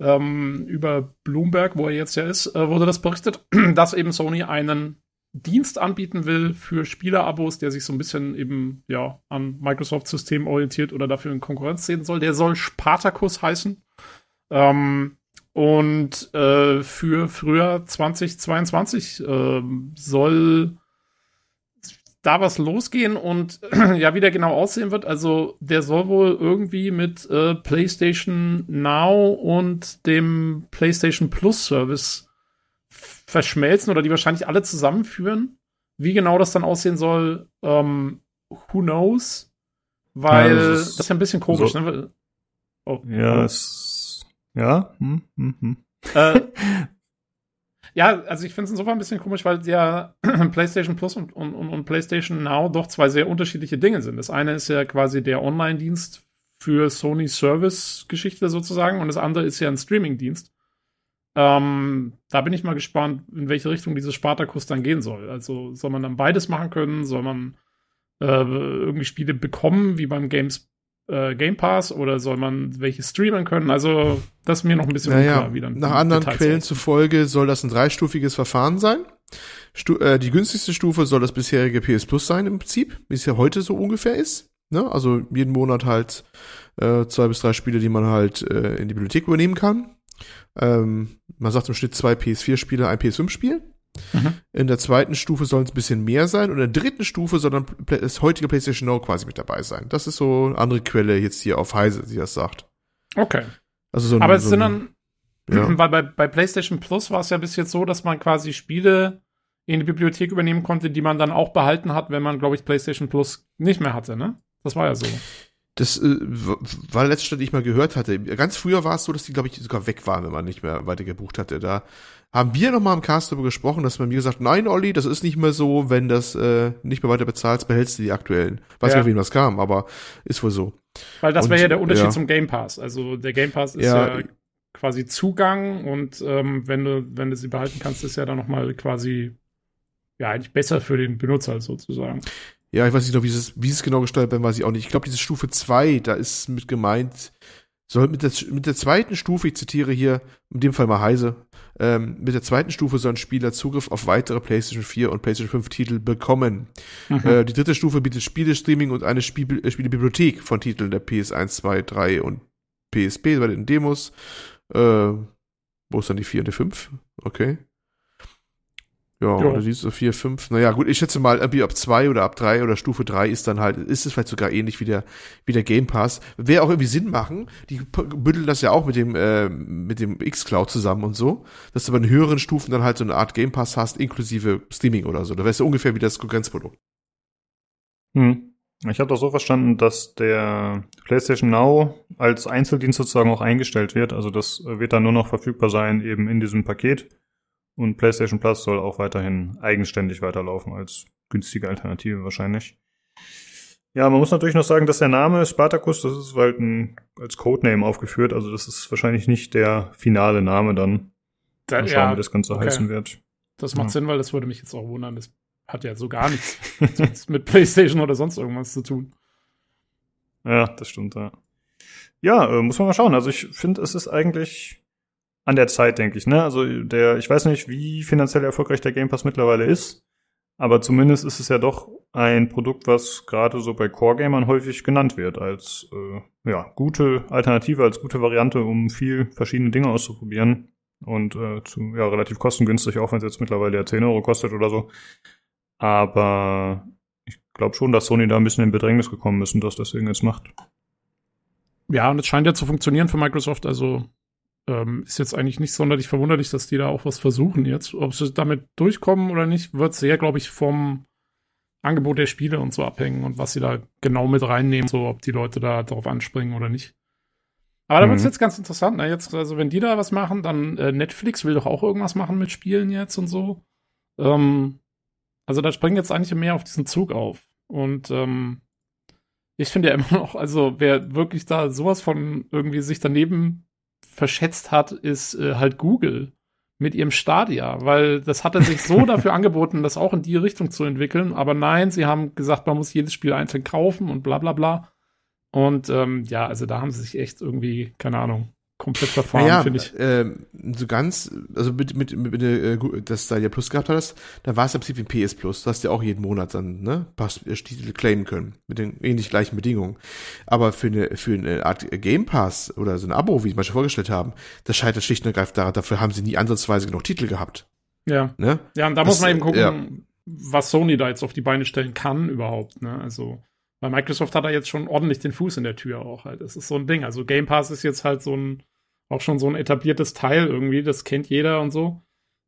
Ähm, über Bloomberg, wo er jetzt ja ist, äh, wurde das berichtet, dass eben Sony einen Dienst anbieten will für Spielerabos, der sich so ein bisschen eben ja an Microsoft-System orientiert oder dafür in Konkurrenz sehen soll. Der soll Spartacus heißen. Ähm, und äh, für früher 2022 äh, soll da was losgehen und ja, wie der genau aussehen wird. Also der soll wohl irgendwie mit äh, PlayStation Now und dem PlayStation Plus Service verschmelzen oder die wahrscheinlich alle zusammenführen. Wie genau das dann aussehen soll, ähm, who knows? Weil ja, das, ist, das, ist, ja ein bisschen komisch, so, ne? Oh, ja. Es, ja. Hm, hm, hm. Äh, ja, also ich finde es insofern ein bisschen komisch, weil ja PlayStation Plus und, und, und PlayStation Now doch zwei sehr unterschiedliche Dinge sind. Das eine ist ja quasi der Online-Dienst für Sony Service-Geschichte sozusagen und das andere ist ja ein Streaming-Dienst. Ähm, da bin ich mal gespannt, in welche Richtung dieses Spartakus dann gehen soll. Also soll man dann beides machen können? Soll man äh, irgendwie Spiele bekommen, wie beim Games äh, Game Pass oder soll man welche streamen können? Also, das ist mir noch ein bisschen naja, unklar, wie dann Nach anderen Details Quellen zufolge soll das ein dreistufiges Verfahren sein. Stu äh, die günstigste Stufe soll das bisherige PS Plus sein im Prinzip, wie es ja heute so ungefähr ist. Ne? Also jeden Monat halt äh, zwei bis drei Spiele, die man halt äh, in die Bibliothek übernehmen kann. Ähm, man sagt im Schnitt zwei PS4-Spiele, ein PS5-Spiel. Mhm. In der zweiten Stufe soll es ein bisschen mehr sein und in der dritten Stufe soll dann das heutige PlayStation Now quasi mit dabei sein. Das ist so eine andere Quelle jetzt hier auf Heise, die das sagt. Okay. Also so ein, Aber es so sind dann, ja. weil bei, bei PlayStation Plus war es ja bis jetzt so, dass man quasi Spiele in die Bibliothek übernehmen konnte, die man dann auch behalten hat, wenn man, glaube ich, PlayStation Plus nicht mehr hatte, ne? Das war ja so. Das äh, war letzte die ich mal gehört hatte. Ganz früher war es so, dass die, glaube ich, sogar weg waren, wenn man nicht mehr weiter gebucht hatte. Da haben wir noch mal im Cast darüber gesprochen, dass man mir gesagt, nein, Olli, das ist nicht mehr so, wenn das äh, nicht mehr weiter bezahlst, behältst du die aktuellen. Weiß ja. nicht, wem das kam, aber ist wohl so. Weil das wäre ja der Unterschied ja. zum Game Pass. Also der Game Pass ist ja, ja quasi Zugang und ähm, wenn du wenn du sie behalten kannst, ist ja dann noch mal quasi ja eigentlich besser für den Benutzer sozusagen. Ja, ich weiß nicht noch, wie es, wie es genau gestaltet werden, weiß ich auch nicht. Ich glaube, diese Stufe 2, da ist mit gemeint, soll mit der, mit der zweiten Stufe, ich zitiere hier, in dem Fall mal Heise, ähm, mit der zweiten Stufe sollen Spieler Zugriff auf weitere PlayStation 4 und PlayStation 5 Titel bekommen. Mhm. Äh, die dritte Stufe bietet Spielestreaming und eine Spiel äh, Spielebibliothek von Titeln der PS1, 2, 3 und PSP bei den Demos. Äh, wo ist dann die 4 und die 5? Okay. Ja, ja. oder siehst du vier, fünf. Naja, gut, ich schätze mal, irgendwie ab zwei oder ab drei oder Stufe drei ist dann halt, ist es vielleicht sogar ähnlich wie der, wie der Game Pass. Wäre auch irgendwie Sinn machen. Die bündeln das ja auch mit dem, äh, mit dem X-Cloud zusammen und so, dass du bei den höheren Stufen dann halt so eine Art Game Pass hast, inklusive Streaming oder so. Da wärst du ungefähr wie das Konkurrenzprodukt. Hm. Ich habe doch so verstanden, dass der PlayStation Now als Einzeldienst sozusagen auch eingestellt wird. Also das wird dann nur noch verfügbar sein eben in diesem Paket und PlayStation Plus soll auch weiterhin eigenständig weiterlaufen als günstige Alternative wahrscheinlich. Ja, man muss natürlich noch sagen, dass der Name Spartacus, das ist halt ein, als Codename aufgeführt, also das ist wahrscheinlich nicht der finale Name dann. Dann schauen, ja, wie das Ganze okay. heißen wird. Das macht ja. Sinn, weil das würde mich jetzt auch wundern. Das hat ja so gar nichts mit PlayStation oder sonst irgendwas zu tun. Ja, das stimmt, ja. Ja, äh, muss man mal schauen. Also ich finde, es ist eigentlich an der Zeit, denke ich. Ne? Also der, ich weiß nicht, wie finanziell erfolgreich der Game Pass mittlerweile ist, aber zumindest ist es ja doch ein Produkt, was gerade so bei Core-Gamern häufig genannt wird als äh, ja, gute Alternative, als gute Variante, um viel verschiedene Dinge auszuprobieren. Und äh, zu, ja, relativ kostengünstig, auch wenn es jetzt mittlerweile ja 10 Euro kostet oder so. Aber ich glaube schon, dass Sony da ein bisschen in Bedrängnis gekommen ist und das deswegen jetzt macht. Ja, und es scheint ja zu funktionieren für Microsoft. Also ähm, ist jetzt eigentlich nicht sonderlich verwunderlich, dass die da auch was versuchen jetzt. Ob sie damit durchkommen oder nicht, wird sehr, glaube ich, vom Angebot der Spiele und so abhängen und was sie da genau mit reinnehmen, so ob die Leute da drauf anspringen oder nicht. Aber da mhm. wird es jetzt ganz interessant, ne? Jetzt, also wenn die da was machen, dann äh, Netflix will doch auch irgendwas machen mit Spielen jetzt und so. Ähm, also da springen jetzt eigentlich mehr auf diesen Zug auf. Und ähm, ich finde ja immer noch, also wer wirklich da sowas von irgendwie sich daneben verschätzt hat, ist äh, halt Google mit ihrem Stadia, weil das hatte sich so dafür angeboten, das auch in die Richtung zu entwickeln. Aber nein, sie haben gesagt, man muss jedes Spiel einzeln kaufen und bla bla bla. Und ähm, ja, also da haben sie sich echt irgendwie, keine Ahnung, komplett verfahren, naja, finde ich. Äh, so ganz, also mit, mit, mit, mit äh, das da ja Plus gehabt hast, da war es im Prinzip wie PS Plus. Du hast ja auch jeden Monat dann, ne, Pass, äh, Titel claimen können. Mit den ähnlich gleichen Bedingungen. Aber für eine, für eine Art Game Pass oder so ein Abo, wie ich mal schon vorgestellt haben, das scheitert schlicht und ergreifend daran, dafür haben sie nie ansatzweise genug Titel gehabt. Ja. Ne? Ja, und da das, muss man eben gucken, ja. was Sony da jetzt auf die Beine stellen kann überhaupt, ne, also. Weil Microsoft hat da jetzt schon ordentlich den Fuß in der Tür auch halt. Das ist so ein Ding. Also Game Pass ist jetzt halt so ein, auch schon so ein etabliertes Teil irgendwie, das kennt jeder und so.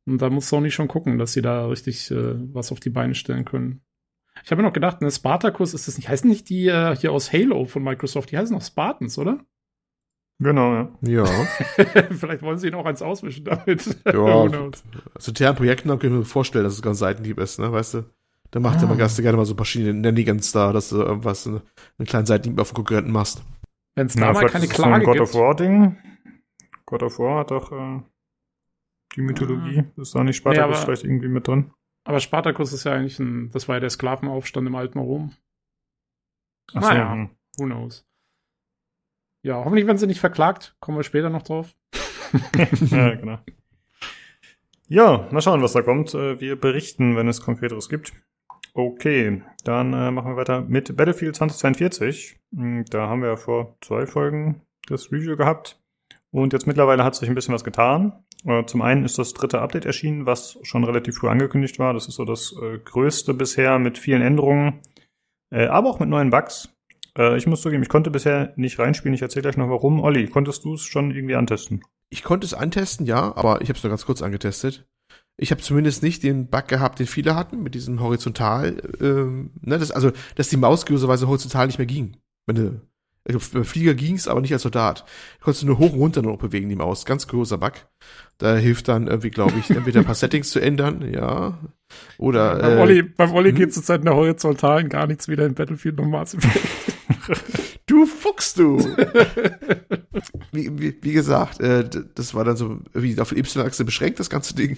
Und da muss Sony schon gucken, dass sie da richtig äh, was auf die Beine stellen können. Ich habe mir noch gedacht, ne, Spartacus ist das nicht, heißen nicht die äh, hier aus Halo von Microsoft, die heißen noch Spartans, oder? Genau, ja. Ja. Vielleicht wollen sie ihn auch eins auswischen damit. Ja. Also internen Projekten kann ich mir vorstellen, dass es ganz Seitenhieb ist, ne, weißt du? Da macht ja mal Gast gerne mal so verschiedene Nanigans da, dass du irgendwas, eine, einen kleinen Seitenhieb auf den Konkurrenten machst. Wenn es da mal keine ist es so ein Klage God gibt. of War Ding. God of War hat doch äh, die Mythologie. Ist da nicht Spartacus Nee, aber- vielleicht irgendwie mit drin? Aber Spartacus ist ja eigentlich ein, das war ja der Sklavenaufstand im alten Rom. Ach Naja. hm. Who knows? Ja, hoffentlich werden sie nicht verklagt. Kommen wir später noch drauf. ja, genau. Ja, mal schauen, was da kommt. Äh, Wir berichten, wenn es Konkreteres gibt. Okay, dann äh, machen wir weiter mit Battlefield 2042. Hm, Da haben wir ja vor zwei Folgen das Review gehabt. Und jetzt mittlerweile hat sich ein bisschen was getan. Äh, Zum einen ist das dritte Update erschienen, was schon relativ früh angekündigt war. Das ist so das äh, größte bisher mit vielen Änderungen, äh, aber auch mit neuen Bugs. Äh, Ich muss zugeben, ich konnte bisher nicht reinspielen. Ich erzähle gleich noch warum. Olli, konntest du es schon irgendwie antesten? Ich konnte es antesten, ja, aber ich habe es nur ganz kurz angetestet. Ich habe zumindest nicht den Bug gehabt, den viele hatten, mit diesem horizontal, ähm, ne, das, also, dass die Maus gewisserweise horizontal nicht mehr ging. Wenn du, also beim Flieger ging's, aber nicht als Soldat. Du konntest nur hoch und runter noch bewegen, die Maus. Ganz großer Bug. Da hilft dann irgendwie, glaube ich, entweder ein paar Settings zu ändern, ja. Oder beim äh, Olli, beim Olli hm? geht zur Zeit in der Horizontalen gar nichts wieder in Battlefield Effect. Du Fuchs, du! wie, wie, wie gesagt, äh, das war dann so irgendwie auf Y-Achse beschränkt, das ganze Ding.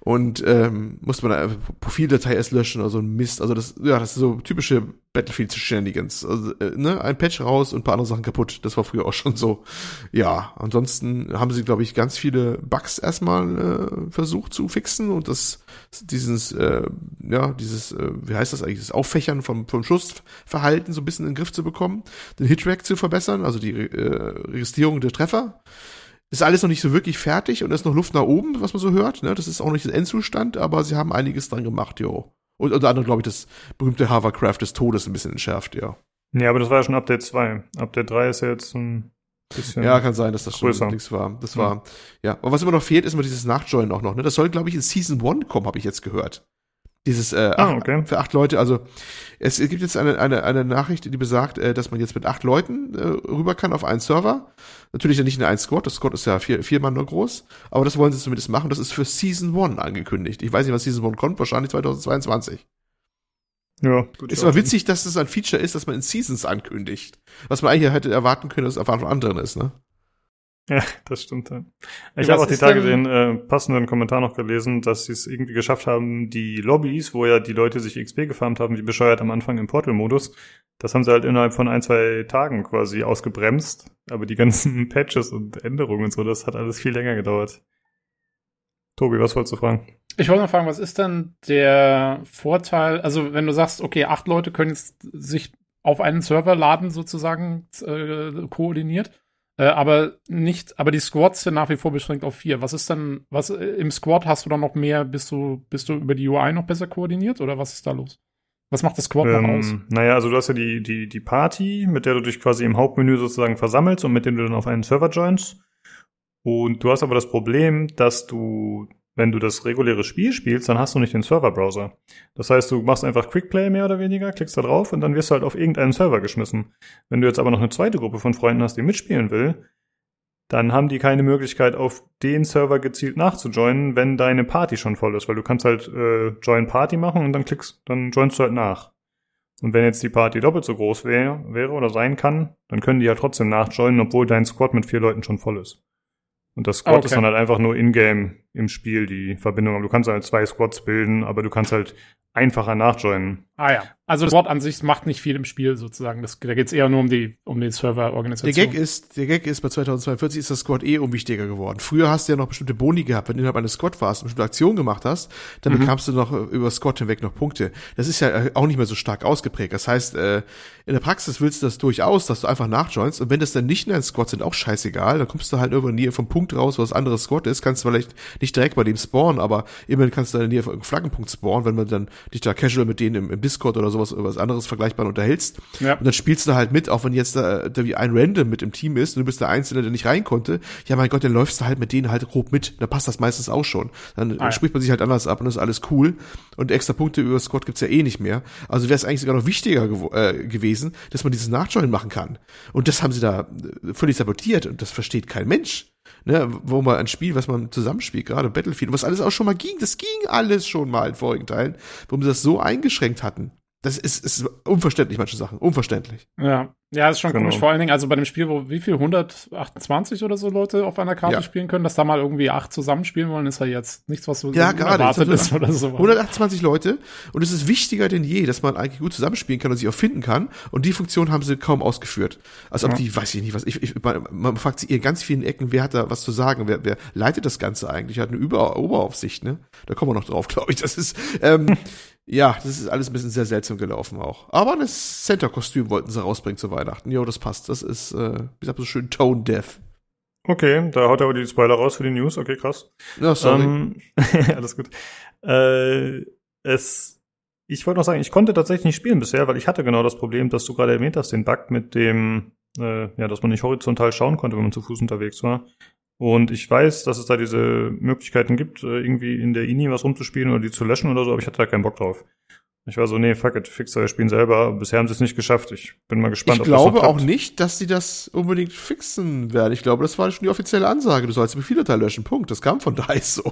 Und ähm, musste man da einfach Profildatei erst löschen oder so ein Mist. Also das, ja, das ist so typische Battlefield-Shenanigans. Also, äh, ne, ein Patch raus und ein paar andere Sachen kaputt. Das war früher auch schon so. Ja, ansonsten haben sie, glaube ich, ganz viele Bugs erstmal äh, versucht zu fixen und das dieses, äh, ja, dieses, äh, wie heißt das eigentlich, das Auffächern vom, vom Schussverhalten so ein bisschen in den Griff zu bekommen, den Hitrack zu verbessern, also die äh, Registrierung der Treffer. Ist alles noch nicht so wirklich fertig und ist noch Luft nach oben, was man so hört. Ne? Das ist auch nicht der Endzustand, aber sie haben einiges dran gemacht, jo. Und unter anderem, glaube ich, das berühmte Hovercraft des Todes ein bisschen entschärft, ja. Nee, aber das war ja schon Update 2. Update 3 ist ja jetzt ein bisschen. Ja, kann sein, dass das größer. schon nichts war. Das war, ja. Aber was immer noch fehlt, ist immer dieses Nachjoinen auch noch. Ne? Das soll, glaube ich, in Season 1 kommen, habe ich jetzt gehört. Dieses äh, Ah, okay. für acht Leute. Also es gibt jetzt eine, eine, eine Nachricht, die besagt, äh, dass man jetzt mit acht Leuten äh, rüber kann auf einen Server. Natürlich ja nicht in einen Squad. Das Squad ist ja vier, vier Mann nur groß. Aber das wollen sie zumindest machen. Das ist für Season 1 angekündigt. Ich weiß nicht, was Season 1 kommt. Wahrscheinlich 2022. ja gut, Ist aber witzig, dass es ein Feature ist, dass man in Seasons ankündigt. Was man eigentlich hätte erwarten können, dass es einfach von anderen ist, ne? Ja, das stimmt. Ja. Ich Ja, habe auch die Tage denn- den äh, passenden Kommentar noch gelesen, dass sie es irgendwie geschafft haben, die Lobbys, wo ja die Leute sich XP gefarmt haben, wie bescheuert am Anfang im Portal-Modus, das haben sie halt innerhalb von ein, zwei Tagen quasi ausgebremst. Aber die ganzen Patches und Änderungen und so, das hat alles viel länger gedauert. Tobi, was wolltest du fragen? Ich wollte noch fragen, was ist denn der Vorteil, also wenn du sagst, okay, acht Leute können jetzt sich auf einen Server laden, sozusagen äh, koordiniert, äh, aber nicht, aber die Squads sind nach wie vor beschränkt auf vier. Was ist denn, was äh, im Squad hast du dann noch mehr, bist du, bist du über die UI noch besser koordiniert oder was ist da los? Was macht das Squad noch aus? Ähm, naja, also du hast ja die, die, die Party, mit der du dich quasi im Hauptmenü sozusagen versammelst und mit dem du dann auf einen Server joinst. Und du hast aber das Problem, dass du, wenn du das reguläre Spiel spielst, dann hast du nicht den Serverbrowser. Das heißt, du machst einfach Quickplay mehr oder weniger, klickst da drauf und dann wirst du halt auf irgendeinen Server geschmissen. Wenn du jetzt aber noch eine zweite Gruppe von Freunden hast, die mitspielen will, dann haben die keine Möglichkeit, auf den Server gezielt nachzujoinen, wenn deine Party schon voll ist, weil du kannst halt äh, Join Party machen und dann klickst, dann joinst du halt nach. Und wenn jetzt die Party doppelt so groß wäre, wäre oder sein kann, dann können die ja trotzdem nachjoinen, obwohl dein Squad mit vier Leuten schon voll ist. Und das Squad Okay. ist dann halt einfach nur in-game im Spiel die Verbindung. Aber du kannst halt zwei Squads bilden, aber du kannst halt einfacher nachjoinen. Ah ja, also das Squad an sich macht nicht viel im Spiel sozusagen. Das, da geht es eher nur um die, um die Der Serverorganisation. Gag ist, der Gag ist, bei 2042 ist das Squad eh unwichtiger geworden. Früher hast du ja noch bestimmte Boni gehabt, wenn du innerhalb eines Squad warst und bestimmte Aktionen gemacht hast, dann Mhm. bekamst du noch über Squad hinweg noch Punkte. Das ist ja auch nicht mehr so stark ausgeprägt. Das heißt, äh, in der Praxis willst du das durchaus, dass du einfach nachjoinst und wenn das dann nicht in deinem Squad sind, auch scheißegal, dann kommst du halt der Nähe vom Punkt raus, wo das andere Squad ist, kannst du vielleicht nicht direkt bei dem spawnen, aber immerhin kannst du in der Nähe von irgendeinem Flaggenpunkt spawnen, wenn man dann dich da casual mit denen im, im Discord oder sowas, oder was anderes vergleichbar unterhältst. Ja. Und dann spielst du halt mit, auch wenn jetzt da, da wie ein Random mit im Team ist und du bist der Einzelne, der nicht rein konnte. Ja, mein Gott, dann läufst du halt mit denen halt grob mit. Da passt das meistens auch schon. Dann Ah, ja. spricht man sich halt anders ab und das ist alles cool. Und extra Punkte über Squad gibt's ja eh nicht mehr. Also wäre es eigentlich sogar noch wichtiger gewo- äh, gewesen, dass man dieses Nachjoin machen kann. Und das haben sie da äh, völlig sabotiert und das versteht kein Mensch. Ne, wo man ein Spiel, was man zusammenspielt, gerade Battlefield, was alles auch schon mal ging, das ging alles schon mal in vorigen Teilen, warum sie das so eingeschränkt hatten. Das ist, ist unverständlich, manche Sachen. Unverständlich. Ja, ja, ist schon Genau. komisch. Vor allen Dingen, also bei dem Spiel, wo wie viel 128 oder so Leute auf einer Karte Ja. spielen können, dass da mal irgendwie acht zusammenspielen wollen, ist ja jetzt nichts, was so Ja, erwartet ist oder so. 128 Leute und es ist wichtiger denn je, dass man eigentlich gut zusammenspielen kann und sich auch finden kann. Und die Funktion haben sie kaum ausgeführt. Als ob Ja. die, weiß ich nicht was, ich, ich, man, man fragt sich in ganz vielen Ecken, wer hat da was zu sagen, wer, wer leitet das Ganze eigentlich? Hat eine Über Oberaufsicht, ne? Da kommen wir noch drauf, glaube ich. Das ist, ähm, ja, das ist alles ein bisschen sehr seltsam gelaufen auch. Aber ein Center-Kostüm wollten sie rausbringen zu Weihnachten. Jo, das passt. Das ist, äh, wie gesagt, so schön tone-deaf. Okay, da haut er aber die Spoiler raus für die News. Okay, krass. Ja, sorry. Ähm, alles gut. Äh, es, ich wollte noch sagen, ich konnte tatsächlich nicht spielen bisher, weil ich hatte genau das Problem, dass du gerade erwähnt hast, den Bug mit dem, äh, ja, dass man nicht horizontal schauen konnte, wenn man zu Fuß unterwegs war. Und ich weiß, dass es da diese Möglichkeiten gibt, äh, irgendwie in der INI was rumzuspielen oder die zu löschen oder so, aber ich hatte da keinen Bock drauf. Ich war so, nee, fuck it, fix euer Spielen selber. Bisher haben sie es nicht geschafft. Ich bin mal gespannt, ich ob das noch glaube auch nicht, dass sie das unbedingt fixen werden. Ich glaube, das war schon die offizielle Ansage. Du sollst Befehldatei löschen. Punkt. Das kam von DICE so.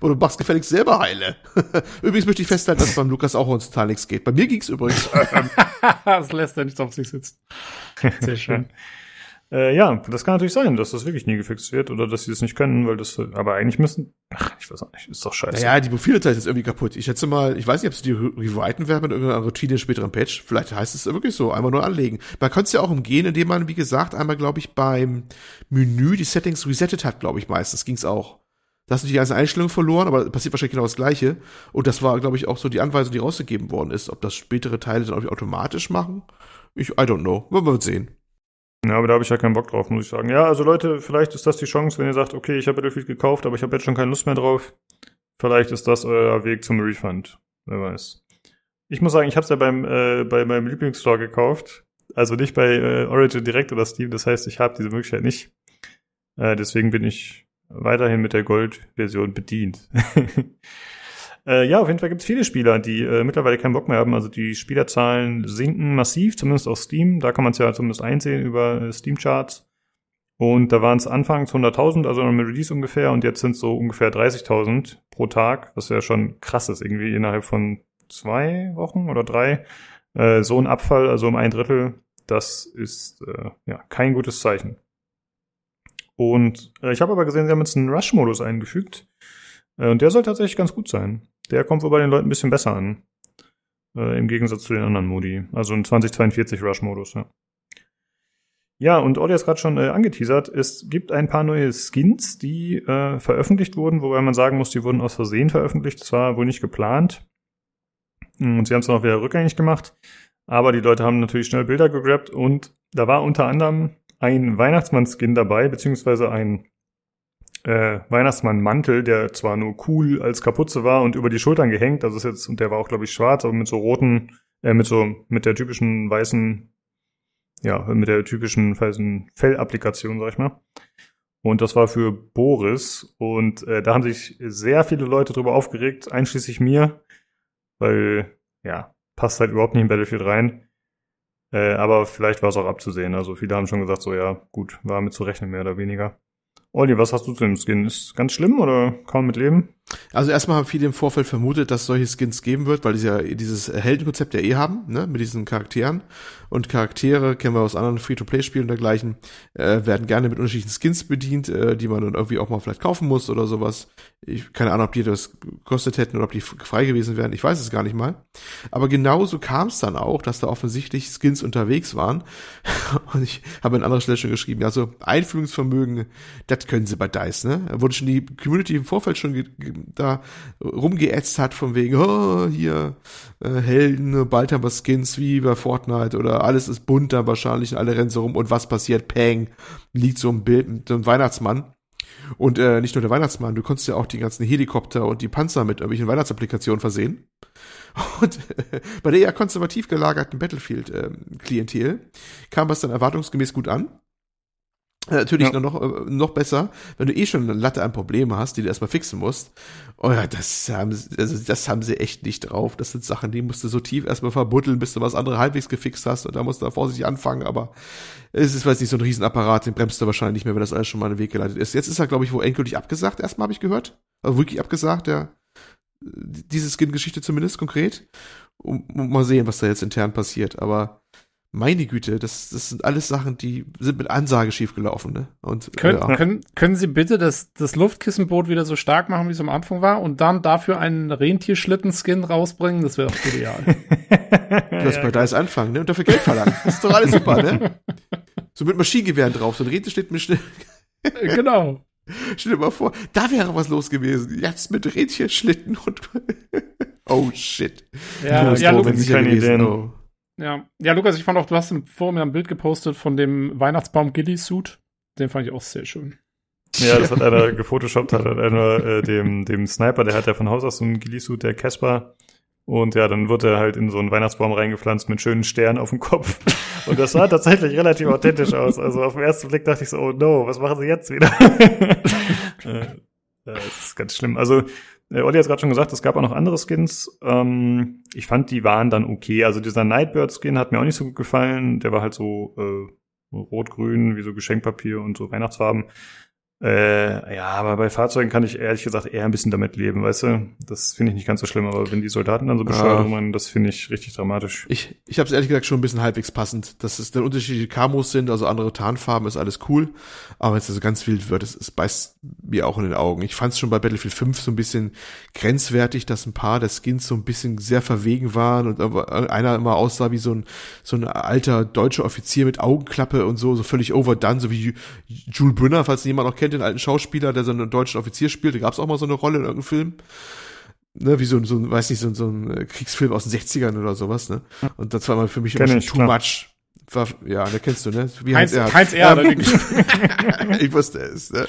Und du machst gefälligst selber heile. übrigens möchte ich festhalten, dass beim Lukas auch total nichts geht. Bei mir ging's übrigens. das lässt er nicht auf sich sitzen. Sehr schön. Äh, ja, das kann natürlich sein, dass das wirklich nie gefixt wird oder dass sie das nicht können, weil das, aber eigentlich müssen, ach, ich weiß auch nicht, ist doch scheiße. naja, die Befehldatei ist irgendwie kaputt. Ich schätze mal, ich weiß nicht, ob sie die re- rewriten werden mit irgendeiner Routine in späteren Patch. Vielleicht heißt es wirklich so, einmal nur anlegen. Man könnte es ja auch umgehen, indem man, wie gesagt, einmal, glaube ich, beim Menü die Settings resettet hat, glaube ich, meistens. Ging's auch. Da hast du die ganze Einstellung verloren, aber passiert wahrscheinlich genau das Gleiche. Und das war, glaube ich, auch so die Anweisung, die rausgegeben worden ist. Ob das spätere Teile dann irgendwie automatisch machen? Ich, I don't know. Wir mal sehen. Ja, aber da habe ich ja keinen Bock drauf, muss ich sagen. Ja, also Leute, vielleicht ist das die Chance, wenn ihr sagt, okay, ich habe Battlefield gekauft, aber ich habe jetzt schon keine Lust mehr drauf. Vielleicht ist das euer Weg zum Refund. Wer weiß. Ich muss sagen, ich habe es ja beim äh, bei meinem Lieblingsstore gekauft. Also nicht bei äh, Origin direkt oder Steam. Das heißt, ich habe diese Möglichkeit nicht. Äh, deswegen bin ich weiterhin mit der Gold-Version bedient. Äh, ja, auf jeden Fall gibt es viele Spieler, die äh, mittlerweile keinen Bock mehr haben. Also die Spielerzahlen sinken massiv, zumindest auf Steam. Da kann man es ja zumindest einsehen über äh, Steam-Charts. Und da waren es anfangs 100.000, also mit Release ungefähr, und jetzt sind es so ungefähr 30.000 pro Tag, was ja schon krass ist, irgendwie innerhalb von zwei Wochen oder drei. Äh, so ein Abfall, also um ein Drittel, das ist äh, ja kein gutes Zeichen. Und äh, ich habe aber gesehen, sie haben jetzt einen Rush-Modus eingefügt. Äh, und der soll tatsächlich ganz gut sein. Der kommt wohl bei den Leuten ein bisschen besser an. Äh, Im Gegensatz zu den anderen Modi. Also ein 2042 Rush-Modus, ja. Ja, und Olli hat gerade schon äh, angeteasert, es gibt ein paar neue Skins, die äh, veröffentlicht wurden, wobei man sagen muss, die wurden aus Versehen veröffentlicht. Das war wohl nicht geplant. Und sie haben es dann auch wieder rückgängig gemacht. Aber die Leute haben natürlich schnell Bilder gegrabt und da war unter anderem ein Weihnachtsmann-Skin dabei, beziehungsweise ein äh, Weihnachtsmann-Mantel, der zwar nur cool als Kapuze war und über die Schultern gehängt, also ist jetzt, und der war auch, glaube ich, schwarz, aber mit so roten, äh, mit so, mit der typischen weißen, ja, mit der typischen weißen Fellapplikation, sag ich mal. Und das war für Boris. Und äh, da haben sich sehr viele Leute drüber aufgeregt, einschließlich mir, weil, ja, passt halt überhaupt nicht in Battlefield rein. Äh, aber vielleicht war es auch abzusehen. Also viele haben schon gesagt, so ja, gut, war mit zu rechnen, mehr oder weniger. Olli, was hast du zu dem Skin? Ist ganz schlimm oder man mit leben? Also erstmal haben viele im Vorfeld vermutet, dass es solche Skins geben wird, weil die ja dieses Heldenkonzept ja eh haben, ne, mit diesen Charakteren. Und Charaktere, kennen wir aus anderen Free-to-Play-Spielen und dergleichen, äh, werden gerne mit unterschiedlichen Skins bedient, äh, die man dann irgendwie auch mal vielleicht kaufen muss oder sowas. Ich keine Ahnung, ob die das gekostet hätten oder ob die frei gewesen wären. Ich weiß es gar nicht mal. Aber genauso kam es dann auch, dass da offensichtlich Skins unterwegs waren. Und ich habe an anderer Stelle schon geschrieben, ja, so Einfühlungsvermögen, das können sie bei DICE, ne? Wurde schon die Community im Vorfeld schon da rumgeätzt hat, von wegen, oh, hier, äh, Helden, bald haben wir Skins wie bei Fortnite oder alles ist bunter wahrscheinlich und alle rennen so rum und was passiert? Peng, liegt so ein Bild mit einem Weihnachtsmann. Und äh, nicht nur der Weihnachtsmann, du konntest ja auch die ganzen Helikopter und die Panzer mit irgendwelchen Weihnachtsapplikationen versehen. Und äh, bei der eher konservativ gelagerten Battlefield-Klientel ähm, kam es dann erwartungsgemäß gut an. Natürlich ja. noch, äh, noch besser, wenn du eh schon eine Latte an Probleme hast, die du erstmal fixen musst. Oh ja, das haben, sie, also das haben sie echt nicht drauf. Das sind Sachen, die musst du so tief erstmal verbuddeln, bis du was andere halbwegs gefixt hast und da musst du da vorsichtig anfangen, aber es ist, weiß nicht, so ein Riesenapparat, den bremst du wahrscheinlich nicht mehr, wenn das alles schon mal in den Weg geleitet ist. Jetzt ist er, glaube ich, wo endgültig abgesagt, erstmal habe ich gehört. Also wirklich abgesagt, der, diese Skin-Geschichte zumindest konkret. Und, und mal sehen, was da jetzt intern passiert, aber meine Güte, das, das sind alles Sachen, die sind mit Ansage schiefgelaufen. Ne? Und, Kön ja. können, können Sie bitte das, das Luftkissenboot wieder so stark machen, wie es am Anfang war und dann dafür einen Rentierschlitten-Skin rausbringen? Das wäre doch ideal. das bei DICE anfangen ne? und dafür Geld verlangen. Das ist doch alles super, ne? So mit Maschinengewehren drauf, so ein Rentierschlitten mit Schnell. genau. Stell dir mal vor, da wäre was los gewesen. Jetzt mit Rentierschlitten und oh shit. Ja, ja, Lukas, keine Ideen. Oh. Ja, ja, Lukas, ich fand auch, du hast im Forum ein Bild gepostet von dem Weihnachtsbaum-Gilly-Suit. Den fand ich auch sehr schön. Ja, das hat einer gefotoshoppt, hat einer äh, dem, dem Sniper, der hat ja von Haus aus so einen Gilly-Suit, der Casper. Und ja, dann wird er halt in so einen Weihnachtsbaum reingepflanzt mit schönen Sternen auf dem Kopf. Und das sah tatsächlich relativ authentisch aus. Also auf den ersten Blick dachte ich so, oh no, was machen sie jetzt wieder? äh, das ist ganz schlimm. Also äh, Olli hat gerade schon gesagt, es gab auch noch andere Skins. Ähm, ich fand, die waren dann okay. Also dieser Nightbird-Skin hat mir auch nicht so gut gefallen. Der war halt so äh, rot-grün, wie so Geschenkpapier und so Weihnachtsfarben. Äh, ja, aber bei Fahrzeugen kann ich ehrlich gesagt eher ein bisschen damit leben, weißt du? Das finde ich nicht ganz so schlimm, aber wenn die Soldaten dann so bescheuert rumrennen, das finde ich richtig dramatisch. Ich, ich habe es ehrlich gesagt schon ein bisschen halbwegs passend, dass es dann unterschiedliche Camos sind, also andere Tarnfarben, ist alles cool. Aber wenn es also ganz wild wird, es, es beißt mir auch in den Augen. Ich fand es schon bei Battlefield 5 so ein bisschen grenzwertig, dass ein paar der Skins so ein bisschen sehr verwegen waren und einer immer aussah wie so ein, so ein alter deutscher Offizier mit Augenklappe und so, so völlig overdone, so wie Jules Brünner, falls jemand noch kennt, den alten Schauspieler, der so einen deutschen Offizier spielt, da gab es auch mal so eine Rolle in irgendeinem Film. Ne, wie so, ein, so ein, weiß nicht, so, ein, so ein äh, Kriegsfilm aus den 60ern oder sowas, ne? Und das war mal für mich immer schon too klar. much. War, ja, der kennst du, ne? Wie Heinz, Heinz Heinz Erd. Ähm, ich wusste es. Ne?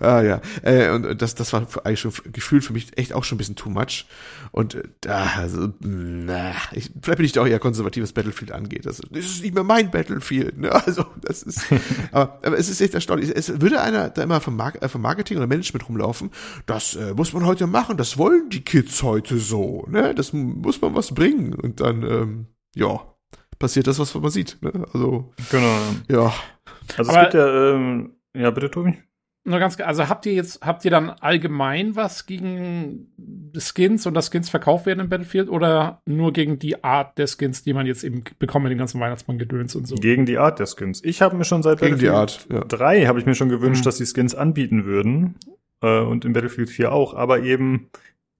Ah, ja. Äh, und das, das war eigentlich schon gefühlt für mich echt auch schon ein bisschen too much. Und äh, da, also, na, ich, vielleicht bin ich da auch eher konservativ, was Battlefield angeht. Das, das ist nicht mehr mein Battlefield. Ne? Also, das ist, aber, aber es ist echt erstaunlich. Es würde einer da immer vom, Mar äh, vom Marketing oder Management rumlaufen. Das äh, muss man heute machen. Das wollen die Kids heute so. Ne? Das muss man was bringen. Und dann, ähm, ja passiert das, was man sieht. Ne? Also, genau. Ja. Also Aber es gibt ja, ähm, ja, bitte, Tobi. Nur ganz, also habt ihr jetzt, habt ihr dann allgemein was gegen Skins und dass Skins verkauft werden im Battlefield oder nur gegen die Art der Skins, die man jetzt eben bekommt mit den ganzen Weihnachtsmann-Gedöns und so? Gegen die Art der Skins. Ich habe mir schon seit gegen Battlefield Art, ja. 3 habe ich mir schon gewünscht, mhm. dass die Skins anbieten würden. Äh, und im Battlefield 4 auch, aber eben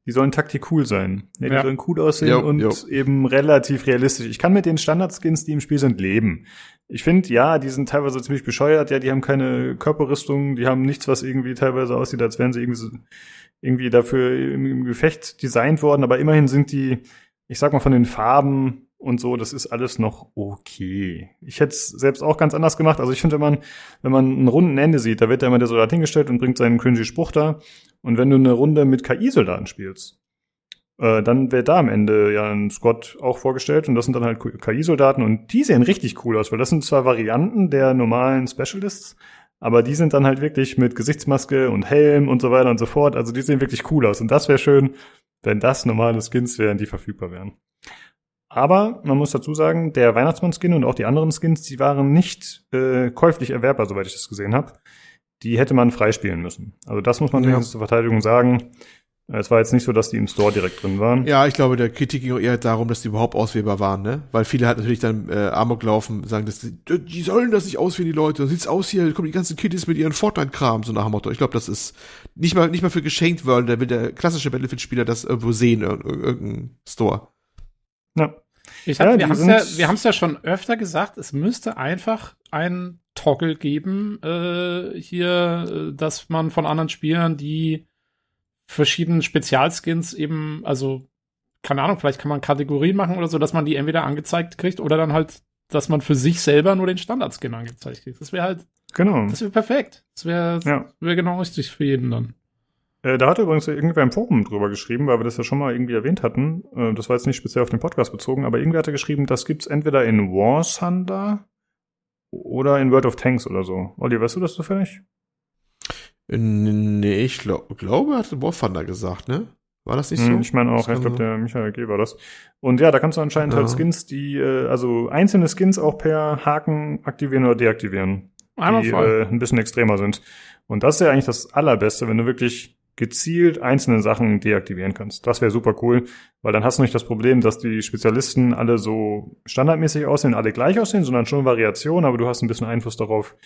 die sollen taktik cool sein. Ja, die ja. sollen cool aussehen jo, und jo. eben relativ realistisch. Ich kann mit den Standardskins, die im Spiel sind, leben. Ich finde, ja, die sind teilweise ziemlich bescheuert. Ja, die haben keine Körperrüstung, die haben nichts, was irgendwie teilweise aussieht, als wären sie irgendwie, so, irgendwie dafür im, im Gefecht designt worden. Aber immerhin sind die, ich sag mal, von den Farben und so, das ist alles noch okay. Ich hätte es selbst auch ganz anders gemacht. Also ich finde, wenn man, wenn man ein runden Ende sieht, da wird ja immer der Soldat hingestellt und bringt seinen cringy Spruch da. Und wenn du eine Runde mit KI-Soldaten spielst, äh, dann wird da am Ende ja ein Squad auch vorgestellt und das sind dann halt KI-Soldaten und die sehen richtig cool aus, weil das sind zwar Varianten der normalen Specialists, aber die sind dann halt wirklich mit Gesichtsmaske und Helm und so weiter und so fort. Also die sehen wirklich cool aus und das wäre schön, wenn das normale Skins wären, die verfügbar wären. Aber man muss dazu sagen, der Weihnachtsmann-Skin und auch die anderen Skins, die waren nicht äh, käuflich erwerbbar, soweit ich das gesehen habe die hätte man freispielen müssen. Also das muss man ja. zur Verteidigung sagen. Es war jetzt nicht so, dass die im Store direkt drin waren. Ja, ich glaube, der Kritik ging eher darum, dass die überhaupt auswählbar waren, ne? Weil viele halt natürlich dann äh, Amok laufen, sagen, dass die, die sollen das nicht auswählen, die Leute. Sieht's aus hier, kommen die ganzen Kiddies mit ihren Fortnite-Kram, so nach dem Motto. Ich glaube, das ist nicht mal, nicht mal für geschenkt worden, da will der klassische Battlefield-Spieler das irgendwo sehen, in irgendeinem Store. Ja. Ich hab, ja, wir haben es ja, ja schon öfter gesagt, es müsste einfach ein Toggle geben, äh, hier, äh, dass man von anderen Spielern die verschiedenen Spezialskins eben, also, keine Ahnung, vielleicht kann man Kategorien machen oder so, dass man die entweder angezeigt kriegt oder dann halt dass man für sich selber nur den Standard-Skin angezeigt kriegt. Das wäre halt, Genau. das wäre perfekt. Das wäre Ja. wär genau richtig für jeden dann. Äh, da hat übrigens irgendwer im Forum drüber geschrieben, weil wir das ja schon mal irgendwie erwähnt hatten. Äh, das war jetzt nicht speziell auf den Podcast bezogen, aber irgendwer hatte geschrieben, das gibt's entweder in War Thunder oder in World of Tanks oder so. Olli, weißt du das zufällig? Nee, ich glaub, glaube, hat War Thunder gesagt, ne? War das nicht so? Hm, ich meine auch, ich glaube, der Michael G. war das. Und ja, da kannst du anscheinend Ja. halt Skins, die, äh, also einzelne Skins auch per Haken aktivieren oder deaktivieren. Einmal die voll. äh, ein bisschen extremer sind. Und das ist ja eigentlich das Allerbeste, wenn du wirklich gezielt einzelne Sachen deaktivieren kannst. Das wäre super cool, weil dann hast du nicht das Problem, dass die Spezialisten alle so standardmäßig aussehen, alle gleich aussehen, sondern schon Variationen, aber du hast ein bisschen Einfluss darauf,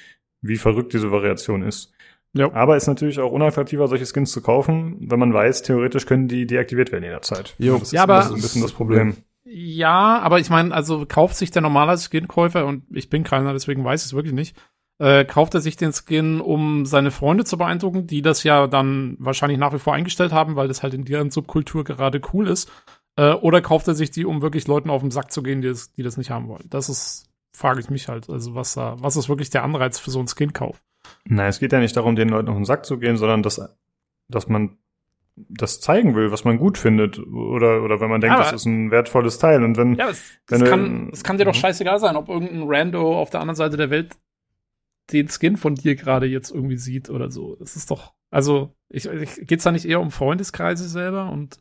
wie verrückt diese Variation ist. Ja. Aber ist natürlich auch unattraktiver, solche Skins zu kaufen, wenn man weiß, theoretisch können die deaktiviert werden jederzeit. Jo. das ist, Ja, aber- das ist ein bisschen das Problem. Ja, aber ich meine, also kauft sich der normale Skin-Käufer, und ich bin keiner, deswegen weiß ich es wirklich nicht, äh, kauft er sich den Skin, um seine Freunde zu beeindrucken, die das ja dann wahrscheinlich nach wie vor eingestellt haben, weil das halt in deren Subkultur gerade cool ist. Äh, oder kauft er sich die, um wirklich Leuten auf den Sack zu gehen, die das, die das nicht haben wollen? Das ist, frage ich mich halt. Also was da, was ist wirklich der Anreiz für so einen Skin-Kauf? Nein, es geht ja nicht darum, den Leuten auf den Sack zu gehen, sondern dass, dass man das zeigen will, was man gut findet. Oder, oder wenn man denkt, Aber- das ist ein wertvolles Teil. Und wenn, Ja, es, Wenn es, kann, es kann dir doch Mhm. scheißegal sein, ob irgendein Rando auf der anderen Seite der Welt den Skin von dir gerade jetzt irgendwie sieht oder so. Es ist doch, also, ich, ich, geht's da nicht eher um Freundeskreise selber und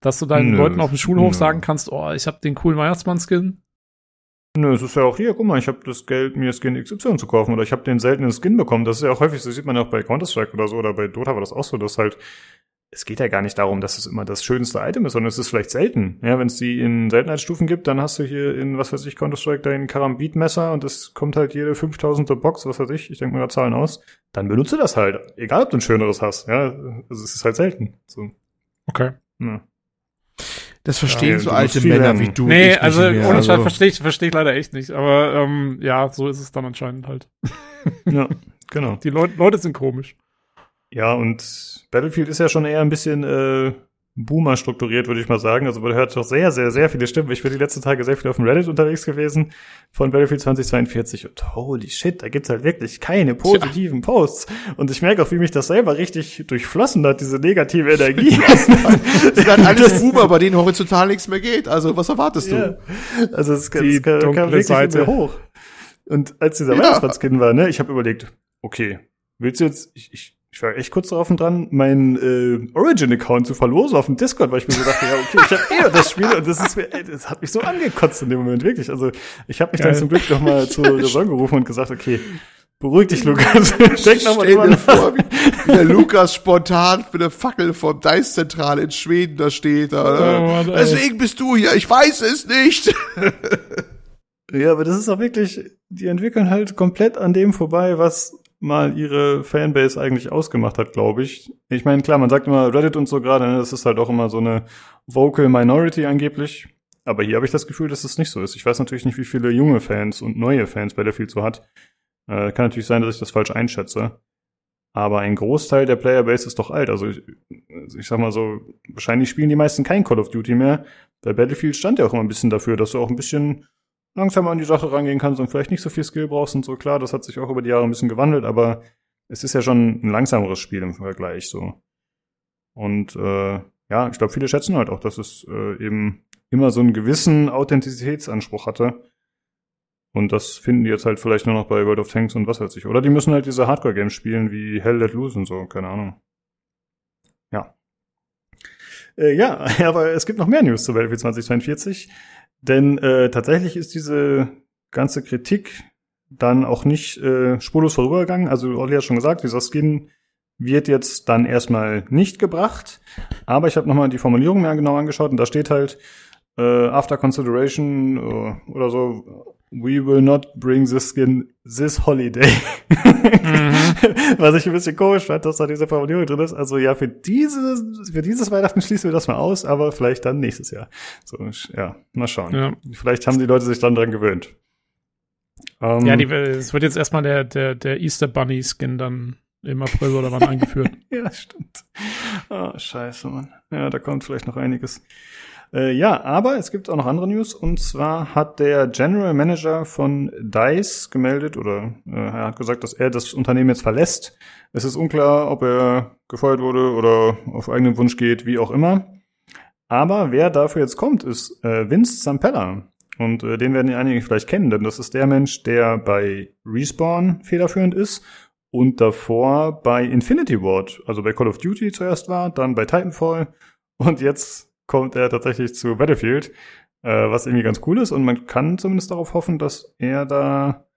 dass du deinen Nö, Leuten auf dem Schulhof nö. sagen kannst, oh, ich habe den coolen Weihnachtsmann-Skin? nö, es ist ja auch hier, guck mal, ich habe das Geld, mir Skin XY zu kaufen oder ich habe den seltenen Skin bekommen. Das ist ja auch häufig, so sieht man ja auch bei Counter-Strike oder so oder bei Dota war das auch so, dass halt, es geht ja gar nicht darum, dass es immer das schönste Item ist, sondern es ist vielleicht selten. Ja, wenn es die in Seltenheitsstufen gibt, dann hast du hier in, was weiß ich, Counter-Strike dein Karambit-Messer und es kommt halt jede 5000er Box, was weiß ich, ich denke mal da Zahlen aus, dann benutze das halt. Egal, ob du ein schöneres hast. Ja, also es ist halt selten. So. Okay. Ja. Das verstehen Ja, so alte Männer lernen. wie du. nee, ich nicht also mehr. ohne Scheiß Also, verstehe ich, verstehe ich leider echt nicht. Aber ähm, ja, so ist es dann anscheinend halt. ja, genau. Die Leut Leute sind komisch. Ja, und Battlefield ist ja schon eher ein bisschen äh, Boomer strukturiert, würde ich mal sagen. Also man hört doch sehr, sehr, sehr viele Stimmen. Ich bin die letzten Tage sehr viel auf dem Reddit unterwegs gewesen von Battlefield 2042 und holy shit, da gibt's halt wirklich keine positiven Posts. Und ich merke auch, wie mich das selber richtig durchflossen hat, diese negative Energie. Das sind halt alles Boomer, bei denen horizontal nichts mehr geht. Also, was erwartest du? Ja. Also es, Die es kam, dunkle kam wirklich Seite. hoch. Und als dieser Ja. Weihnachtsmann-Skin war, ne, ich habe überlegt, okay, willst du jetzt, ich, ich, ich war echt kurz drauf und dran, meinen äh, Origin-Account zu verlosen auf dem Discord, weil ich mir so dachte, ja, okay, ich habe eh das Spiel und das ist mir, ey, das hat mich so angekotzt in dem Moment, wirklich. Also ich habe mich Geil. dann zum Glück nochmal zur Raison gerufen und gesagt, okay, beruhig dich, Lukas. Denk nochmal Stell drüber dir nach. vor, wie, wie der Lukas spontan mit der Fackel vom Dice-Zentrale in Schweden da steht. Da, Oh Mann. Deswegen bist du hier, ich weiß es nicht. Ja, aber das ist auch wirklich, die entwickeln halt komplett an dem vorbei, was mal ihre Fanbase eigentlich ausgemacht hat, glaube ich. Ich meine, klar, man sagt immer Reddit und so gerade, ne, das ist halt auch immer so eine Vocal Minority angeblich. Aber hier habe ich das Gefühl, dass es nicht so ist. Ich weiß natürlich nicht, wie viele junge Fans und neue Fans Battlefield so hat. Äh, kann natürlich sein, dass ich das falsch einschätze. Aber ein Großteil der Playerbase ist doch alt. Also ich, ich sag mal so, wahrscheinlich spielen die meisten kein Call of Duty mehr. Bei Battlefield stand ja auch immer ein bisschen dafür, dass du auch ein bisschen langsamer an die Sache rangehen kannst und vielleicht nicht so viel Skill brauchst und so. Klar, das hat sich auch über die Jahre ein bisschen gewandelt, aber es ist ja schon ein langsameres Spiel im Vergleich so. Und äh, ja, ich glaube, viele schätzen halt auch, dass es äh, eben immer so einen gewissen Authentizitätsanspruch hatte. Und das finden die jetzt halt vielleicht nur noch bei World of Tanks und was weiß ich. Oder die müssen halt diese Hardcore-Games spielen wie Hell Let Loose und so, keine Ahnung. Ja. Äh, ja, aber es gibt noch mehr News zu Battlefield 2042. Denn äh, tatsächlich ist diese ganze Kritik dann auch nicht äh, spurlos vorübergegangen. Also Olli hat schon gesagt, dieser Skin wird jetzt dann erstmal nicht gebracht. Aber ich habe nochmal die Formulierung mir genau angeschaut und da steht halt, äh, after consideration äh, oder so, we will not bring this skin this holiday. Was ich ein bisschen komisch fand, dass da diese Formulierung drin ist. Also ja, für dieses, für dieses Weihnachten schließen wir das mal aus, aber vielleicht dann nächstes Jahr. So, ja, mal schauen. Ja. Vielleicht haben die Leute sich dann dran gewöhnt. Ähm, Ja, die, es wird jetzt erstmal der, der, der Easter Bunny Skin dann im April oder wann eingeführt. Ja, stimmt. Ah, scheiße, Mann. Ja, da kommt vielleicht noch einiges. Äh, ja, aber es gibt auch noch andere News und zwar hat der General Manager von DICE gemeldet oder äh, er hat gesagt, dass er das Unternehmen jetzt verlässt. Es ist unklar, ob er gefeuert wurde oder auf eigenen Wunsch geht, wie auch immer. Aber wer dafür jetzt kommt, ist äh, Vince Zampella. Und äh, den werden einige vielleicht kennen, denn das ist der Mensch, der bei Respawn federführend ist und davor bei Infinity Ward, also bei Call of Duty zuerst war, dann bei Titanfall und jetzt kommt er tatsächlich zu Battlefield, äh, was irgendwie ganz cool ist und man kann zumindest darauf hoffen, dass er da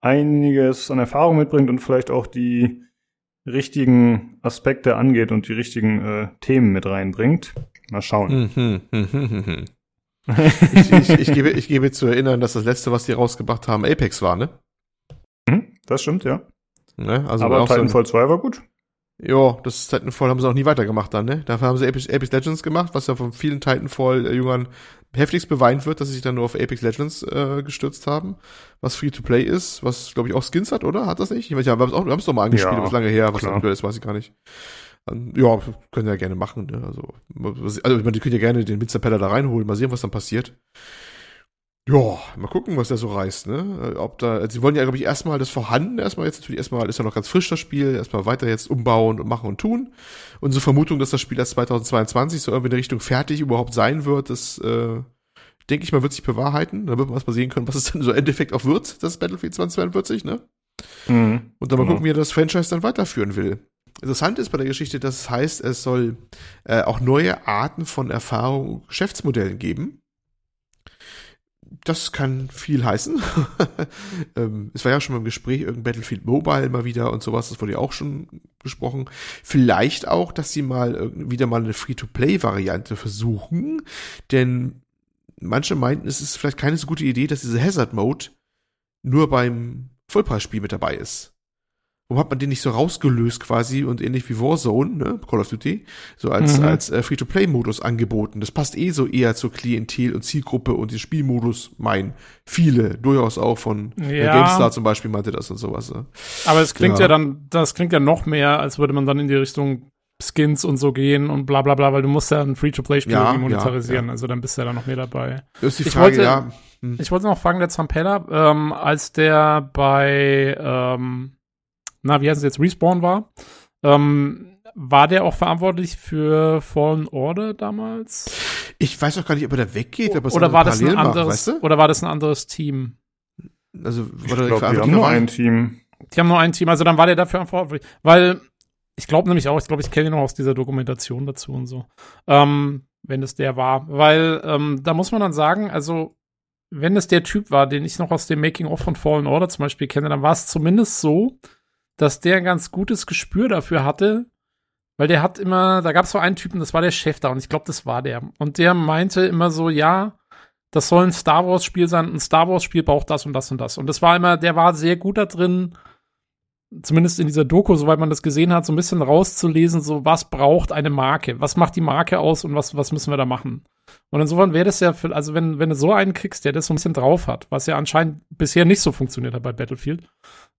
einiges an Erfahrung mitbringt und vielleicht auch die richtigen Aspekte angeht und die richtigen äh, Themen mit reinbringt. Mal schauen. Mhm, mhm, mhm, ich, ich, ich, gebe, ich gebe zu erinnern, dass das letzte, was die rausgebracht haben, Apex war, ne? Das stimmt, ja. Ne? Also Aber Titanfall so 2 war gut. Ja, das Titanfall haben sie auch nie weitergemacht dann, ne? Dafür haben sie Apex, Apex Legends gemacht, was ja von vielen Titanfall-Jüngern heftigst beweint wird, dass sie sich dann nur auf Apex Legends äh, gestürzt haben, was Free-to-Play ist, was, glaube ich, auch Skins hat, oder? Hat das nicht? Ich meine, ja, wir haben es doch mal angespielt, ja, aber es lange her, was aktuell ist, weiß ich gar nicht. Ja, können ja gerne machen, ne? Also, also ich meine, die können ja gerne den Witzepeller da reinholen, mal sehen, was dann passiert. Ja, mal gucken, was der so reißt, ne? Ob da, also sie wollen ja, glaube ich, erstmal das Vorhandene, erstmal jetzt natürlich erstmal, ist ja noch ganz frisch das Spiel, erstmal weiter jetzt umbauen und machen und tun. Unsere Vermutung, dass das Spiel erst 2022 so irgendwie in der Richtung fertig überhaupt sein wird, das, äh, denke ich mal, wird sich bewahrheiten. Dann wird man erstmal sehen können, was es dann so im Endeffekt auch wird, das Battlefield 2042, ne? Mhm. Und dann mal genau. gucken, wie er das Franchise dann weiterführen will. Interessant ist bei der Geschichte, dass es heißt, es soll äh, auch neue Arten von Erfahrung und Geschäftsmodellen geben das kann viel heißen. ähm, es war ja schon mal im Gespräch irgendein Battlefield Mobile mal wieder und sowas, das wurde ja auch schon besprochen. Vielleicht auch, dass sie mal wieder mal eine Free-to-Play-Variante versuchen, denn manche meinten, es ist vielleicht keine so gute Idee, dass diese Hazard-Mode nur beim Vollpreisspiel mit dabei ist. Warum hat man den nicht so rausgelöst quasi und ähnlich wie Warzone, ne, Call of Duty, so als, mhm. als äh, Free-to-Play-Modus angeboten? Das passt eh so eher zur Klientel und Zielgruppe und den Spielmodus meinen viele, durchaus auch von ja. äh, GameStar zum Beispiel meinte das und sowas. Ne? Aber es klingt ja. ja dann, das klingt ja noch mehr, als würde man dann in die Richtung Skins und so gehen und bla bla bla, weil du musst ja ein Free-to-Play-Spiel ja, monetarisieren, also dann bist du ja dann noch mehr dabei. Das ist die ich Frage, wollte, ja. Hm. Ich wollte noch fragen, der Zampella, ähm, als der bei ähm, na, wie heißt es jetzt, Respawn war. Ähm, war der auch verantwortlich für Fallen Order damals? Ich weiß auch gar nicht, ob er da weggeht, aber es oder war das ein anderes, macht, weißt du? oder war das ein anderes Team? Also, ich glaube, die haben nur ein Team. Die haben nur ein Team, also dann war der dafür verantwortlich, weil ich glaube nämlich auch, ich glaube, ich kenne ihn noch aus dieser Dokumentation dazu und so. Ähm, wenn es der war, weil ähm, da muss man dann sagen, also wenn es der Typ war, den ich noch aus dem Making of von Fallen Order zum Beispiel kenne, dann war es zumindest so, dass der ein ganz gutes Gespür dafür hatte, weil der hat immer, da gab es so einen Typen, das war der Chef da und ich glaube, das war der. Und der meinte immer so, ja, das soll ein Star Wars Spiel sein, ein Star Wars Spiel braucht das und das und das. Und das war immer, der war sehr gut da drin, zumindest in dieser Doku, soweit man das gesehen hat, so ein bisschen rauszulesen, so was braucht eine Marke, was macht die Marke aus und was, was müssen wir da machen. Und insofern wäre das ja, für, also wenn, wenn du so einen kriegst, der das so ein bisschen drauf hat, was ja anscheinend bisher nicht so funktioniert hat bei Battlefield,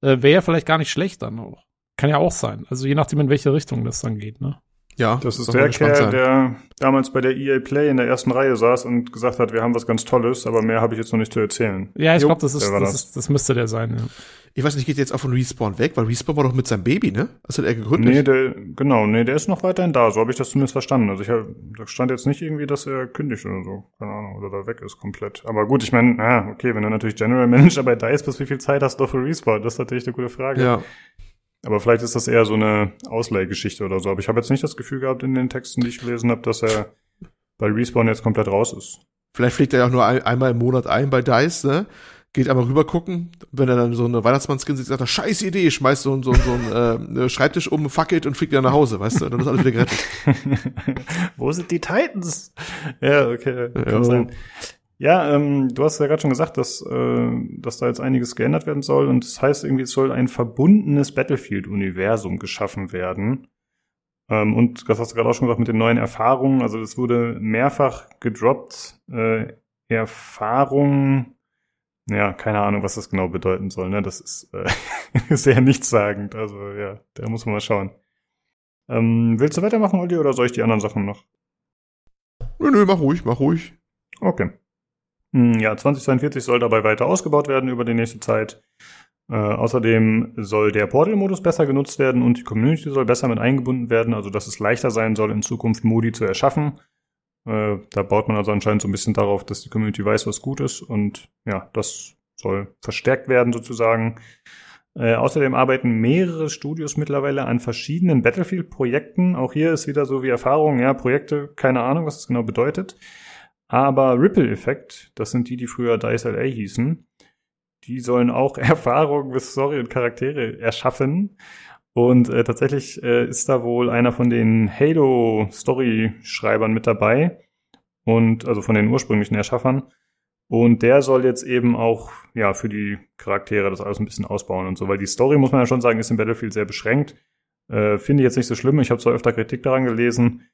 äh, wäre ja vielleicht gar nicht schlecht dann auch. Kann ja auch sein. Also je nachdem, in welche Richtung das dann geht, ne? Ja, das ist der Kerl, sein. der damals bei der EA Play in der ersten Reihe saß und gesagt hat, wir haben was ganz Tolles, aber mehr habe ich jetzt noch nicht zu erzählen. Ja, ich glaube, das ist, das, das. Ist, das müsste der sein, ja. Ich weiß nicht, geht jetzt auch von Respawn weg, weil Respawn war doch mit seinem Baby, ne? Das hat er gegründet. Nee, der, genau, nee, der ist noch weiterhin da, so habe ich das zumindest verstanden. Also ich hab, da stand jetzt nicht irgendwie, dass er kündigt oder so, keine Ahnung, oder da weg ist komplett. Aber gut, ich meine, ah, okay, wenn du natürlich General Manager bei DICE bist, wie viel Zeit hast du für Respawn? Das ist natürlich eine gute Frage. Ja. Aber vielleicht ist das eher so eine Ausleihgeschichte oder so. Aber ich habe jetzt nicht das Gefühl gehabt in den Texten, die ich gelesen habe, dass er bei Respawn jetzt komplett raus ist. Vielleicht fliegt er ja auch nur ein, einmal im Monat ein bei DICE, ne? Geht einmal rüber gucken, wenn er dann so eine Weihnachtsmannskin sieht, sagt er, scheiß Idee, schmeißt so, so, so einen äh, Schreibtisch um, fackelt und fliegt wieder nach Hause, weißt du? Dann ist alles wieder gerettet. Wo sind die Titans? Ja, okay. Kann sein. Ja, ähm, du hast ja gerade schon gesagt, dass, äh, dass da jetzt einiges geändert werden soll und das heißt irgendwie, es soll ein verbundenes Battlefield-Universum geschaffen werden. Ähm, und das hast du gerade auch schon gesagt mit den neuen Erfahrungen. Also es wurde mehrfach gedroppt. Äh, Erfahrung, ja, keine Ahnung, was das genau bedeuten soll. Ne? Das ist äh, sehr nichtssagend. Also ja, da muss man mal schauen. Ähm, willst du weitermachen, Olli, oder soll ich die anderen Sachen noch? Nö, nö, mach ruhig, mach ruhig. Okay. Hm, ja, 2042 soll dabei weiter ausgebaut werden über die nächste Zeit. Äh, außerdem soll der Portal-Modus besser genutzt werden und die Community soll besser mit eingebunden werden, also dass es leichter sein soll, in Zukunft Modi zu erschaffen. Äh, da baut man also anscheinend so ein bisschen darauf, dass die Community weiß, was gut ist und ja, das soll verstärkt werden sozusagen. Äh, außerdem arbeiten mehrere Studios mittlerweile an verschiedenen Battlefield-Projekten. Auch hier ist wieder so wie Erfahrung, ja, Projekte, keine Ahnung, was das genau bedeutet. Aber Ripple Effect, das sind die, die früher Dice LA hießen, die sollen auch Erfahrungen mit Story und Charaktere erschaffen. Und äh, tatsächlich äh, ist da wohl einer von den Halo-Story-Schreibern mit dabei. Und also von den ursprünglichen Erschaffern. Und der soll jetzt eben auch, ja, für die Charaktere das alles ein bisschen ausbauen und so, weil die Story, muss man ja schon sagen, ist im Battlefield sehr beschränkt. Äh, Finde ich jetzt nicht so schlimm. Ich habe zwar öfter Kritik daran gelesen.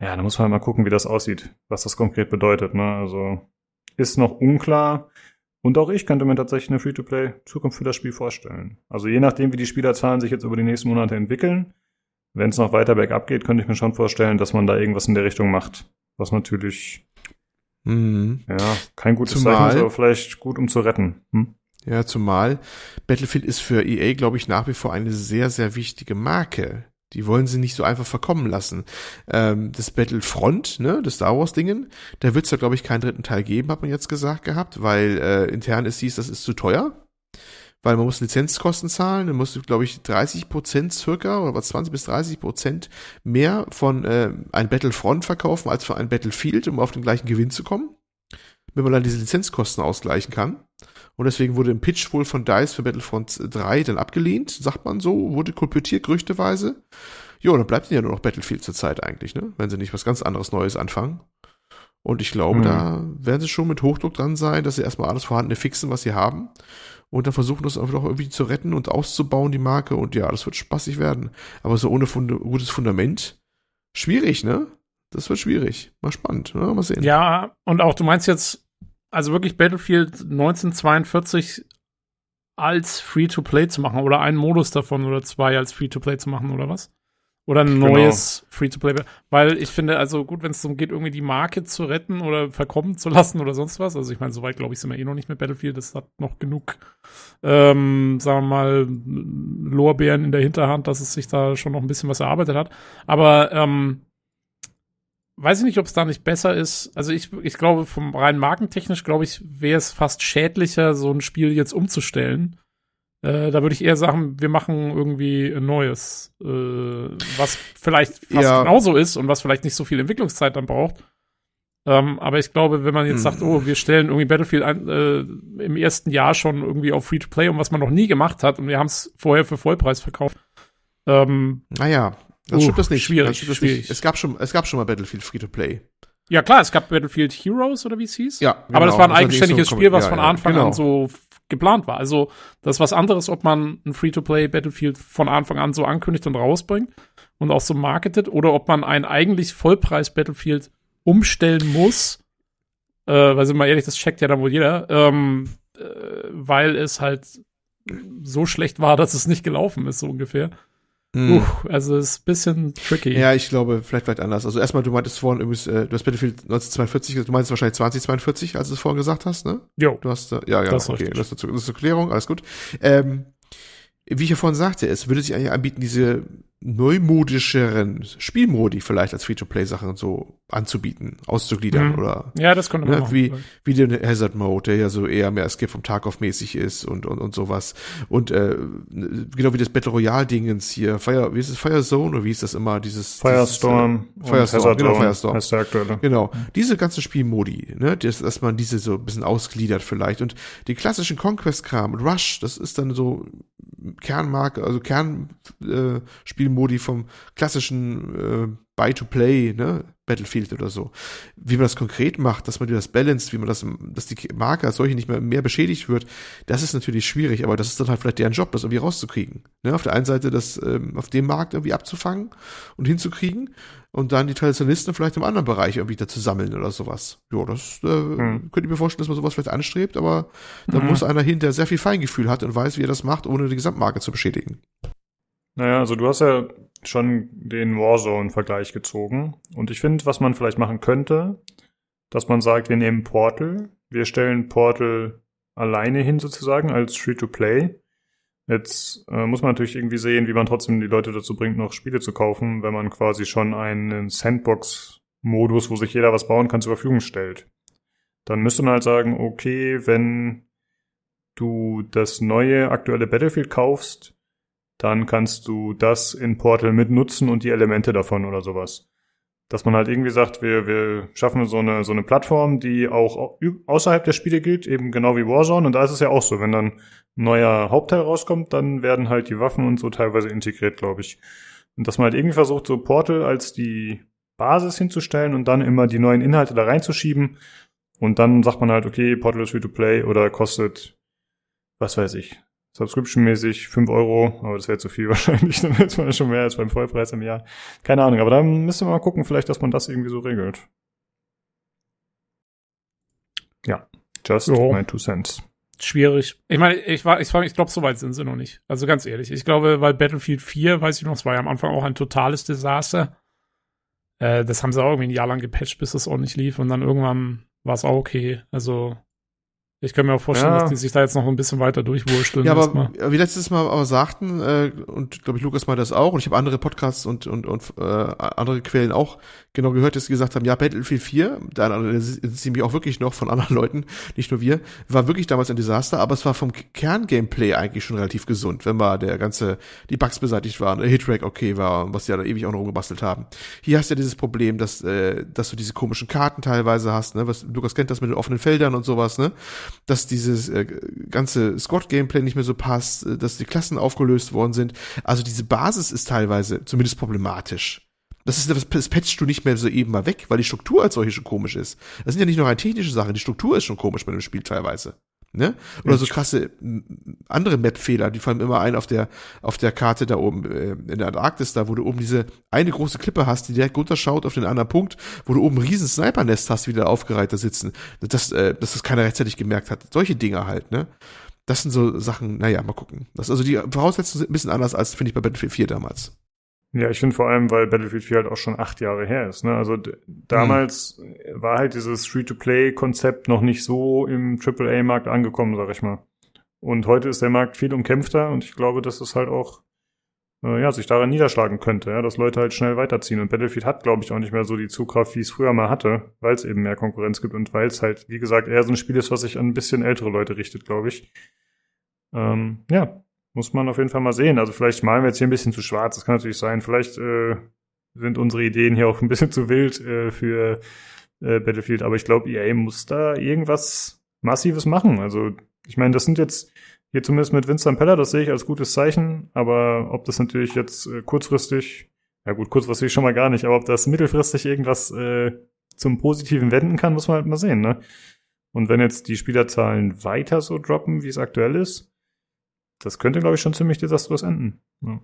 Ja, da muss man mal gucken, wie das aussieht, was das konkret bedeutet. Ne? Also ist noch unklar. Und auch ich könnte mir tatsächlich eine Free-to-Play-Zukunft für das Spiel vorstellen. Also je nachdem, wie die Spielerzahlen sich jetzt über die nächsten Monate entwickeln, wenn es noch weiter bergab geht, könnte ich mir schon vorstellen, dass man da irgendwas in der Richtung macht. Was natürlich Mhm. Ja, kein gutes zumal, Zeichen, aber vielleicht gut, um zu retten. Hm? Ja, zumal Battlefield ist für EA, glaube ich, nach wie vor eine sehr, sehr wichtige Marke. Die wollen sie nicht so einfach verkommen lassen. Ähm, das Battlefront, ne, das Star Wars Dingen, da wird es ja, glaube ich, keinen dritten Teil geben, hat man jetzt gesagt gehabt, weil äh, intern ist hieß, das ist zu teuer weil man muss Lizenzkosten zahlen, man muss, glaube ich, 30 Prozent circa oder was 20 bis 30 Prozent mehr von äh, ein Battlefront verkaufen als für ein Battlefield, um auf den gleichen Gewinn zu kommen, wenn man dann diese Lizenzkosten ausgleichen kann. Und deswegen wurde im Pitch wohl von DICE für Battlefront 3 dann abgelehnt, sagt man so, wurde kolportiert gerüchteweise. Jo, dann bleibt ja nur noch Battlefield zur Zeit eigentlich, ne? Wenn sie nicht was ganz anderes Neues anfangen. Und ich glaube, mhm. da werden sie schon mit Hochdruck dran sein, dass sie erstmal alles vorhandene fixen, was sie haben und dann versuchen das einfach irgendwie zu retten und auszubauen, die Marke. Und ja, das wird spaßig werden. Aber so ohne Fund gutes Fundament, schwierig, ne? Das wird schwierig. Mal spannend, ne? Mal sehen. Ja, und auch du meinst jetzt, also wirklich Battlefield 1942 als Free-to-Play zu machen oder einen Modus davon oder zwei als Free-to-Play zu machen oder was? Oder ein genau. neues Free-to-Play. Weil ich finde, also gut, wenn es darum geht, irgendwie die Marke zu retten oder verkommen zu lassen oder sonst was. Also ich meine, soweit glaube ich sind wir eh noch nicht mit Battlefield. Das hat noch genug, ähm, sagen wir mal, Lorbeeren in der Hinterhand, dass es sich da schon noch ein bisschen was erarbeitet hat. Aber ähm, weiß ich nicht, ob es da nicht besser ist. Also ich, ich glaube, vom rein markentechnisch, glaube ich, wäre es fast schädlicher, so ein Spiel jetzt umzustellen äh, da würde ich eher sagen, wir machen irgendwie ein neues, äh, was vielleicht fast ja. genauso ist und was vielleicht nicht so viel Entwicklungszeit dann braucht. Ähm, aber ich glaube, wenn man jetzt hm. sagt, oh, wir stellen irgendwie Battlefield ein, äh, im ersten Jahr schon irgendwie auf Free-to-Play und was man noch nie gemacht hat und wir haben es vorher für Vollpreis verkauft. Ähm, naja, das uh, stimmt das nicht. Schwierig, das stimmt schwierig. Nicht. Es gab schon, es gab schon mal Battlefield Free-to-Play. Ja, klar, es gab Battlefield Heroes oder wie es hieß. Ja, genau, aber das genau. war ein eigenständiges so Spiel, was ja, von Anfang ja, genau. an so geplant war. Also das ist was anderes, ob man ein Free-to-Play Battlefield von Anfang an so ankündigt und rausbringt und auch so marketet oder ob man ein eigentlich Vollpreis Battlefield umstellen muss. Äh, weil sind wir mal ehrlich, das checkt ja dann wohl jeder, ähm, äh, weil es halt so schlecht war, dass es nicht gelaufen ist, so ungefähr. Mm. Uh, also ist ein bisschen tricky. Ja, ich glaube, vielleicht vielleicht anders. Also erstmal, du meintest vorhin übrigens, äh, du hast Battlefield 1942, du meinst wahrscheinlich 2042, als du es vorhin gesagt hast, ne? Jo. Du hast, äh, ja, ja, das okay, das ist, das ist zur Klärung, alles gut. Ähm, wie ich ja vorhin sagte, es würde sich eigentlich anbieten, diese neumodischeren Spielmodi vielleicht als Free-to-Play-Sachen so anzubieten, auszugliedern mhm. oder ja, das könnte man ne, machen, wie wie der Hazard Mode, der ja so eher mehr Escape vom Tarkov mäßig ist und und und sowas und äh, genau wie das Battle Royale Dingens hier Fire wie ist es Fire Zone oder wie ist das immer dieses Firestorm dieses, äh, Firestorm Hazard genau Firestorm heißt der aktuelle. genau diese ganzen Spielmodi ne das, dass man diese so ein bisschen ausgliedert vielleicht und die klassischen Conquest Kram Rush das ist dann so Kernmarke also Kernspiel äh, Spielmodi vom klassischen äh, Buy-to-Play, ne, Battlefield oder so. Wie man das konkret macht, dass man das balanced, wie man das, dass die Marke als solche nicht mehr, mehr beschädigt wird, das ist natürlich schwierig, aber das ist dann halt vielleicht deren Job, das irgendwie rauszukriegen. Ne? Auf der einen Seite das ähm, auf dem Markt irgendwie abzufangen und hinzukriegen und dann die Traditionalisten vielleicht im anderen Bereich irgendwie da zu sammeln oder sowas. Ja, das äh, hm. könnte ich mir vorstellen, dass man sowas vielleicht anstrebt, aber da mhm. muss einer hin, der sehr viel Feingefühl hat und weiß, wie er das macht, ohne die Gesamtmarke zu beschädigen. Naja, also du hast ja schon den Warzone-Vergleich gezogen. Und ich finde, was man vielleicht machen könnte, dass man sagt, wir nehmen Portal, wir stellen Portal alleine hin sozusagen als Free-to-Play. Jetzt äh, muss man natürlich irgendwie sehen, wie man trotzdem die Leute dazu bringt, noch Spiele zu kaufen, wenn man quasi schon einen Sandbox-Modus, wo sich jeder was bauen kann, zur Verfügung stellt. Dann müsste man halt sagen, okay, wenn du das neue aktuelle Battlefield kaufst, dann kannst du das in Portal mitnutzen und die Elemente davon oder sowas. Dass man halt irgendwie sagt, wir, wir schaffen so eine, so eine Plattform, die auch außerhalb der Spiele gilt, eben genau wie Warzone. Und da ist es ja auch so, wenn dann ein neuer Hauptteil rauskommt, dann werden halt die Waffen und so teilweise integriert, glaube ich. Und dass man halt irgendwie versucht, so Portal als die Basis hinzustellen und dann immer die neuen Inhalte da reinzuschieben. Und dann sagt man halt, okay, Portal ist free to play oder kostet, was weiß ich, Subscription-mäßig 5 Euro, aber das wäre zu viel wahrscheinlich, dann ist man schon mehr als beim Vollpreis im Jahr. Keine Ahnung, aber dann müssen wir mal gucken, vielleicht, dass man das irgendwie so regelt. Ja, just so. my two cents. Schwierig. Ich meine, ich war, ich, ich glaube, so weit sind sie noch nicht. Also ganz ehrlich. Ich glaube, weil Battlefield 4, weiß ich noch, es war ja am Anfang auch ein totales Desaster. Äh, das haben sie auch irgendwie ein Jahr lang gepatcht, bis es ordentlich lief und dann irgendwann war es auch okay. Also ich kann mir auch vorstellen, ja. dass die sich da jetzt noch ein bisschen weiter durchwursteln. Ja, aber wie letztes Mal aber sagten, äh, und glaube ich Lukas mal das auch, und ich habe andere Podcasts und, und, und äh, andere Quellen auch genau gehört, dass sie gesagt haben, ja, Battlefield 4, da sind sie mich auch wirklich noch von anderen Leuten, nicht nur wir, war wirklich damals ein Desaster, aber es war vom Kerngameplay eigentlich schon relativ gesund, wenn mal der ganze, die Bugs beseitigt waren, der Hitrack okay war, was sie ja da ewig auch noch rumgebastelt haben. Hier hast du ja dieses Problem, dass, äh, dass du diese komischen Karten teilweise hast, ne, was Lukas kennt das mit den offenen Feldern und sowas, ne? dass dieses äh, ganze Squad-Gameplay nicht mehr so passt, äh, dass die Klassen aufgelöst worden sind. Also diese Basis ist teilweise zumindest problematisch. Das ist das, das patchst du nicht mehr so eben mal weg, weil die Struktur als solche schon komisch ist. Das sind ja nicht nur rein technische Sachen, die Struktur ist schon komisch bei dem Spiel teilweise. Ne? Oder so krasse andere Map-Fehler, die fallen immer ein auf der auf der Karte da oben äh, in der Antarktis, da wo du oben diese eine große Klippe hast, die direkt runterschaut auf den anderen Punkt, wo du oben ein riesen Sniper-Nest hast, wie da aufgereiht da sitzen. Das, äh, dass das keiner rechtzeitig gemerkt hat. Solche Dinge halt, ne? Das sind so Sachen, naja, mal gucken. Das, also die Voraussetzungen sind ein bisschen anders als, finde ich, bei Battlefield 4 damals. Ja, ich finde vor allem, weil Battlefield 4 halt auch schon acht Jahre her ist. Ne? Also damals mhm. war halt dieses Free-to-Play-Konzept noch nicht so im AAA-Markt angekommen, sag ich mal. Und heute ist der Markt viel umkämpfter und ich glaube, dass es halt auch äh, ja, sich daran niederschlagen könnte, ja, dass Leute halt schnell weiterziehen. Und Battlefield hat, glaube ich, auch nicht mehr so die Zugkraft, wie es früher mal hatte, weil es eben mehr Konkurrenz gibt und weil es halt, wie gesagt, eher so ein Spiel ist, was sich an ein bisschen ältere Leute richtet, glaube ich. Ähm, ja, muss man auf jeden Fall mal sehen. Also vielleicht malen wir jetzt hier ein bisschen zu schwarz, das kann natürlich sein. Vielleicht äh, sind unsere Ideen hier auch ein bisschen zu wild äh, für äh, Battlefield, aber ich glaube, EA muss da irgendwas Massives machen. Also ich meine, das sind jetzt hier zumindest mit Vincent Peller, das sehe ich als gutes Zeichen, aber ob das natürlich jetzt äh, kurzfristig, ja gut, kurzfristig schon mal gar nicht, aber ob das mittelfristig irgendwas äh, zum Positiven wenden kann, muss man halt mal sehen, ne? Und wenn jetzt die Spielerzahlen weiter so droppen, wie es aktuell ist, das könnte, glaube ich, schon ziemlich desaströs enden. Ja.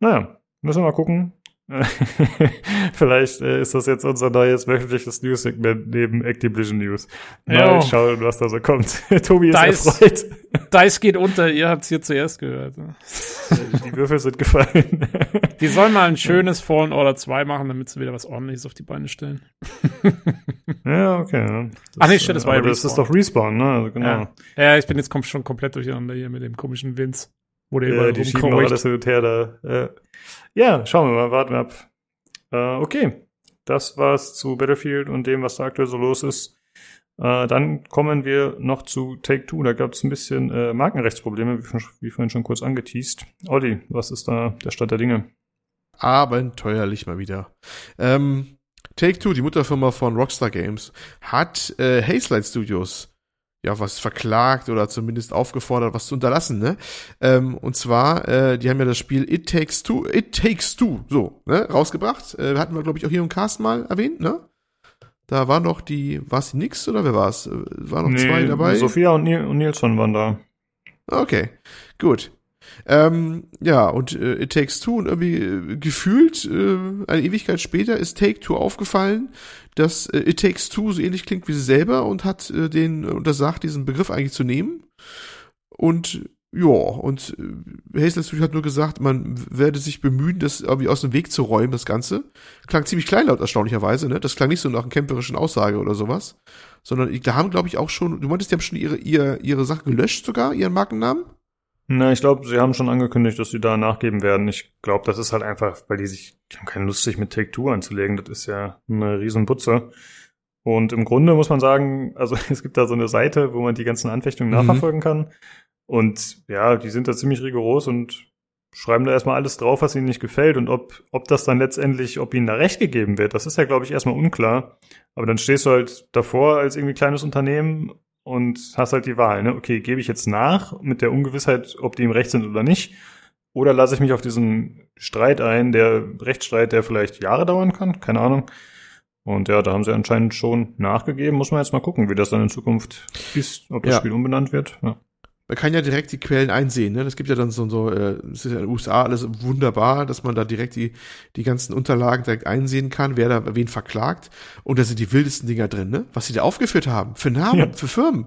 Naja, müssen wir mal gucken. Vielleicht äh, ist das jetzt unser neues wöchentliches News-Segment neben Activision News. Mal jo. schauen, was da so kommt. Tobi ist Dice, erfreut. Dice geht unter, ihr habt es hier zuerst gehört. die Würfel sind gefallen. die sollen mal ein schönes Fallen Order 2 machen, damit sie wieder was ordentliches auf die Beine stellen. ja, okay. Das, Ach nee, shit, das war ja Das ist doch Respawn, ne? Also genau. Ja. ja, ich bin jetzt schon komplett durcheinander hier mit dem komischen Vince. Wo der ja, die schieben alles hin und her da. Ja. ja, schauen wir mal, warten wir ab. Äh, okay, das war's zu Battlefield und dem, was da aktuell so los ist. Äh, dann kommen wir noch zu Take Two. Da gab es ein bisschen äh, Markenrechtsprobleme, wie, wie, vorhin schon kurz angeteased. Olli, was ist da der Stand der Dinge? Abenteuerlich mal wieder. Ähm, Take Two, die Mutterfirma von Rockstar Games, hat äh, Hazelight Studios ja, was verklagt oder zumindest aufgefordert, was zu unterlassen, ne? Ähm, und zwar, äh, die haben ja das Spiel It Takes Two, It Takes Two, so, ne, rausgebracht. Äh, hatten wir, glaube ich, auch hier im Cast mal erwähnt, ne? Da war noch die, war es nix oder wer war es? Äh, war noch nee, zwei dabei? Sophia und, Nil und Nilsson waren da. Okay, gut. Ähm, ja, und äh, It Takes Two und irgendwie äh, gefühlt äh, eine Ewigkeit später ist Take Two aufgefallen, dass äh, It Takes Two so ähnlich klingt wie sie selber und hat äh, den untersagt, diesen Begriff eigentlich zu nehmen. Und ja, und äh, Hazel Studio hat nur gesagt, man werde sich bemühen, das irgendwie aus dem Weg zu räumen, das Ganze. Klang ziemlich kleinlaut, erstaunlicherweise, ne? Das klang nicht so nach einer kämpferischen Aussage oder sowas. Sondern da haben, glaube ich, auch schon, du meintest, die haben schon ihre, ihre, ihre Sache gelöscht sogar, ihren Markennamen? Na, ich glaube, sie haben schon angekündigt, dass sie da nachgeben werden. Ich glaube, das ist halt einfach, weil die sich, die haben keine Lust, sich mit Take-Two anzulegen. Das ist ja eine Riesenbutze. Und im Grunde muss man sagen, also es gibt da so eine Seite, wo man die ganzen Anfechtungen mhm. nachverfolgen kann. Und ja, die sind da ziemlich rigoros und schreiben da erstmal alles drauf, was ihnen nicht gefällt. Und ob, ob das dann letztendlich, ob ihnen da recht gegeben wird, das ist ja, glaube ich, erstmal unklar. Aber dann stehst du halt davor als irgendwie kleines Unternehmen und hast halt die Wahl, ne? Okay, gebe ich jetzt nach mit der Ungewissheit, ob die im Recht sind oder nicht? Oder lasse ich mich auf diesen Streit ein, der Rechtsstreit, der vielleicht Jahre dauern kann? Keine Ahnung. Und ja, da haben sie anscheinend schon nachgegeben. Muss man jetzt mal gucken, wie das dann in Zukunft ist, ob das ja. Spiel umbenannt wird. Ja man kann ja direkt die Quellen einsehen. Ne? Das gibt ja dann so, so äh, es ist ja in den USA alles wunderbar, dass man da direkt die, die ganzen Unterlagen direkt einsehen kann, wer da wen verklagt. Und da sind die wildesten Dinger drin, ne? was sie da aufgeführt haben. Für Namen, ja. für Firmen.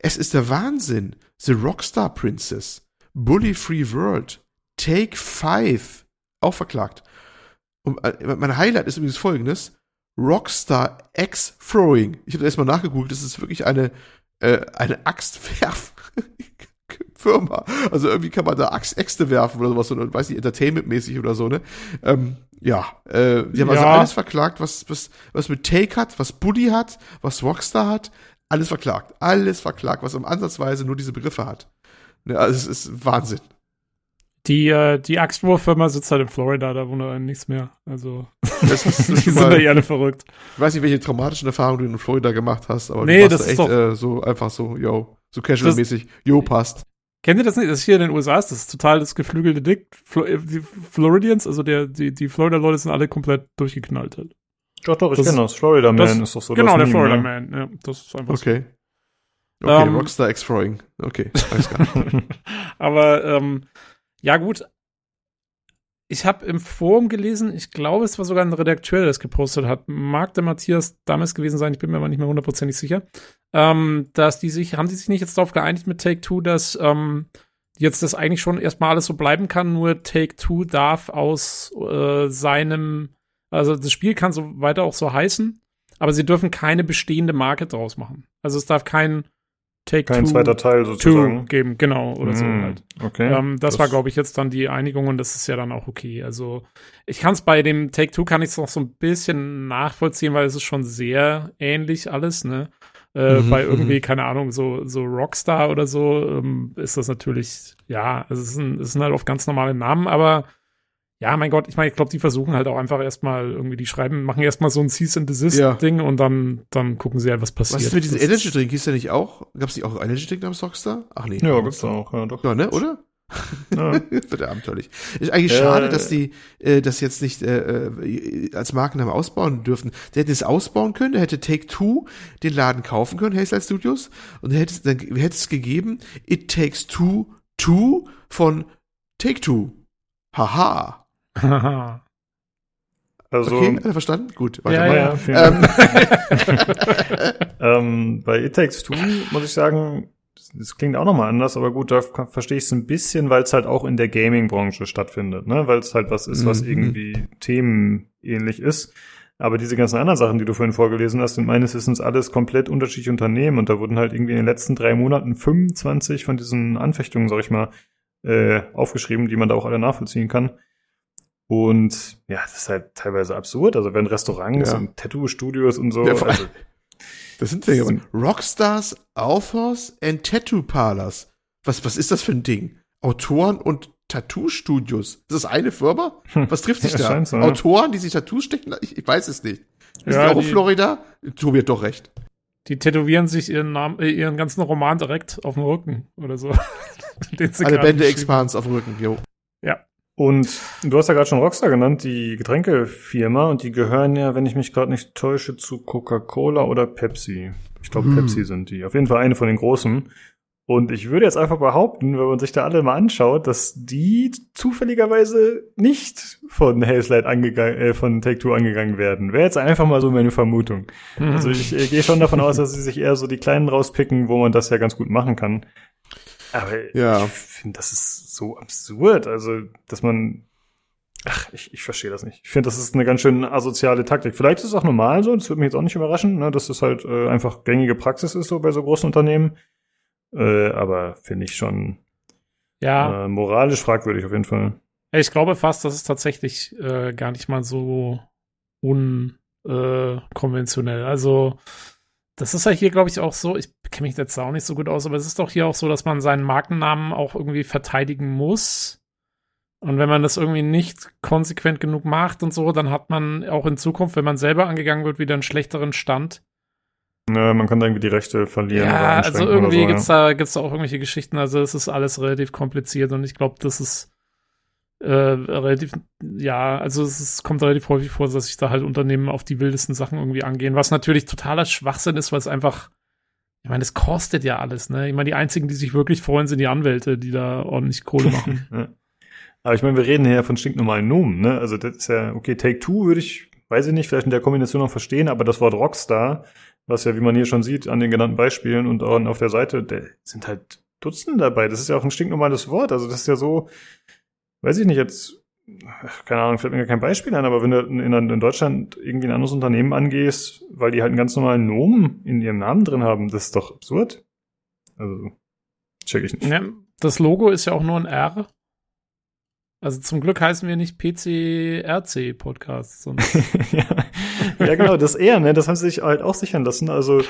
Es ist der Wahnsinn. The Rockstar Princess, Bully Free World, Take Five, auch verklagt. Und äh, mein Highlight ist übrigens folgendes. Rockstar X Throwing. Ich habe erstmal nachgegoogelt, das ist wirklich eine, äh, eine Axtwerf Firma. Also irgendwie kann man da Axt, Äxte werfen oder sowas, oder weiß nicht, Entertainment-mäßig oder so, ne? Ähm, ja, äh, die haben also ja. also alles verklagt, was, was, was mit Take hat, was Buddy hat, was Rockstar hat, alles verklagt. Alles verklagt, was im Ansatzweise nur diese Begriffe hat. Ne, also es ist Wahnsinn. Die, äh, die Axtwurf-Firma sitzt halt in Florida, da wundert nichts mehr. Also, das ist, die sind da alle verrückt. Ich weiß nicht, welche traumatischen Erfahrungen du in Florida gemacht hast, aber nee, du warst das da echt äh, so einfach so, yo, so casual-mäßig, yo, passt. Kennt ihr das nicht? Das ist hier in den USA das ist total das geflügelte Dick. Äh, die Floridians, also der, die, die Florida-Leute sind alle komplett durchgeknallt halt. Doch, doch, ich kenne das. Florida Man das, ist doch so. Genau, der Meme, Florida ne? Man, ja. Das ist einfach Okay. So. Okay, um, ähm, Rockstar X-Throwing. Okay, alles klar. Aber, ähm, ja gut, ich habe im Forum gelesen, ich glaube, es war sogar ein Redakteur, der das gepostet hat. Mag der Matthias damals gewesen sein, ich bin mir aber nicht mehr hundertprozentig sicher. Ähm, dass die sich, haben die sich nicht jetzt darauf geeinigt mit Take Two, dass ähm, jetzt das eigentlich schon erstmal alles so bleiben kann, nur Take Two darf aus äh, seinem, also das Spiel kann so weiter auch so heißen, aber sie dürfen keine bestehende Marke draus machen. Also es darf kein Take Kein two, zweiter Teil sozusagen. geben, genau, oder mm, so halt. Okay. Ähm, das, das, war, glaube ich, jetzt dann die Einigung und das ist ja dann auch okay. Also ich kann es bei dem Take Two kann ich es noch so ein bisschen nachvollziehen, weil es ist schon sehr ähnlich alles, ne? Äh, mhm, bei irgendwie, mhm. keine Ahnung, so, so Rockstar oder so, ähm, ist das natürlich, ja, es sind, es sind halt oft ganz normale Namen, aber ja, mein Gott, ich meine, ich glaube, die versuchen halt auch einfach erstmal irgendwie, die schreiben, machen erstmal so ein Cease and Desist-Ding ja. und dann, dann gucken sie halt, was passiert. Was ist mit diesem Energy Drink? Hieß der nicht auch? Gab es nicht auch Energy Drink namens Rockstar? Ach nee. Ja, gibt's auch, ja, doch. Ja, ne, oder? Ja. wird abenteuerlich. Ist eigentlich äh, schade, dass die äh, das jetzt nicht äh, äh, als Markenname ausbauen dürfen. Die hätten es ausbauen können, da hätte Take Two den Laden kaufen können, Hazelite Studios, und hätte es, dann hätte es gegeben, It Takes Two, Two von Take Two. Haha. Also, okay, alle verstanden? Gut, weiter ja, mal. Ja, ähm. ähm, bei It Takes Two muss ich sagen, das klingt auch nochmal anders, aber gut, da verstehe ich es ein bisschen, weil es halt auch in der Gaming-Branche stattfindet, ne? Weil es halt was ist, was mhm. irgendwie themenähnlich ist. Aber diese ganzen anderen Sachen, die du vorhin vorgelesen hast, sind meines Wissens alles komplett unterschiedliche Unternehmen und da wurden halt irgendwie in den letzten drei Monaten 25 von diesen Anfechtungen, sag ich mal, äh, aufgeschrieben, die man da auch alle nachvollziehen kann. Und ja, das ist halt teilweise absurd. Also wenn Restaurants ja. und Tattoo-Studios und so. Ja, also, das sind ja Rockstars, Authors and Tattoo Parlors. Was, was ist das für ein Ding? Autoren und Tattoo-Studios. Ist das eine Firma? Hm. Was trifft sich ja, da? So, Autoren, die sich Tattoos stecken? Ich, ich weiß es nicht. Ist ja, die auch in Florida? Tobi hat doch recht. Die tätowieren sich ihren Namen, äh, ihren ganzen Roman direkt auf dem Rücken oder so. Alle Bände Expans auf dem Rücken, jo. Ja. Und du hast ja gerade schon Rockstar genannt, die Getränkefirma, und die gehören ja, wenn ich mich gerade nicht täusche, zu Coca-Cola oder Pepsi. Ich glaube, hm. Pepsi sind die. Auf jeden Fall eine von den großen. Und ich würde jetzt einfach behaupten, wenn man sich da alle mal anschaut, dass die zufälligerweise nicht von Hazelight angegangen, äh, von Take-Two angegangen werden. Wäre jetzt einfach mal so meine Vermutung. Mhm. Also ich äh, gehe schon davon aus, dass sie sich eher so die kleinen rauspicken, wo man das ja ganz gut machen kann. Aber ja. ich finde, das ist so absurd. Also, dass man Ach, ich, ich verstehe das nicht. Ich finde, das ist eine ganz schön asoziale Taktik. Vielleicht ist es auch normal so, das würde mich jetzt auch nicht überraschen, ne, dass das halt äh, einfach gängige Praxis ist so bei so großen Unternehmen. Äh, aber finde ich schon ja. Äh, moralisch fragwürdig auf jeden Fall. Ich glaube fast, das ist tatsächlich äh, gar nicht mal so unkonventionell. Äh, also, das ist ja hier, glaube ich, auch so, ich kenne mich jetzt auch nicht so gut aus, aber es ist doch hier auch so, dass man seinen Markennamen auch irgendwie verteidigen muss. Und wenn man das irgendwie nicht konsequent genug macht und so, dann hat man auch in Zukunft, wenn man selber angegangen wird, wieder einen schlechteren Stand. Ja, man kann da irgendwie die Rechte verlieren. Ja, also irgendwie so, gibt's ja. da gibt's da auch irgendwelche Geschichten. Also es ist alles relativ kompliziert und ich glaube, das ist äh, relativ, ja, also es ist, kommt relativ häufig vor, dass sich da halt Unternehmen auf die wildesten Sachen irgendwie angehen, was natürlich totaler Schwachsinn ist, weil es einfach, ich meine, es kostet ja alles, ne? Ich meine, die einzigen, die sich wirklich freuen, sind die Anwälte, die da ordentlich Kohle machen. ja. Aber ich meine, wir reden hier ja von stinknormalen Nomen, ne? Also das ist ja, okay, Take Two würde ich, weiß ich nicht, vielleicht in der Kombination noch verstehen, aber das Wort Rockstar, was ja, wie man hier schon sieht, an den genannten Beispielen und auch auf der Seite, da sind halt Dutzende dabei. Das ist ja auch ein stinknormales Wort. Also das ist ja so, weiß ich nicht, jetzt, keine Ahnung, fällt mir gar kein Beispiel ein, aber wenn du in, in Deutschland irgendwie ein anderes Unternehmen angehst, weil die halt einen ganz normalen Nomen in ihrem Namen drin haben, das ist doch absurd. Also, check ich nicht. Ja, das Logo ist ja auch nur ein R. Also zum Glück heißen wir nicht PCRC Podcast. ja. ja, genau, das eher, ne? Das haben sie sich halt auch sichern lassen. Also äh,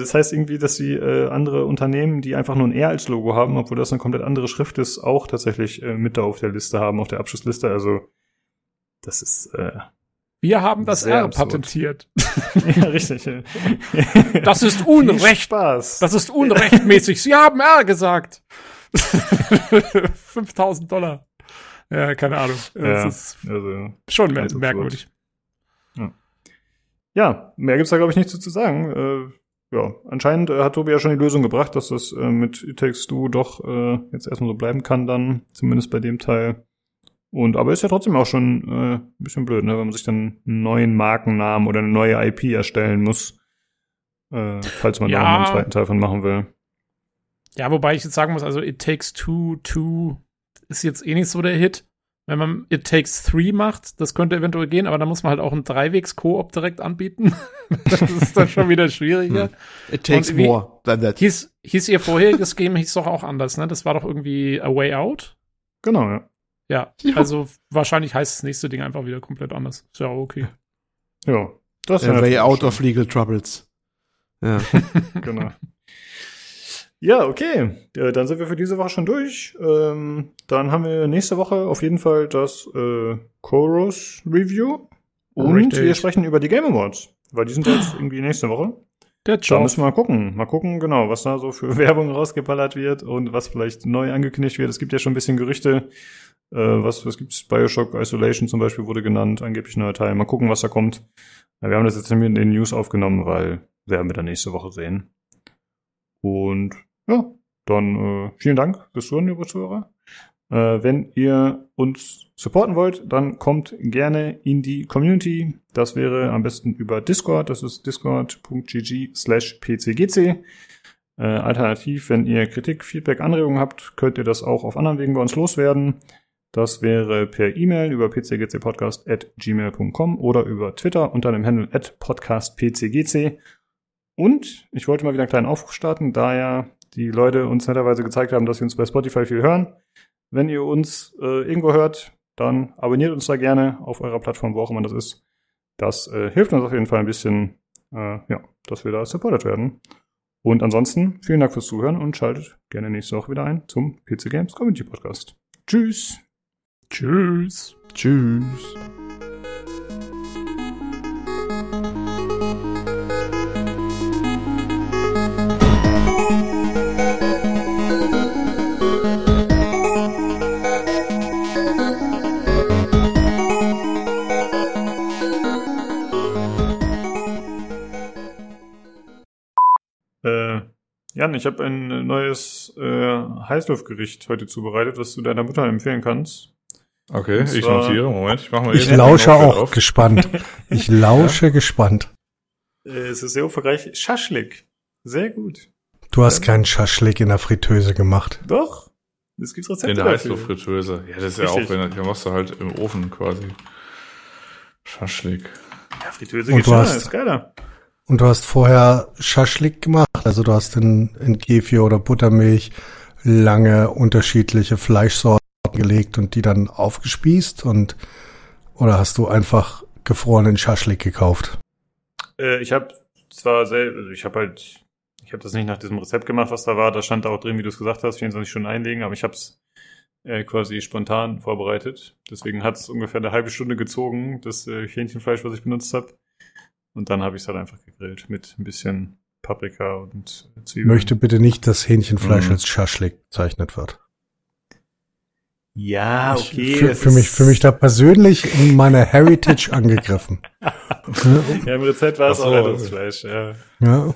das heißt irgendwie, dass sie äh, andere Unternehmen, die einfach nur ein R als Logo haben, obwohl das eine komplett andere Schrift ist, auch tatsächlich äh, mit da auf der Liste haben, auf der Abschlussliste. Also das ist äh, wir haben das R absurd. patentiert. ja, richtig. Das ist Unrecht. Spaß. Das ist unrechtmäßig. Sie haben R gesagt. 5000 Dollar. Ja, keine Ahnung. Ja, das ist also, schon mer merkwürdig. Ja. ja, mehr gibt's da, glaube ich, nicht zu sagen. Äh, ja, anscheinend äh, hat Tobi ja schon die Lösung gebracht, dass das äh, mit It Takes Two doch äh, jetzt erstmal so bleiben kann dann, zumindest bei dem Teil. Und aber ist ja trotzdem auch schon äh, ein bisschen blöd, ne, wenn man sich dann einen neuen Markennamen oder eine neue IP erstellen muss, äh, falls man ja. da einen zweiten Teil von machen will. Ja, wobei ich jetzt sagen muss, also It Takes Two, Two ist jetzt eh nicht so der Hit. Wenn man It Takes Three macht, das könnte eventuell gehen, aber da muss man halt auch einen Dreiwegs-Koop direkt anbieten. das ist dann schon wieder schwieriger. Hm. It takes more than that. Hieß, hieß ihr vorheriges Game hieß doch auch anders, ne? Das war doch irgendwie A Way Out. Genau, ja. Ja, ja. also wahrscheinlich heißt das nächste Ding einfach wieder komplett anders. Ist ja auch okay. Ja. Das ist A Way Out of Legal Troubles. Ja. genau. Ja, okay. Ja, dann sind wir für diese Woche schon durch. Ähm, dann haben wir nächste Woche auf jeden Fall das äh, Chorus Review. Und Richtig. wir sprechen über die Game Awards, weil die sind jetzt irgendwie nächste Woche. Der Job. Da müssen wir mal gucken. Mal gucken, genau, was da so für Werbung rausgeballert wird und was vielleicht neu angekündigt wird. Es gibt ja schon ein bisschen Gerüchte. Äh, was, was gibt's? Bioshock Isolation zum Beispiel wurde genannt, angeblich neuer Teil. Mal gucken, was da kommt. Wir haben das jetzt in den News aufgenommen, weil werden wir dann nächste Woche sehen. Und ja, dann äh, vielen Dank fürs Zuhören, liebe Zuhörer. Äh, wenn ihr uns supporten wollt, dann kommt gerne in die Community. Das wäre am besten über Discord. Das ist discord.gg slash pcgc. Äh, alternativ, wenn ihr Kritik, Feedback, Anregungen habt, könnt ihr das auch auf anderen Wegen bei uns loswerden. Das wäre per E-Mail über pcgcpodcast.gmail.com oder über Twitter unter dem Handle at podcastpcgc. Und ich wollte mal wieder einen kleinen Aufruf starten, da ja die Leute uns netterweise gezeigt haben, dass sie uns bei Spotify viel hören. Wenn ihr uns äh, irgendwo hört, dann abonniert uns da gerne auf eurer Plattform, wo auch immer das ist. Das äh, hilft uns auf jeden Fall ein bisschen, äh, ja, dass wir da supported werden. Und ansonsten vielen Dank fürs Zuhören und schaltet gerne nächste Woche wieder ein zum PC Games Community Podcast. Tschüss. Tschüss. Tschüss. Ich habe ein neues äh, Heißluftgericht heute zubereitet, was du deiner Mutter empfehlen kannst. Okay, ich notiere. Moment, ich mache mal Ich lausche auch auf. gespannt. Ich lausche ja. gespannt. Äh, es ist sehr umfangreich. Schaschlik. Sehr gut. Du hast keinen Schaschlik in der Fritteuse gemacht. Doch. Das gibt's Rezepte In der. Heißluftfritteuse. Ja, das ist ja Richtig. auch, wenn, da machst du halt im Ofen quasi. Schaschlik. Ja, Fritteuse Und geht du schneller, hast- ist geiler. Und du hast vorher Schaschlik gemacht, also du hast in, in Kefir oder Buttermilch lange unterschiedliche Fleischsorten gelegt und die dann aufgespießt und oder hast du einfach gefrorenen Schaschlik gekauft? Äh, ich habe zwar selber, also ich habe halt, ich habe das nicht nach diesem Rezept gemacht, was da war. Da stand auch drin, wie du es gesagt hast, 24 Stunden einlegen, aber ich habe es äh, quasi spontan vorbereitet. Deswegen hat es ungefähr eine halbe Stunde gezogen, das äh, Hähnchenfleisch, was ich benutzt habe. Und dann habe ich es halt einfach gegrillt mit ein bisschen Paprika und Zwiebeln. Möchte bitte nicht, dass Hähnchenfleisch Mhm. als Schaschlik bezeichnet wird. Ja, Ich okay. fühl es für mich, für mich da persönlich in meine Heritage angegriffen. Ja, im Rezept war es auch. Rettungsfleisch, ja. Ja,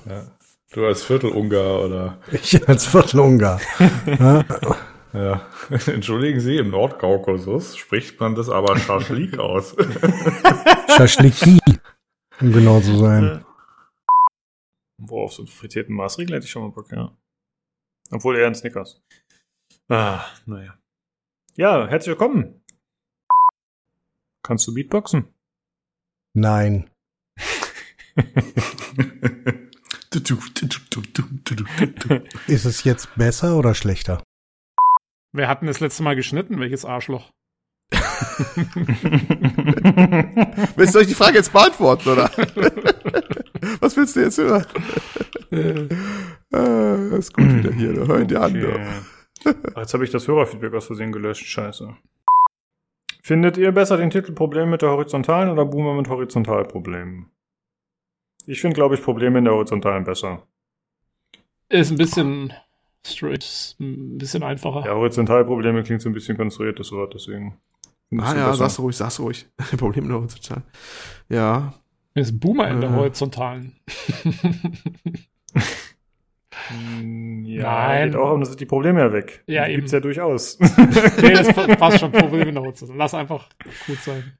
Du als Viertelungar oder. ich als Viertelungar. Ja, Ja. Entschuldigen Sie, im Nordkaukasus spricht man das aber Schaschlik aus. Schaschliki, um genau zu sein. Boah, auf so einen frittierten Maßriegel hätte ich schon mal Bock, ja. Obwohl eher ein Snickers. Ah, naja. Ja, herzlich willkommen. Kannst du Beatboxen? Nein. Ist es jetzt besser oder schlechter? Wer hat denn das letzte Mal geschnitten? Welches Arschloch? Willst du euch die Frage jetzt beantworten, oder? Was willst du jetzt hören? ah, das ist gut wieder hier. Da hören die an. Okay. da. Ach, Jetzt habe ich das Hörerfeedback aus Versehen gelöscht. Scheiße. Findet ihr besser den Titel Problem mit der horizontalen oder Boomer mit Horizontalproblemen? Ich finde, glaube ich, Probleme in der horizontalen besser. Ist ein bisschen straight, ist ein bisschen einfacher. Ja, Horizontalprobleme klingt so ein bisschen konstruiert, das Wort, deswegen. Ah ja, besser. sag's ruhig, sag's ruhig. Problem noch total. Ja. Ist Boomer in der Äh. horizontalen. Hm, Ja, Nein. geht auch, sind die Probleme ja weg. Ja, die eben. gibt's ja durchaus. nee, das passt schon. Probleme in der horizontalen. Lass einfach gut sein.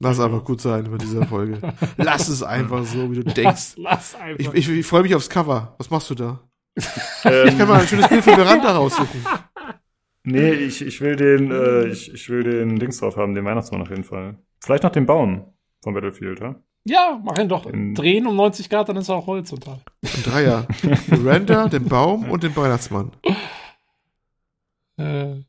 Lass einfach gut sein bei dieser Folge. Lass es einfach so, wie du denkst. Lass einfach. Ich, ich, ich freue mich aufs Cover. Was machst du da? Ähm, Ich kann mal ein schönes Bild von Miranda raussuchen. nee, ich, ich will den, äh, ich, ich will den Dings drauf haben, den Weihnachtsmann auf jeden Fall. Vielleicht noch den Baum von Battlefield, ja? ja, mach ihn doch. In- Drehen um 90 Grad, dann ist er auch horizontal. Ein Dreier. Miranda, den Baum und den Weihnachtsmann. Äh,